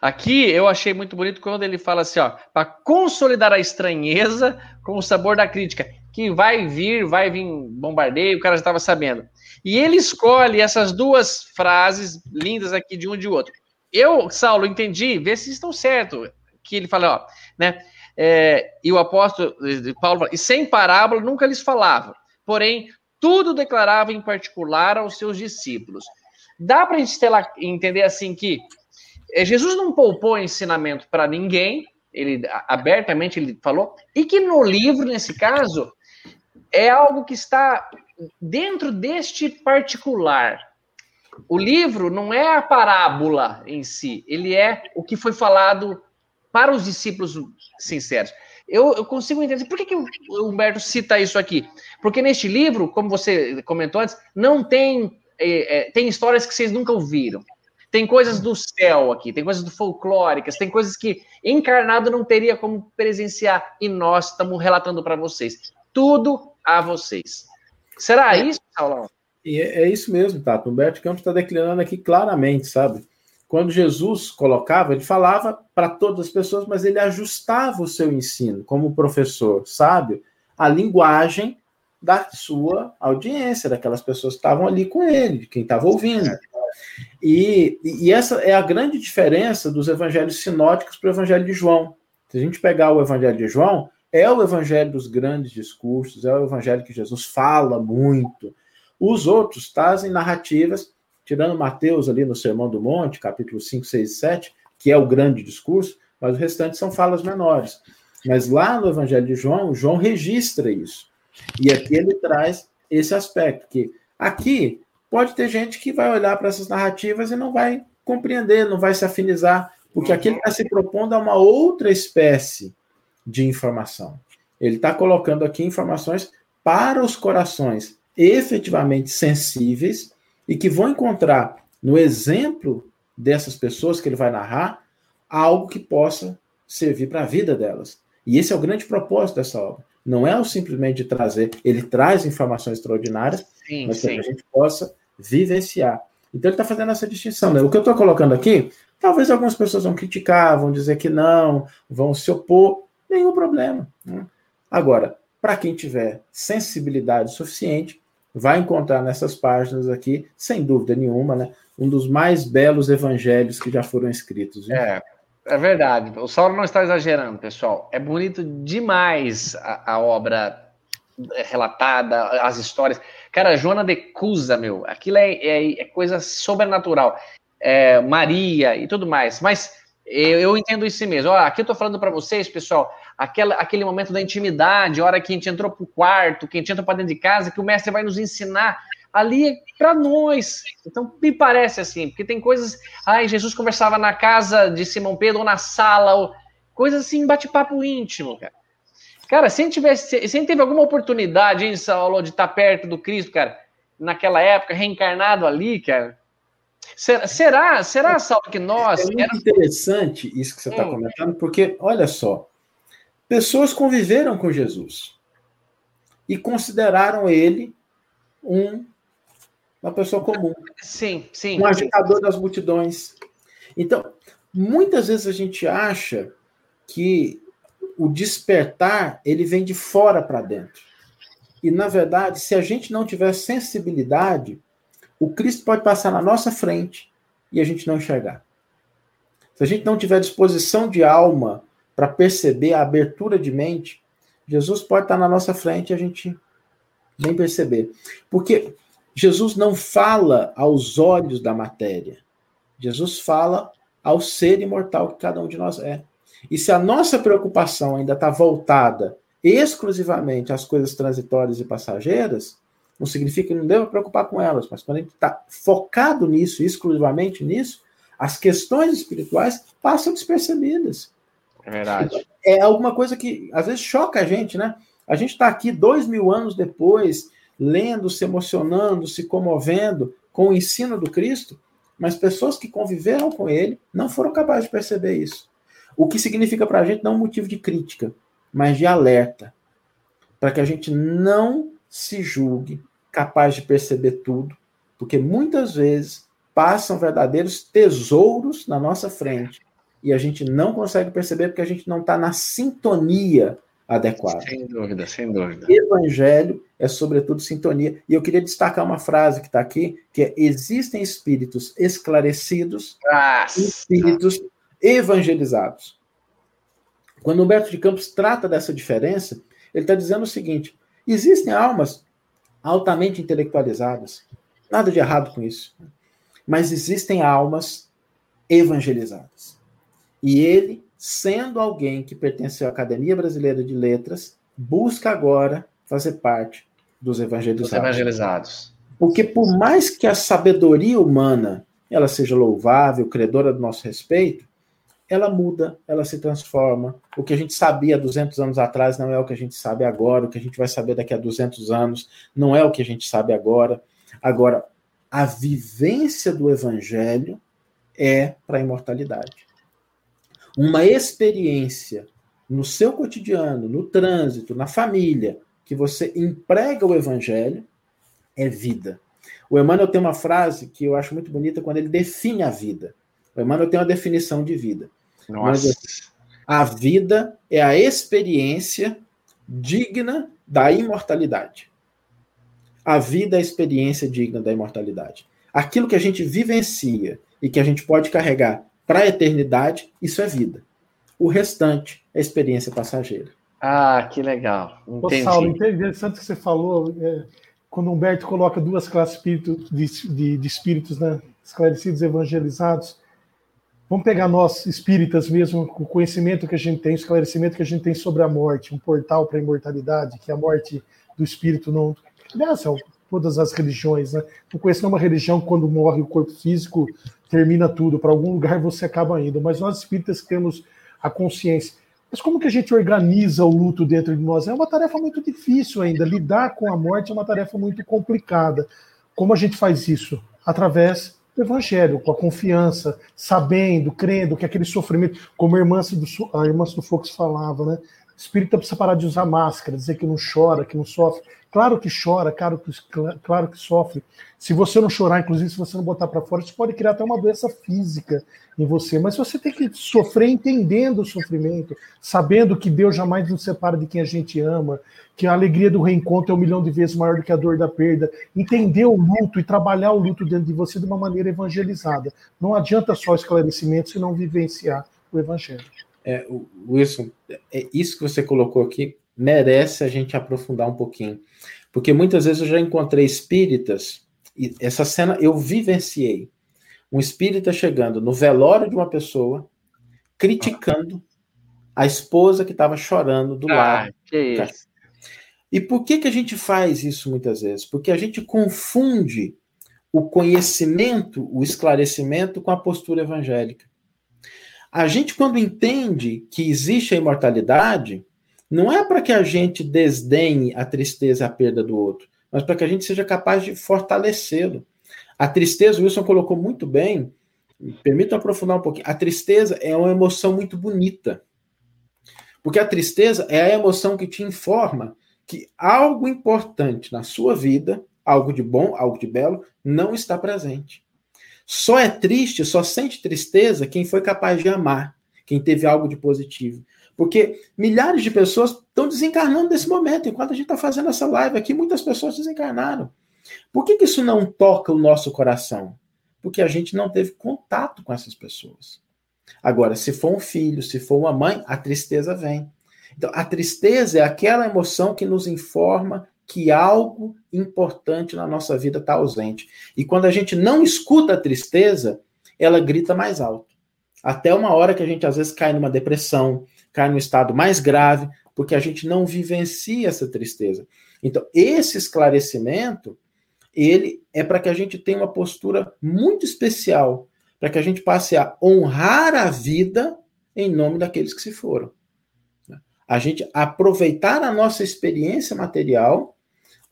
Speaker 3: Aqui eu achei muito bonito quando ele fala assim, ó, para consolidar a estranheza com o sabor da crítica, que vai vir, vai vir bombardeio, o cara já estava sabendo. E ele escolhe essas duas frases lindas aqui de um e de outro. Eu, Saulo, entendi, vê se estão certo, que ele fala, ó, né? É, e o apóstolo Paulo fala, e sem parábola nunca lhes falava porém, tudo declarava em particular aos seus discípulos. Dá para a gente entender assim que eh, Jesus não poupou ensinamento para ninguém, ele abertamente ele falou, e que no livro, nesse caso, é algo que está dentro deste particular. O livro não é a parábola em si, ele é o que foi falado para os discípulos sinceros. Eu, eu consigo entender. Por que, que o Humberto cita isso aqui? Porque neste livro, como você comentou antes, não tem. É, é, tem histórias que vocês nunca ouviram. Tem coisas do céu aqui, tem coisas folclóricas, tem coisas que encarnado não teria como presenciar e nós estamos relatando para vocês. Tudo a vocês. Será é, isso, Saulão?
Speaker 2: É, é isso mesmo, Tato. Humberto Campos está declinando aqui claramente, sabe? quando Jesus colocava, ele falava para todas as pessoas, mas ele ajustava o seu ensino como professor sábio à linguagem da sua audiência, daquelas pessoas que estavam ali com ele, de quem estava ouvindo. E, e essa é a grande diferença dos evangelhos sinóticos para o evangelho de João. Se a gente pegar o evangelho de João, é o evangelho dos grandes discursos, é o evangelho que Jesus fala muito. Os outros trazem narrativas, tirando Mateus ali no Sermão do Monte, capítulo 5, 6 e 7, que é o grande discurso, mas o restante são falas menores. Mas lá no Evangelho de João, João registra isso. E aqui ele traz esse aspecto, que aqui pode ter gente que vai olhar para essas narrativas e não vai compreender, não vai se afinizar, porque aqui ele está se propondo a uma outra espécie de informação. Ele está colocando aqui informações para os corações efetivamente sensíveis e que vão encontrar no exemplo dessas pessoas que ele vai narrar algo que possa servir para a vida delas. E esse é o grande propósito dessa obra. Não é o simplesmente trazer, ele traz informações extraordinárias, sim, mas para que a gente possa vivenciar. Então ele está fazendo essa distinção. Né? O que eu estou colocando aqui, talvez algumas pessoas vão criticar, vão dizer que não, vão se opor, nenhum problema. Né? Agora, para quem tiver sensibilidade suficiente, vai encontrar nessas páginas aqui, sem dúvida nenhuma, né, um dos mais belos evangelhos que já foram escritos.
Speaker 3: É, é verdade. O Saulo não está exagerando, pessoal. É bonito demais a, a obra relatada, as histórias. Cara, Joana de Cusa, meu, aquilo é, é, é coisa sobrenatural. É, Maria e tudo mais. Mas eu, eu entendo isso mesmo. Olha, aqui eu estou falando para vocês, pessoal, aquela, aquele momento da intimidade, a hora que a gente entrou para o quarto, que a gente entra para dentro de casa, que o mestre vai nos ensinar ali para nós. Então, me parece assim, porque tem coisas. Ai, Jesus conversava na casa de Simão Pedro ou na sala, ou, coisas assim, bate-papo íntimo, cara. Cara, se a gente tivesse, se a teve alguma oportunidade, hein, Saulo, de estar perto do Cristo, cara, naquela época, reencarnado ali, cara. Será, será, será Saulo, que nós.
Speaker 2: É muito era... interessante isso que você está hum. comentando, porque, olha só, pessoas conviveram com Jesus e consideraram ele um uma pessoa comum.
Speaker 3: Sim, sim.
Speaker 2: Um agitador das multidões. Então, muitas vezes a gente acha que o despertar ele vem de fora para dentro. E na verdade, se a gente não tiver sensibilidade, o Cristo pode passar na nossa frente e a gente não enxergar. Se a gente não tiver disposição de alma para perceber a abertura de mente, Jesus pode estar na nossa frente e a gente nem perceber. Porque Jesus não fala aos olhos da matéria. Jesus fala ao ser imortal que cada um de nós é. E se a nossa preocupação ainda está voltada exclusivamente às coisas transitórias e passageiras, não significa que não deva preocupar com elas, mas quando a gente está focado nisso, exclusivamente nisso, as questões espirituais passam despercebidas.
Speaker 3: É verdade.
Speaker 2: É alguma coisa que às vezes choca a gente, né? A gente está aqui dois mil anos depois lendo, se emocionando, se comovendo com o ensino do Cristo, mas pessoas que conviveram com ele não foram capazes de perceber isso. O que significa para a gente não um motivo de crítica, mas de alerta, para que a gente não se julgue capaz de perceber tudo, porque muitas vezes passam verdadeiros tesouros na nossa frente e a gente não consegue perceber porque a gente não está na sintonia adequada.
Speaker 3: Sem dúvida, sem dúvida.
Speaker 2: Evangelho é, sobretudo, sintonia. E eu queria destacar uma frase que está aqui, que é: existem espíritos esclarecidos e espíritos evangelizados. Quando Humberto de Campos trata dessa diferença, ele está dizendo o seguinte: existem almas altamente intelectualizadas, nada de errado com isso, mas existem almas evangelizadas. E ele sendo alguém que pertenceu à Academia Brasileira de Letras, busca agora fazer parte dos evangelizados. Dos
Speaker 3: evangelizados.
Speaker 2: Porque por mais que a sabedoria humana ela seja louvável, credora do nosso respeito, ela muda, ela se transforma. O que a gente sabia 200 anos atrás não é o que a gente sabe agora, o que a gente vai saber daqui a 200 anos não é o que a gente sabe agora. Agora, a vivência do evangelho é para a imortalidade uma experiência no seu cotidiano, no trânsito, na família, que você emprega o evangelho, é vida. O Emmanuel tem uma frase que eu acho muito bonita quando ele define a vida. O Emmanuel tem uma definição de vida.
Speaker 3: Nossa.
Speaker 2: A vida é a experiência digna da imortalidade. A vida é a experiência digna da imortalidade. aquilo que a gente vivencia e que a gente pode carregar para a eternidade, isso é vida. O restante é experiência passageira.
Speaker 3: Ah, que legal.
Speaker 4: Entendi. Ô, Saulo, interessante que você falou, é, quando Humberto coloca duas classes de, de, de espíritos né, esclarecidos, evangelizados, vamos pegar nós, espíritas mesmo, o conhecimento que a gente tem, o esclarecimento que a gente tem sobre a morte, um portal para a imortalidade, que a morte do espírito não. Aliás, é todas as religiões, né? Não conheço nenhuma religião quando morre o corpo físico termina tudo, para algum lugar você acaba indo, mas nós espíritas temos a consciência. Mas como que a gente organiza o luto dentro de nós? É uma tarefa muito difícil ainda. Lidar com a morte é uma tarefa muito complicada. Como a gente faz isso? Através evangelho, com a confiança, sabendo, crendo que aquele sofrimento, como a irmã do, a irmã do falava, né? Espírita precisa parar de usar máscara, dizer que não chora, que não sofre. Claro que chora, claro que, claro que sofre. Se você não chorar, inclusive, se você não botar para fora, isso pode criar até uma doença física em você. Mas você tem que sofrer entendendo o sofrimento, sabendo que Deus jamais nos separa de quem a gente ama, que a alegria do reencontro é um milhão de vezes maior do que a dor da perda. Entender o luto e trabalhar o luto dentro de você de uma maneira evangelizada. Não adianta só esclarecimento se não vivenciar o evangelho
Speaker 2: é, Wilson, é, isso que você colocou aqui merece a gente aprofundar um pouquinho. Porque muitas vezes eu já encontrei espíritas, e essa cena eu vivenciei. Um espírita chegando no velório de uma pessoa, criticando a esposa que estava chorando do ah, lado. E por que, que a gente faz isso muitas vezes? Porque a gente confunde o conhecimento, o esclarecimento com a postura evangélica. A gente, quando entende que existe a imortalidade, não é para que a gente desdenhe a tristeza a perda do outro, mas para que a gente seja capaz de fortalecê-lo. A tristeza, o Wilson colocou muito bem, permita aprofundar um pouquinho. A tristeza é uma emoção muito bonita. Porque a tristeza é a emoção que te informa que algo importante na sua vida, algo de bom, algo de belo, não está presente. Só é triste, só sente tristeza quem foi capaz de amar, quem teve algo de positivo. Porque milhares de pessoas estão desencarnando nesse momento. Enquanto a gente está fazendo essa live aqui, muitas pessoas desencarnaram. Por que, que isso não toca o nosso coração? Porque a gente não teve contato com essas pessoas. Agora, se for um filho, se for uma mãe, a tristeza vem. Então, a tristeza é aquela emoção que nos informa que algo importante na nossa vida está ausente. E quando a gente não escuta a tristeza, ela grita mais alto. Até uma hora que a gente às vezes cai numa depressão, cai num estado mais grave, porque a gente não vivencia essa tristeza. Então, esse esclarecimento, ele é para que a gente tenha uma postura muito especial, para que a gente passe a honrar a vida em nome daqueles que se foram. A gente aproveitar a nossa experiência material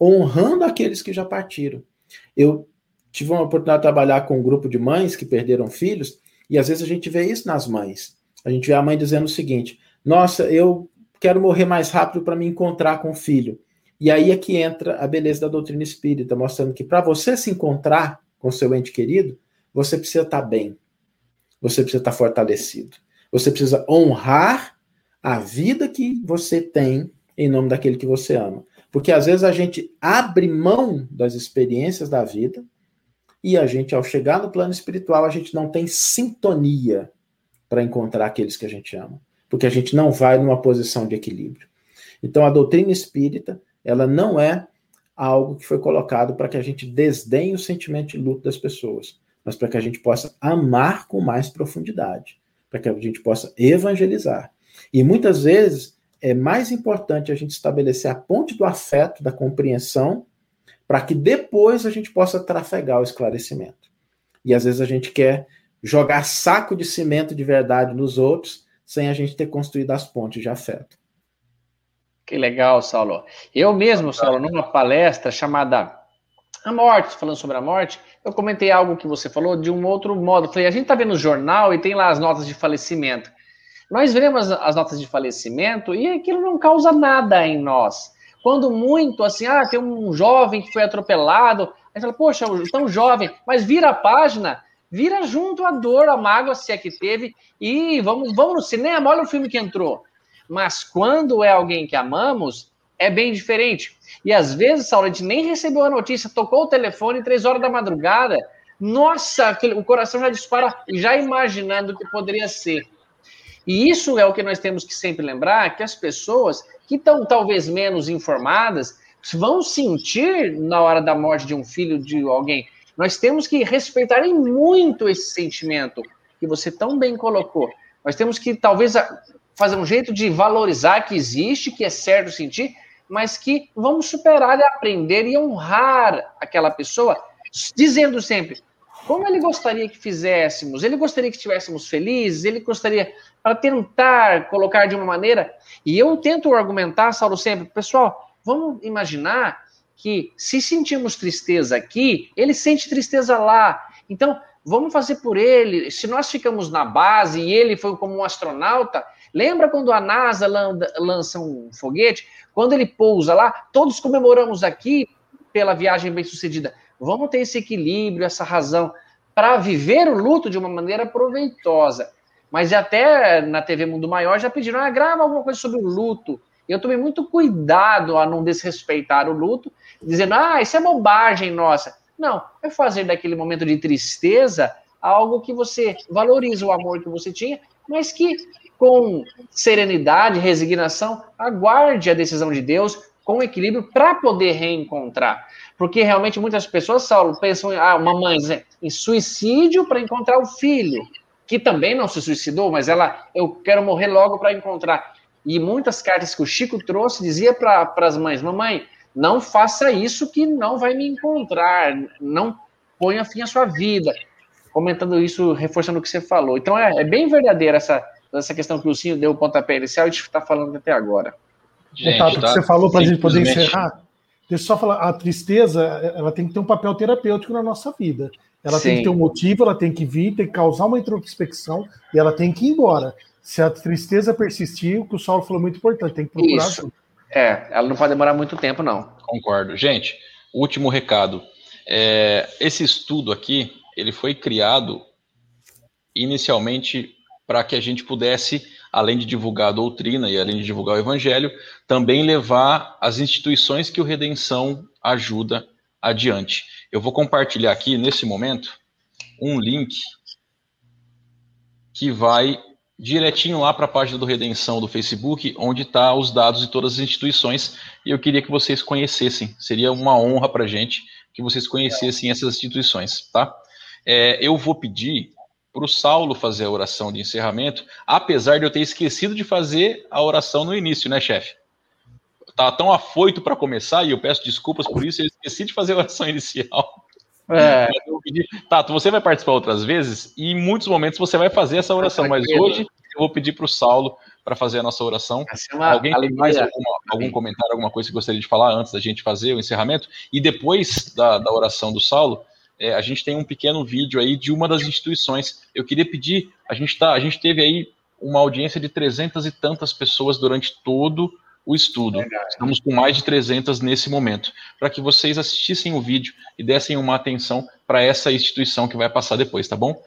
Speaker 2: honrando aqueles que já partiram. Eu tive uma oportunidade de trabalhar com um grupo de mães que perderam filhos, e às vezes a gente vê isso nas mães. A gente vê a mãe dizendo o seguinte: Nossa, eu quero morrer mais rápido para me encontrar com o filho. E aí é que entra a beleza da doutrina espírita, mostrando que para você se encontrar com seu ente querido, você precisa estar tá bem, você precisa estar tá fortalecido, você precisa honrar a vida que você tem em nome daquele que você ama. Porque às vezes a gente abre mão das experiências da vida e a gente, ao chegar no plano espiritual, a gente não tem sintonia para encontrar aqueles que a gente ama. Porque a gente não vai numa posição de equilíbrio. Então a doutrina espírita, ela não é algo que foi colocado para que a gente desdenhe o sentimento de luto das pessoas, mas para que a gente possa amar com mais profundidade, para que a gente possa evangelizar. E muitas vezes é mais importante a gente estabelecer a ponte do afeto, da compreensão, para que depois a gente possa trafegar o esclarecimento. E às vezes a gente quer jogar saco de cimento de verdade nos outros, sem a gente ter construído as pontes de afeto.
Speaker 3: Que legal, Saulo. Eu mesmo, Saulo, numa palestra chamada A Morte, falando sobre a morte, eu comentei algo que você falou de um outro modo. falei, a gente está vendo o jornal e tem lá as notas de falecimento. Nós vemos as notas de falecimento e aquilo não causa nada em nós. Quando muito, assim, ah, tem um jovem que foi atropelado, aí fala, poxa, tão jovem, mas vira a página, vira junto a dor, a mágoa, se é que teve, e vamos, vamos no cinema, olha o filme que entrou. Mas quando é alguém que amamos, é bem diferente. E às vezes, Saulo, a gente nem recebeu a notícia, tocou o telefone três horas da madrugada, Nossa, o coração já dispara, já imaginando o que poderia ser. E isso é o que nós temos que sempre lembrar, que as pessoas que estão talvez menos informadas vão sentir na hora da morte de um filho de alguém. Nós temos que respeitar muito esse sentimento que você tão bem colocou. Nós temos que talvez fazer um jeito de valorizar que existe, que é certo sentir, mas que vamos superar e aprender e honrar aquela pessoa, dizendo sempre como ele gostaria que fizéssemos, ele gostaria que estivéssemos felizes, ele gostaria para tentar colocar de uma maneira, e eu tento argumentar, Saulo, sempre, pessoal, vamos imaginar que se sentimos tristeza aqui, ele sente tristeza lá. Então, vamos fazer por ele. Se nós ficamos na base e ele foi como um astronauta, lembra quando a NASA lança um foguete? Quando ele pousa lá, todos comemoramos aqui pela viagem bem-sucedida. Vamos ter esse equilíbrio, essa razão, para viver o luto de uma maneira proveitosa. Mas até na TV Mundo Maior já pediram, ah, grava alguma coisa sobre o luto. Eu tomei muito cuidado a não desrespeitar o luto, dizendo, ah, isso é bobagem nossa. Não, é fazer daquele momento de tristeza algo que você valoriza o amor que você tinha, mas que com serenidade, resignação, aguarde a decisão de Deus com equilíbrio para poder reencontrar. Porque realmente muitas pessoas, Saulo, pensam em ah, uma mãe em suicídio para encontrar o filho, que também não se suicidou, mas ela, eu quero morrer logo para encontrar. E muitas cartas que o Chico trouxe dizia para as mães: Mamãe, não faça isso que não vai me encontrar, não ponha fim à sua vida. Comentando isso, reforçando o que você falou. Então é, é bem verdadeira essa, essa questão que o Lucinho deu o pontapé inicial e está falando até agora.
Speaker 4: Gente, Tato, tá, que você falou para a gente poder encerrar, deixa eu só falar, a tristeza ela tem que ter um papel terapêutico na nossa vida. Ela Sim. tem que ter um motivo, ela tem que vir, tem que causar uma introspecção e ela tem que ir embora. Se a tristeza persistir, o que o Saulo falou é muito importante, tem que procurar.
Speaker 3: Isso. É, ela não pode demorar muito tempo, não.
Speaker 1: Concordo. Gente, último recado. É, esse estudo aqui, ele foi criado inicialmente para que a gente pudesse, além de divulgar a doutrina e além de divulgar o evangelho, também levar as instituições que o Redenção ajuda adiante. Eu vou compartilhar aqui, nesse momento, um link que vai direitinho lá para a página do Redenção do Facebook, onde está os dados de todas as instituições, e eu queria que vocês conhecessem. Seria uma honra para a gente que vocês conhecessem essas instituições, tá? É, eu vou pedir para o Saulo fazer a oração de encerramento, apesar de eu ter esquecido de fazer a oração no início, né, chefe? Estava tão afoito para começar, e eu peço desculpas por isso, eu esqueci de fazer a oração inicial. É. Tato, você vai participar outras vezes e em muitos momentos você vai fazer essa oração, mas hoje eu vou pedir para o Saulo para fazer a nossa oração. É Alguém tem mais alguma, algum comentário, alguma coisa que gostaria de falar antes da gente fazer o encerramento? E depois da, da oração do Saulo, é, a gente tem um pequeno vídeo aí de uma das instituições. Eu queria pedir, a gente, tá, a gente teve aí uma audiência de trezentas e tantas pessoas durante todo o estudo. Estamos com mais de 300 nesse momento, para que vocês assistissem o vídeo e dessem uma atenção para essa instituição que vai passar depois, tá bom?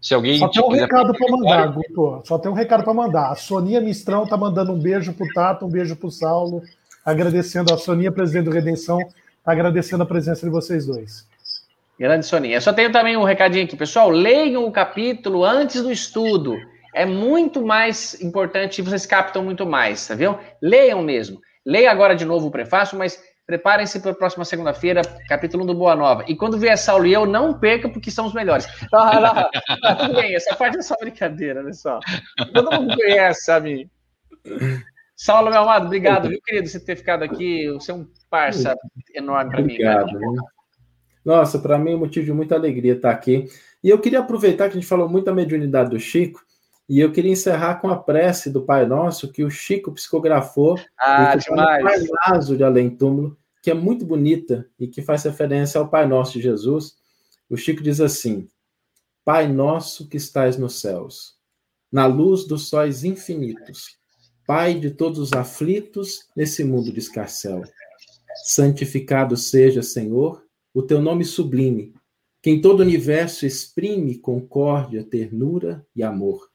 Speaker 4: Se alguém Só tem um recado para mandar, Guto. Só tem um recado para mandar. A Sonia Mistrão está mandando um beijo para o Tato, um beijo para o Saulo, agradecendo a Sonia, presidente do Redenção, tá agradecendo a presença de vocês dois.
Speaker 3: Grande Soninha. Só tenho também um recadinho aqui, pessoal. Leiam o capítulo antes do estudo é muito mais importante, vocês captam muito mais, tá vendo? Leiam mesmo. Leia agora de novo o prefácio, mas preparem-se para a próxima segunda-feira, capítulo 1 do Boa Nova. E quando vier Saulo e eu, não perca, porque são os melhores. (laughs) Não, não, não, tudo bem, essa parte é só brincadeira, só. Todo mundo conhece, sabe? Saulo, meu amado, obrigado, viu, querido, você ter ficado aqui. Você é um parça enorme para mim. Obrigado.
Speaker 2: Nossa, para mim é um motivo de muita alegria estar aqui. E eu queria aproveitar que a gente falou muito da mediunidade do Chico, e eu queria encerrar com a prece do Pai Nosso que o Chico psicografou
Speaker 3: ah, demais.
Speaker 2: Pai Naso de Além Túmulo, que é muito bonita e que faz referência ao Pai Nosso de Jesus. O Chico diz assim: Pai nosso que estais nos céus, na luz dos sóis infinitos, Pai de todos os aflitos nesse mundo de escarcel. Santificado seja, Senhor, o teu nome sublime, que em todo o universo exprime concórdia, ternura e amor.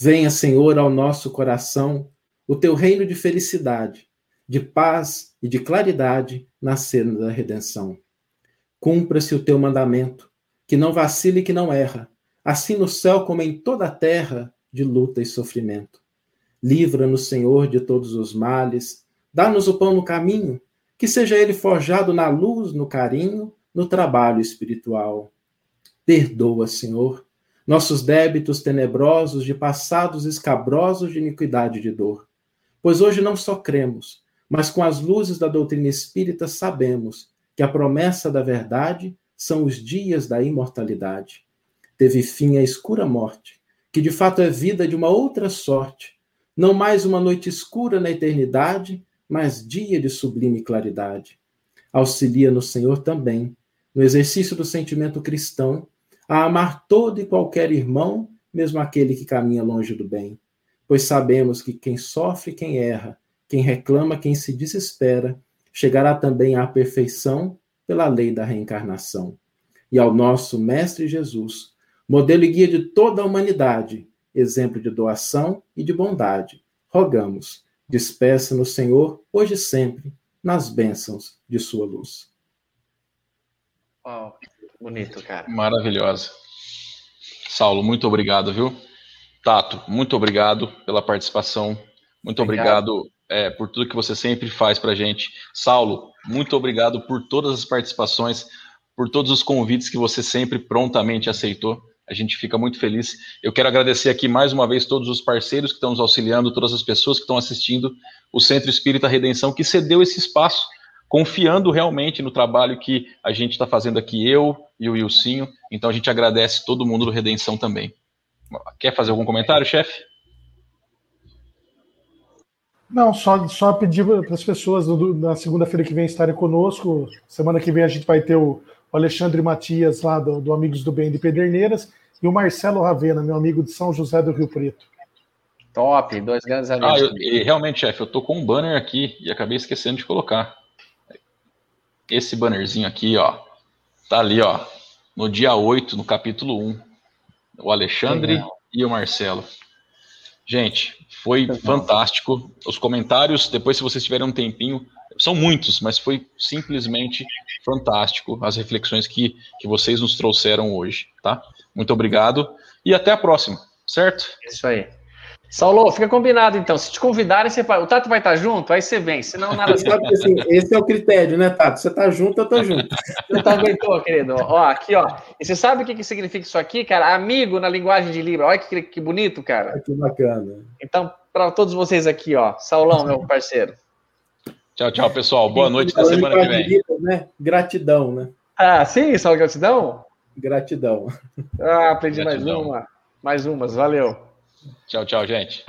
Speaker 2: Venha, Senhor, ao nosso coração o teu reino de felicidade, de paz e de claridade na cena da redenção. Cumpra-se o teu mandamento, que não vacila e que não erra, assim no céu como em toda a terra, de luta e sofrimento. Livra-nos, Senhor, de todos os males, dá-nos o pão no caminho, que seja ele forjado na luz, no carinho, no trabalho espiritual. Perdoa, Senhor, nossos débitos tenebrosos de passados escabrosos de iniquidade e de dor. Pois hoje não só cremos, mas com as luzes da doutrina espírita sabemos que a promessa da verdade são os dias da imortalidade. Teve fim a escura morte, que de fato é vida de uma outra sorte, não mais uma noite escura na eternidade, mas dia de sublime claridade. Auxilia no Senhor também, no exercício do sentimento cristão, a amar todo e qualquer irmão, mesmo aquele que caminha longe do bem. Pois sabemos que quem sofre, quem erra, quem reclama, quem se desespera, chegará também à perfeição pela lei da reencarnação. E ao nosso Mestre Jesus, modelo e guia de toda a humanidade, exemplo de doação e de bondade, rogamos, despeça no Senhor, hoje e sempre, nas bênçãos de sua luz.
Speaker 3: Uau, bonito, cara.
Speaker 1: Maravilhosa. Saulo, muito obrigado, viu? Tato, muito obrigado pela participação. Muito obrigado, obrigado é, por tudo que você sempre faz para gente. Saulo, muito obrigado por todas as participações, por todos os convites que você sempre prontamente aceitou. A gente fica muito feliz. Eu quero agradecer aqui mais uma vez todos os parceiros que estão nos auxiliando, todas as pessoas que estão assistindo o Centro Espírita Redenção, que cedeu esse espaço, confiando realmente no trabalho que a gente está fazendo aqui, eu e o Wilsinho. Então a gente agradece todo mundo do Redenção também. Quer fazer algum comentário, chefe?
Speaker 4: Não, só, só pedir para as pessoas do, na segunda-feira que vem estarem conosco. Semana que vem a gente vai ter o, o Alexandre Matias, lá do, do, Amigos do Bem de Pederneiras, e o Marcelo Ravena, meu amigo de São José do Rio Preto.
Speaker 3: Top, dois grandes amigos. Ah,
Speaker 1: eu, e realmente, chefe, eu tô com um banner aqui e acabei esquecendo de colocar. Esse bannerzinho aqui, ó, tá ali, ó, no dia 8, no capítulo 1. O Alexandre Legal. e o Marcelo. Gente, foi fantástico. Os comentários, depois, se vocês tiverem um tempinho, são muitos, mas foi simplesmente fantástico as reflexões que, que vocês nos trouxeram hoje, tá? Muito obrigado e até a próxima, certo?
Speaker 3: Isso aí. Saulo, fica combinado então. Se te convidarem, você... o Tato vai estar junto, aí você vem. Senão nada.
Speaker 2: Sabe assim, esse é o critério, né, Tato? Você tá junto, eu tô junto. (laughs)
Speaker 3: Você tá aguentou, querido. Ó, aqui, ó. E você sabe o que, que significa isso aqui, cara? Amigo na linguagem de Libra. Olha que, que bonito, cara.
Speaker 2: Que bacana.
Speaker 3: Então, para todos vocês aqui, ó. Saulão, meu parceiro.
Speaker 1: Tchau, tchau, pessoal. Boa noite até semana que vem.
Speaker 2: Né? Gratidão, né?
Speaker 3: Ah, sim, só gratidão?
Speaker 2: Gratidão.
Speaker 3: Ah, aprendi gratidão. mais uma. Mais umas, valeu.
Speaker 1: Tchau, tchau, gente.